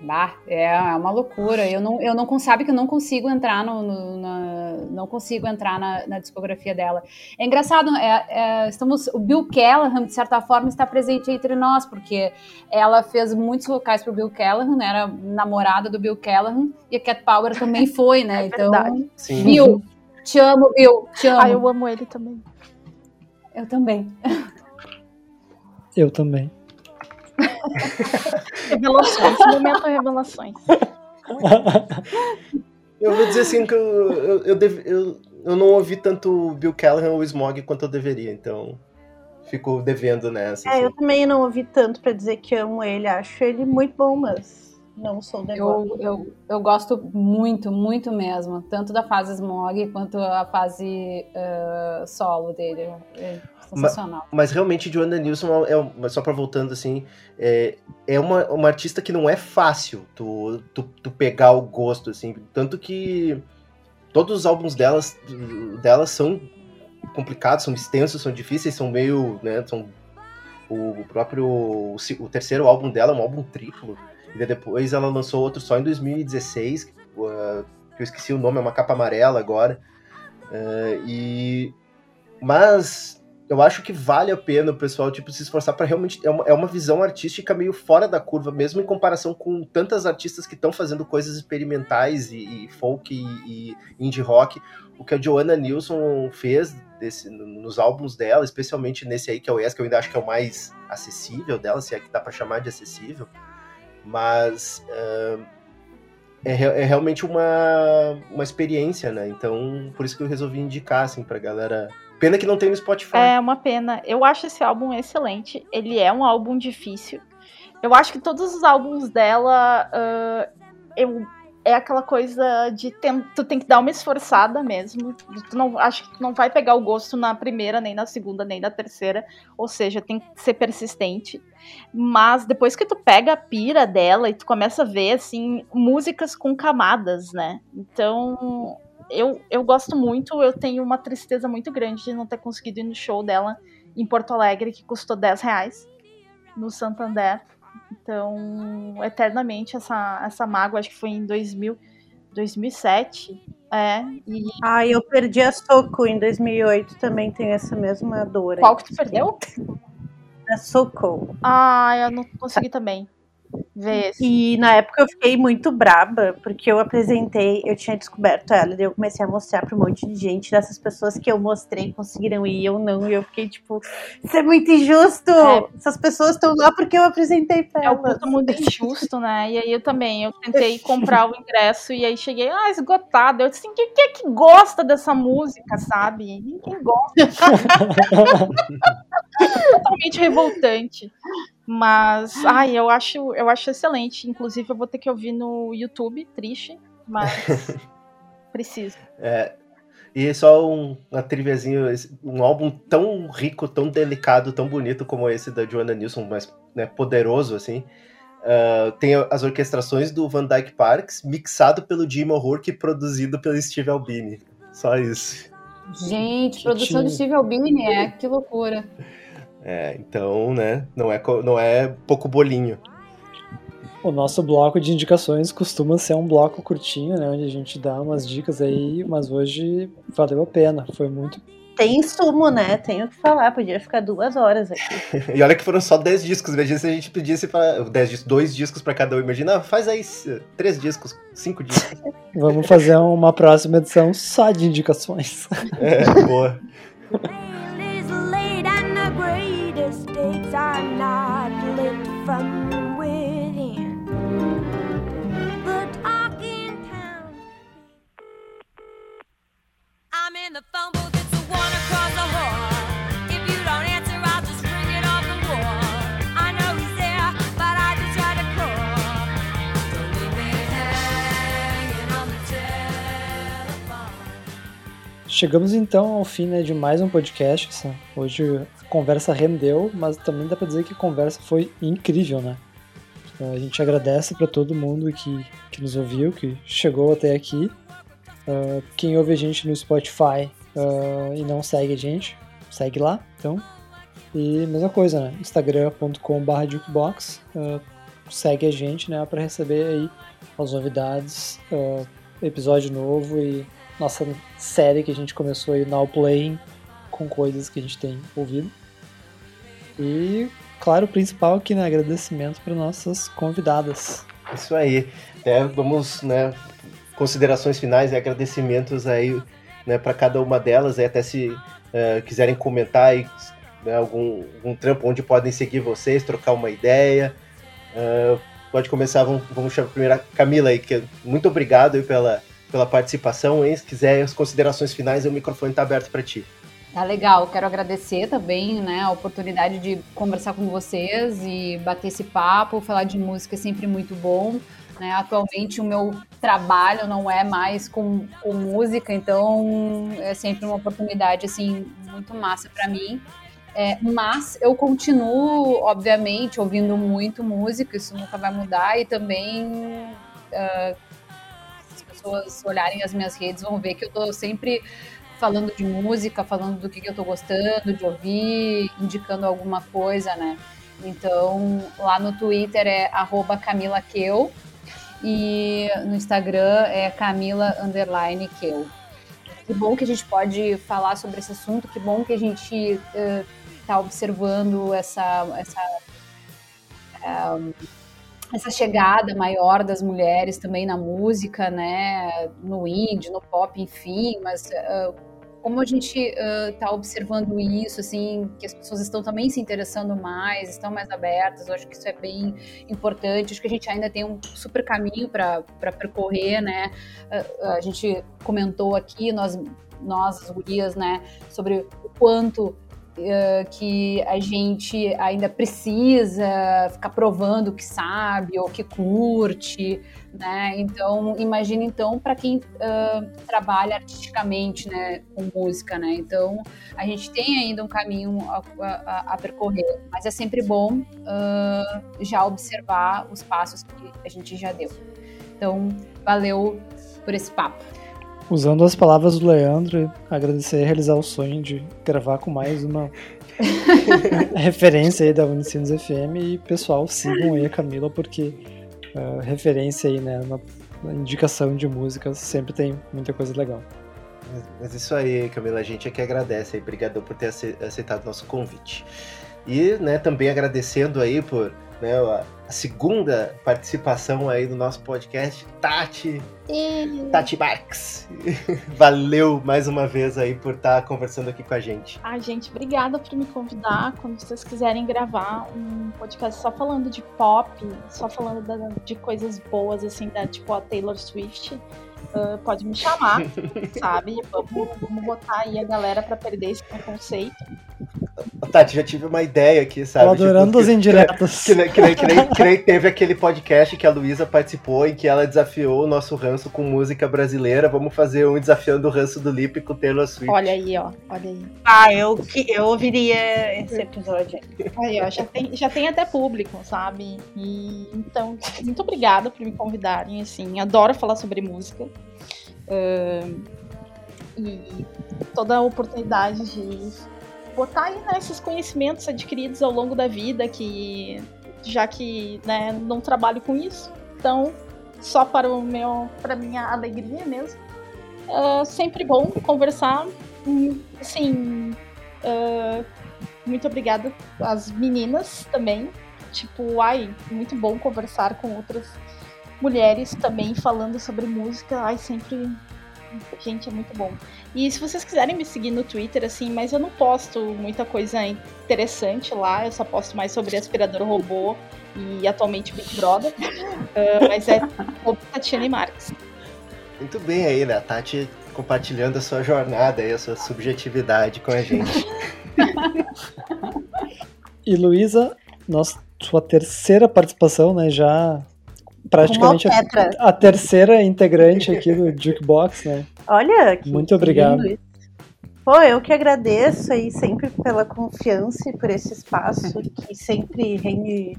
Bah, é uma loucura. Eu não, eu não sabe que eu não consigo entrar no, no na, não consigo entrar na, na, discografia dela. É engraçado, é, é, estamos, o Bill Callahan de certa forma está presente entre nós, porque ela fez muitos vocais para o Bill Callahan, né, era namorada do Bill Callahan e a Cat Power também foi, né? É então, verdade. Sim. Bill, te amo, Bill, te amo. Ah, eu amo ele também. Eu também. Eu também. Revelações, momento revelações. Eu vou dizer assim que eu, eu, eu, deve- eu, eu não ouvi tanto o Bill Callahan ou o Smog quanto eu deveria, então fico devendo nessa. É, assim. eu também não ouvi tanto pra dizer que amo ele. Acho ele muito bom, mas não sou devota. Eu, eu, eu gosto muito, muito mesmo. Tanto da fase Smog quanto a fase eh, solo dele. É sensacional. Mas realmente Joanna Nilsson é, mas só pra voltando assim, é, é uma, uma artista que não é fácil tu, tu, tu pegar o gosto, assim. Tanto que todos os álbuns delas, delas são complicados, são extensos, são difíceis, são meio, né, são o próprio, o, terceiro álbum dela é um álbum triplo, e depois ela lançou outro só em 2016, que, uh, que eu esqueci o nome, é uma capa amarela agora, Uh, e... Mas eu acho que vale a pena o pessoal tipo, se esforçar para realmente. É uma, é uma visão artística meio fora da curva, mesmo em comparação com tantas artistas que estão fazendo coisas experimentais e, e folk e, e indie rock. O que a Joanna Nilsson fez desse, nos álbuns dela, especialmente nesse aí que é o Yes, que eu ainda acho que é o mais acessível dela, se é que dá para chamar de acessível. Mas. ah, é, é realmente uma, uma experiência, né? Então, por isso que eu resolvi indicar, assim, pra galera. Pena que não tem no Spotify. É uma pena. Eu acho esse álbum excelente. Ele é um álbum difícil. Eu acho que todos os álbuns dela. ah, eu, é aquela coisa de tem- tu tem que dar uma esforçada mesmo. Tu não, acho que tu não vai pegar o gosto na primeira, nem na segunda, nem na terceira. Ou seja, tem que ser persistente. Mas depois que tu pega a pira dela e tu começa a ver, assim, músicas com camadas, né? Então, eu, eu gosto muito, eu tenho uma tristeza muito grande de não ter conseguido ir no show dela em Porto Alegre, que custou 10 reais, no Santander. Então, eternamente, essa, essa mágoa, acho que foi em 2000, 2007, é, e Ah, eu perdi a Soco em 2008, também tenho essa mesma dor. qual que tu perdeu? A Soco. Ah, eu não consegui também E na época eu fiquei muito braba, porque eu apresentei, eu tinha descoberto ela, daí eu comecei a mostrar pra um monte de gente, dessas pessoas que eu mostrei conseguiram ir, eu não, e eu fiquei tipo, isso é muito injusto! É. Essas pessoas estão lá porque eu apresentei pra É o elas. puto mundo injusto, né? E aí eu também, eu tentei comprar o ingresso e aí cheguei, ah, esgotado. Eu disse assim, quem que é que gosta dessa música, sabe? Ninguém gosta. Totalmente revoltante. Mas, ai, eu acho, eu acho excelente. Inclusive, eu vou ter que ouvir no YouTube, triste, mas preciso. É, e só um, uma triviazinha, um álbum tão rico, tão delicado, tão bonito como esse da Joanna Nilsson, mas né, poderoso, assim. ah, tem as orquestrações do Van Dyke Parks, mixado pelo Jim O'Rourke e produzido pelo Steve Albini. Ssó isso. Gente, produção de. Steve Albini, é, que loucura. É, então, né, não é, não é pouco bolinho. O nosso bloco de indicações costuma ser um bloco curtinho, né? Onde a gente dá umas dicas aí, mas hoje valeu a pena. Foi muito. Tem sumo, né? Tenho o que falar, podia ficar duas horas aqui. E olha que foram só 10 discos, imagina se a gente pedisse para 10 discos, dois discos pra cada um. Imagina, faz aí três discos, cinco discos. Vamos fazer uma próxima edição só de indicações. É, boa. Chegamos então ao fim né, de mais um podcast. Essa- Hoje a conversa rendeu, mas também dá pra dizer que a conversa foi incrível, né? A gente agradece para todo mundo que, que nos ouviu, que chegou até aqui. Ah, quem ouve a gente no Spotify ah, e não segue a gente, segue lá, então. E mesma coisa, né? instagram.com.br jukebox. Ah, segue a gente, né, para receber aí as novidades, uh, episódio novo e nossa série que a gente começou aí Now Playing com coisas que a gente tem ouvido. E, claro, o principal aqui, né, agradecimento para nossas convidadas. Isso aí. É, vamos, né, considerações finais e agradecimentos aí, né, para cada uma delas, até se uh, quiserem comentar aí, né, algum, algum trampo onde podem seguir vocês, trocar uma ideia. Uh, pode começar, vamos, vamos chamar primeiro a Camila aí, que muito obrigado aí pela, pela participação, hein? Se quiser as considerações finais, o microfone está aberto para ti. Tá legal, quero agradecer também, né, a oportunidade de conversar com vocês e bater esse papo, falar de música é sempre muito bom. Né? Atualmente o meu trabalho não é mais com, com música, então é sempre uma oportunidade assim muito massa para mim. É, mas eu continuo, obviamente, ouvindo muito música, isso nunca vai mudar, e também uh, pessoas olharem as minhas redes vão ver que eu estou sempre falando de música, falando do que, que eu tô gostando de ouvir, indicando alguma coisa, né? Então, lá no Twitter é CamilaKeu e no Instagram é Camila Underline Keu. Que bom que a gente pode falar sobre esse assunto, que bom que a gente está uh, observando essa, essa, um, essa chegada maior das mulheres também na música, né, no indie, no pop, enfim, mas uh, como a gente está uh, observando isso, assim, que as pessoas estão também se interessando mais, estão mais abertas, eu acho que isso é bem importante, acho que a gente ainda tem um super caminho para percorrer, né, uh, a gente comentou aqui, nós, nós, as gurias, né, sobre o quanto Uh, que a gente ainda precisa ficar provando que sabe ou que curte, né? Então, imagina então para quem uh, trabalha artisticamente, né, com música, né? Então, a gente tem ainda um caminho a, a, a percorrer, mas é sempre bom uh, já observar os passos que a gente já deu. Então, valeu por esse papo. Usando as palavras do Leandro, agradecer e realizar o sonho de gravar com mais uma referência aí da Unicinos FM e pessoal, sigam aí a Camila porque uh, referência aí, né, na, na, indicação de músicas sempre tem muita coisa legal. Mas isso aí, Camila, a gente é que agradece aí, obrigado por ter aceitado nosso convite. E, né, também agradecendo aí por né, a segunda participação aí no nosso podcast, Tati. E... Tati Marx. Valeu mais uma vez aí por estar conversando aqui com a gente. Ai, gente, obrigada por me convidar. Quando vocês quiserem gravar um podcast só falando de pop, só falando da, de coisas boas, assim, da tipo a Taylor Swift, uh, pode me chamar, sabe? Vamos, vamos botar aí a galera para perder esse preconceito. Tati, já tive uma ideia aqui, sabe? Tô adorando tipo, as indiretas. Que, que, que, que, nem, que nem teve aquele podcast que a Luísa participou em que ela desafiou o nosso ranço com música brasileira. Vamos fazer um desafiando o ranço do Lip com Taylor Swift. Olha aí, ó. Olha aí. Ah, eu, eu ouviria esse episódio. Aí, ó. Já tem, já tem até público, sabe? E, então, muito obrigada por me convidarem, assim. Adoro falar sobre música. Uh, e toda a oportunidade de botar aí né, conhecimentos adquiridos ao longo da vida, que já que né, não trabalho com isso, então só para o meu, para minha alegria mesmo. É sempre bom conversar, assim, uh, muito obrigada às meninas também, tipo, ai, muito bom conversar com outras mulheres também falando sobre música, ai, sempre Gente, é muito bom. E se vocês quiserem me seguir no Twitter, assim, mas eu não posto muita coisa interessante lá, eu só posto mais sobre aspirador robô e atualmente Big Brother. uh, mas é Tatiane Marques. Muito bem aí, né? A Tati compartilhando a sua jornada e a sua subjetividade com a gente. e Luísa, sua terceira participação, né? Já praticamente a, a, terceira integrante aqui do Jukebox, né? Olha, que muito obrigado. Pô, eu que agradeço aí sempre pela confiança e por esse espaço que sempre rende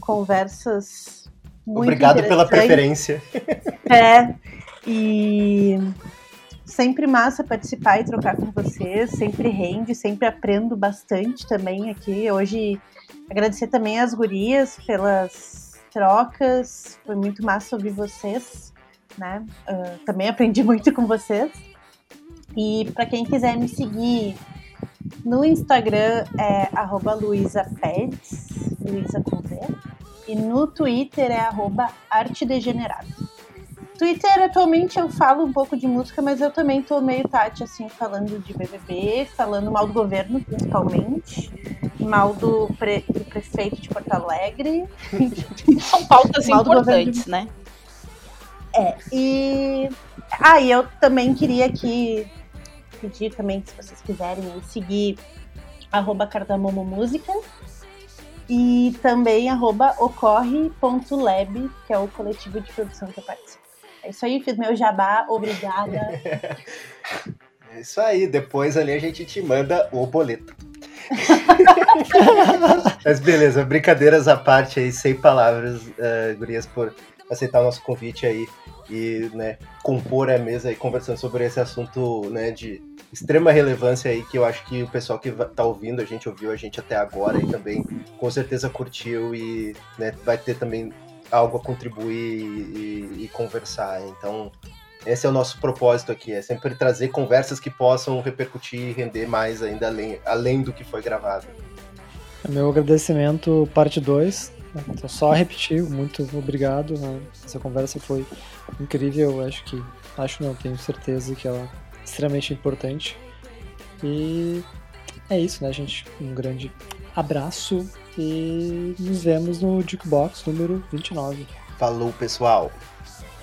conversas muito Obrigado pela preferência. É, e sempre massa participar e trocar com vocês, sempre rende, sempre aprendo bastante também aqui. Hoje agradecer também às gurias pelas trocas. Foi muito massa ouvir vocês, né? Ah, também aprendi muito com vocês. E para quem quiser me seguir no Instagram é arroba luisapeds, Luisa com V. E no Twitter é artedegenerado. Twitter, atualmente, eu falo um pouco de música, mas eu também tô meio Tati, assim, falando de BBB, falando mal do governo, principalmente, mal do, pre- do prefeito de Porto Alegre. São pautas Mal importantes, né? É, e... Ah, e eu também queria aqui pedir também, se vocês quiserem, seguir arroba Cardamomo Música e também arroba ocorre.lab, que é o coletivo de produção que eu participo. É isso aí, fiz meu jabá, obrigada. É isso aí, depois ali a gente te manda o boleto. Mas beleza, brincadeiras à parte aí, sem palavras, eh, gurias, por aceitar o nosso convite aí e né, compor a mesa e conversando sobre esse assunto né, de extrema relevância aí, que eu acho que o pessoal que tá ouvindo, a gente ouviu a gente até agora e também com certeza curtiu e né, vai ter também algo a contribuir e, e- conversar. Então, esse é o nosso propósito aqui, é sempre trazer conversas que possam repercutir e render mais ainda além, além do que foi gravado. Meu agradecimento, parte 2. Então, só repetir, muito obrigado. né? Essa conversa foi incrível. Acho que. Acho não, tenho certeza que ela é extremamente importante. E é isso, né, gente? Um grande abraço e nos vemos no Jukebox número 29. Falou, pessoal.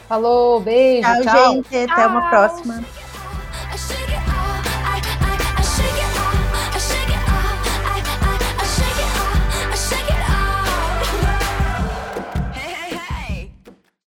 Falou, beijo. Tchau, tchau. gente. Tchau. Até uma próxima.